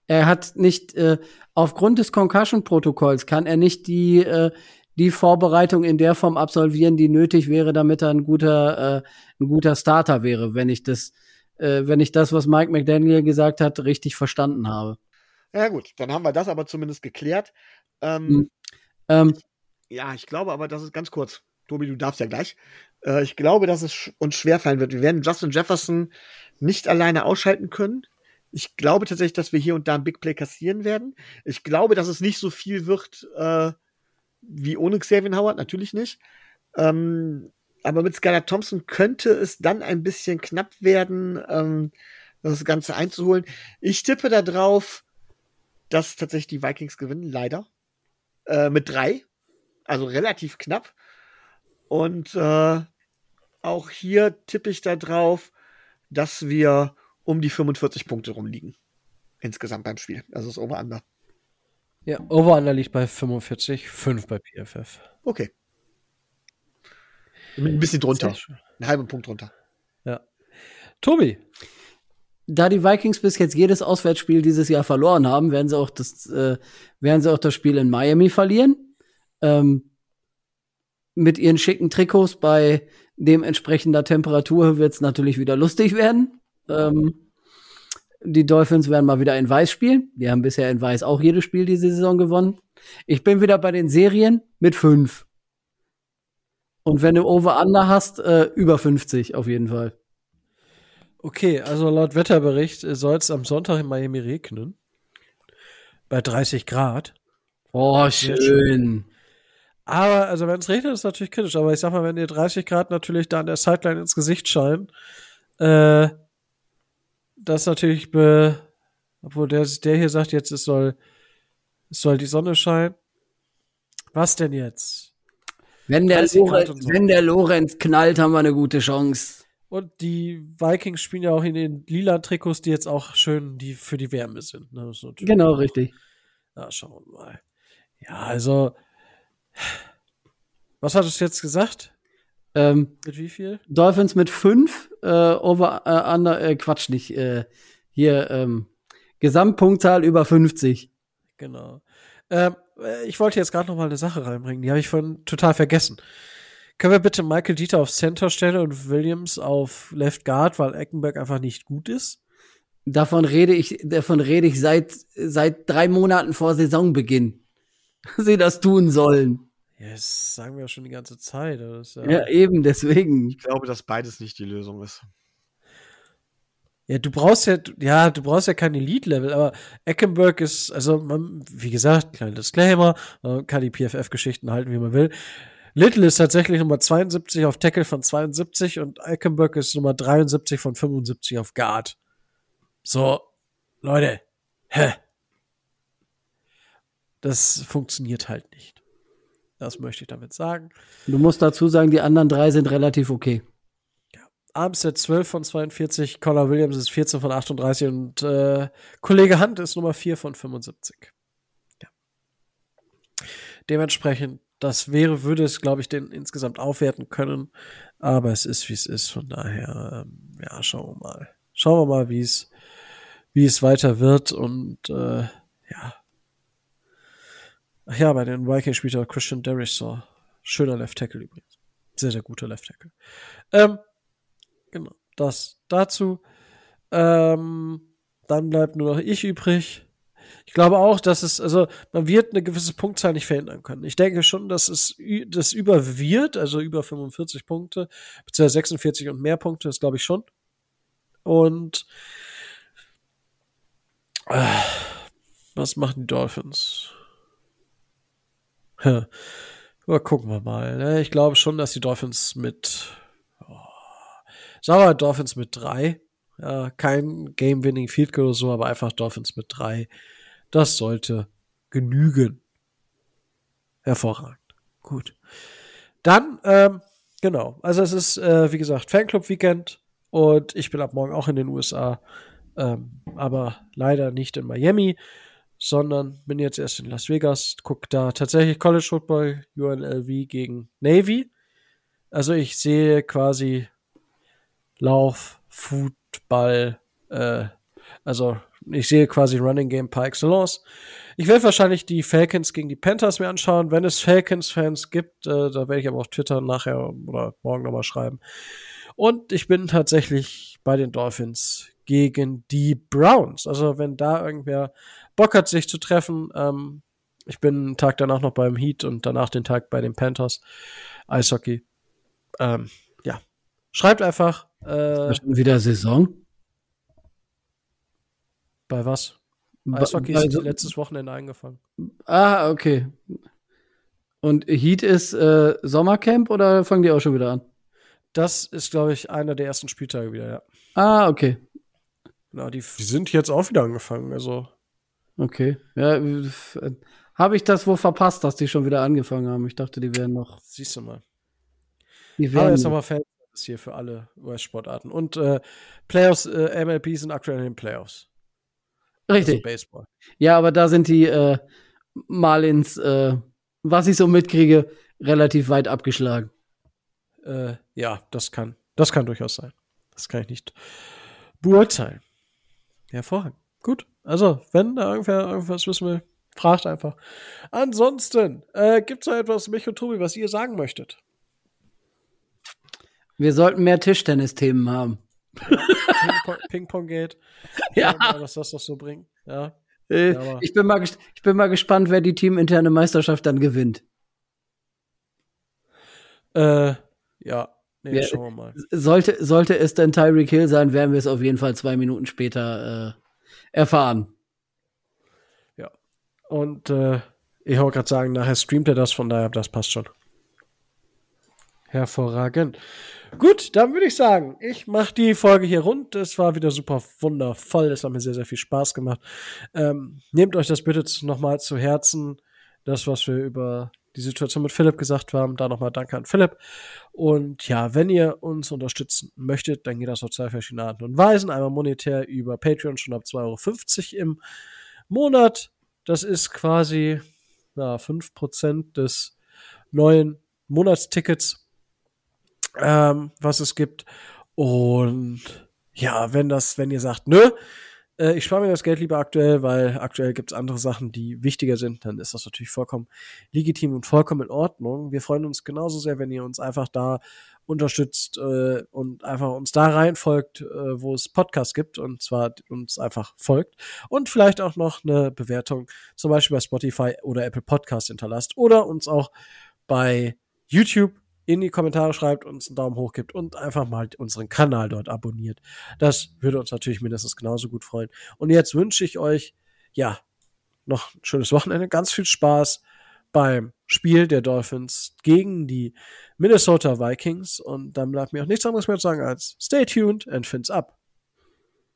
Er hat nicht, äh, aufgrund des Concussion-Protokolls kann er nicht die, äh, die Vorbereitung in der Form absolvieren, die nötig wäre, damit er ein guter, äh, ein guter Starter wäre, wenn ich das, äh, wenn ich das, was Mike McDaniel gesagt hat, richtig verstanden habe. Ja gut, dann haben wir das aber zumindest geklärt. Ähm, Hm. Ähm, Ja, ich glaube aber, das ist ganz kurz. Tobi, du darfst ja gleich. Äh, ich glaube, dass es uns schwerfallen wird. Wir werden Justin Jefferson nicht alleine ausschalten können. Ich glaube tatsächlich, dass wir hier und da ein Big Play kassieren werden. Ich glaube, dass es nicht so viel wird äh, wie ohne Xavier Howard, natürlich nicht. Ähm, aber mit Skylar Thompson könnte es dann ein bisschen knapp werden, ähm, das Ganze einzuholen. Ich tippe da drauf, dass tatsächlich die Vikings gewinnen, leider. Äh, mit drei. Also relativ knapp. Und äh, auch hier tippe ich da drauf, dass wir um die 45 Punkte rumliegen. Insgesamt beim Spiel. Also das Over-Under. Ja, Over-Under liegt bei 45, 5 bei PFF. Okay. Ein bisschen drunter. Einen halben Punkt drunter. Ja. Tobi, da die Vikings bis jetzt jedes Auswärtsspiel dieses Jahr verloren haben, werden sie auch das, äh, werden sie auch das Spiel in Miami verlieren. Ähm, mit ihren schicken Trikots bei dementsprechender Temperatur wird es natürlich wieder lustig werden. Ähm, Die Dolphins werden mal wieder in Weiß spielen. Die haben bisher in Weiß auch jedes Spiel diese Saison gewonnen. Ich bin wieder bei den Serien mit fünf. Und wenn du Over-Under hast, äh, über 50 auf jeden Fall. Okay, also laut Wetterbericht soll es am Sonntag in Miami regnen. Bei 30 Grad. Oh, schön. Aber, also wenn es regnet, ist natürlich kritisch. Aber ich sag mal, wenn dir 30 Grad natürlich da an der Sideline ins Gesicht scheinen, äh, das natürlich, be obwohl der, der hier sagt, jetzt es soll, es soll die Sonne scheinen. Was denn jetzt? Wenn der, Lorenz, wenn der Lorenz knallt, haben wir eine gute Chance. Und die Vikings spielen ja auch in den lila Trikots, die jetzt auch schön die für die Wärme sind. Ne? Genau, richtig. Ja, schauen wir mal. Ja, also, was hat es jetzt gesagt? Ähm, mit wie viel? Dolphins mit fünf, äh, over, äh, under, äh, Quatsch nicht, äh, hier, ähm, Gesamtpunktzahl über 50. Genau. Ähm, äh, ich wollte jetzt gerade noch mal eine Sache reinbringen, die habe ich von total vergessen. Können wir bitte Michael Dieter auf Center stellen und Williams auf Left Guard, weil Eckenberg einfach nicht gut ist? Davon rede ich, davon rede ich seit, seit drei Monaten vor Saisonbeginn. Sie das tun sollen. Ja, das sagen wir ja schon die ganze Zeit. Ja, ja, eben, deswegen. Ich glaube, dass beides nicht die Lösung ist. Ja, du brauchst ja, ja, du brauchst ja kein Elite-Level, aber Eckenberg ist, also, man, wie gesagt, kleiner Disclaimer, man kann die PFF-Geschichten halten, wie man will. Little ist tatsächlich Nummer 72 auf Tackle von 72 und Eckenberg ist Nummer 73 von 75 auf Guard. So, Leute, hä? Das funktioniert halt nicht. Das möchte ich damit sagen. Du musst dazu sagen, die anderen drei sind relativ okay. Armstead 12 von 42, Connor Williams ist 14 von 38 und äh, Kollege Hunt ist Nummer 4 von 75. Ja. Dementsprechend, das wäre, würde es, glaube ich, den insgesamt aufwerten können. Aber es ist, wie es ist. Von daher, ähm, ja, schauen wir mal. Schauen wir mal, wie es, wie es weiter wird. Und äh, ja. Ach ja, bei den Vikings spielt auch Christian Derrissaw. Schöner Left Tackle übrigens. Sehr, sehr guter Left Tackle. Ähm, Genau, das dazu. Ähm, dann bleibt nur noch ich übrig. Ich glaube auch, dass es, also man wird eine gewisse Punktzahl nicht verändern können. Ich denke schon, dass es das über wird, also über 45 Punkte, beziehungsweise 46 und mehr Punkte, das glaube ich schon. Und äh, was machen die Dolphins? Ja, gucken wir mal. Ne? Ich glaube schon, dass die Dolphins mit Sagen wir Dolphins mit drei. Ja, kein Game-Winning Field Goal oder so, aber einfach Dolphins mit drei. Das sollte genügen. Hervorragend. Gut. Dann, ähm, genau. Also es ist, äh, wie gesagt, Fanclub-Weekend und ich bin ab morgen auch in den USA. Ähm, aber leider nicht in Miami, sondern bin jetzt erst in Las Vegas, guck da tatsächlich College Football, UNLV gegen Navy. Also ich sehe quasi Lauf, Football, äh, also ich sehe quasi Running Game par excellence. Ich werde wahrscheinlich die Falcons gegen die Panthers mir anschauen. Wenn es Falcons-Fans gibt, äh, da werde ich aber auf Twitter nachher oder morgen nochmal schreiben. Und ich bin tatsächlich bei den Dolphins gegen die Browns. Also wenn da irgendwer Bock hat, sich zu treffen, ähm, ich bin einen Tag danach noch beim Heat und danach den Tag bei den Panthers. Eishockey. Ähm, ja. Schreibt einfach äh, wieder Saison? Bei was? Eishockey bei, ist so letztes Wochenende eingefangen. Ah, okay. Und Heat ist äh, Sommercamp oder fangen die auch schon wieder an? Das ist, glaube ich, einer der ersten Spieltage wieder, ja. Ah, okay. Genau, die, die sind jetzt auch wieder angefangen, also. Okay. Ja, habe ich das wohl verpasst, dass die schon wieder angefangen haben? Ich dachte, die wären noch. Siehst du mal. Die wären. Aber jetzt nochmal ist hier für alle US-Sportarten. Und äh, Playoffs, äh, MLP sind aktuell in den Playoffs. Richtig. Also Baseball. Ja, aber da sind die äh, Marlins, äh, was ich so mitkriege, relativ weit abgeschlagen. Äh, ja, das kann, das kann durchaus sein. Das kann ich nicht beurteilen. Hervorragend. Gut. Also, wenn da irgendwer irgendwas wissen will, fragt einfach. Ansonsten, äh, gibt es da etwas, mich und Tobi, was ihr sagen möchtet? Wir sollten mehr Tischtennis-Themen haben. Ping-Pong Ping geht. Ja. Mal, was das noch so bringt. Ja. Äh, Ja, ich, bin mal, ich bin mal gespannt, wer die teaminterne Meisterschaft dann gewinnt. Äh, ja. Nee, Ja, schauen wir mal. Sollte, sollte es denn Tyreek Hill sein, werden wir es auf jeden Fall zwei Minuten später äh, erfahren. Und äh, ich wollte gerade sagen, nachher streamt er das, von daher, das passt schon. Hervorragend. Gut, dann würde ich sagen, ich mache die Folge hier rund. Es war wieder super wundervoll. Es hat mir sehr, sehr viel Spaß gemacht. Ähm, nehmt euch das bitte nochmal zu Herzen. Das, was wir über die Situation mit Philipp gesagt haben. Da nochmal Danke an Philipp. Und ja, wenn ihr uns unterstützen möchtet, dann geht das auf zwei verschiedene Arten und Weisen. Einmal monetär über Patreon schon ab 2,50 Euro im Monat. Das ist quasi ja, 5% des neuen Monatstickets, ähm, was es gibt. Und ja, wenn das, wenn ihr sagt, nö, äh, ich spare mir das Geld lieber aktuell, weil aktuell gibt es andere Sachen, die wichtiger sind, dann ist das natürlich vollkommen legitim und vollkommen in Ordnung. Wir freuen uns genauso sehr, wenn ihr uns einfach da unterstützt äh, und einfach uns da reinfolgt, äh, wo es Podcasts gibt und zwar uns einfach folgt und vielleicht auch noch eine Bewertung zum Beispiel bei Spotify oder Apple Podcast hinterlasst oder uns auch bei YouTube in die Kommentare schreibt, uns einen Daumen hoch gibt und einfach mal unseren Kanal dort abonniert. Das würde uns natürlich mindestens genauso gut freuen. Und jetzt wünsche ich euch, ja, noch ein schönes Wochenende, ganz viel Spaß beim Spiel der Dolphins gegen die Minnesota Vikings. Und dann bleibt mir auch nichts anderes mehr zu sagen als stay tuned and fins up.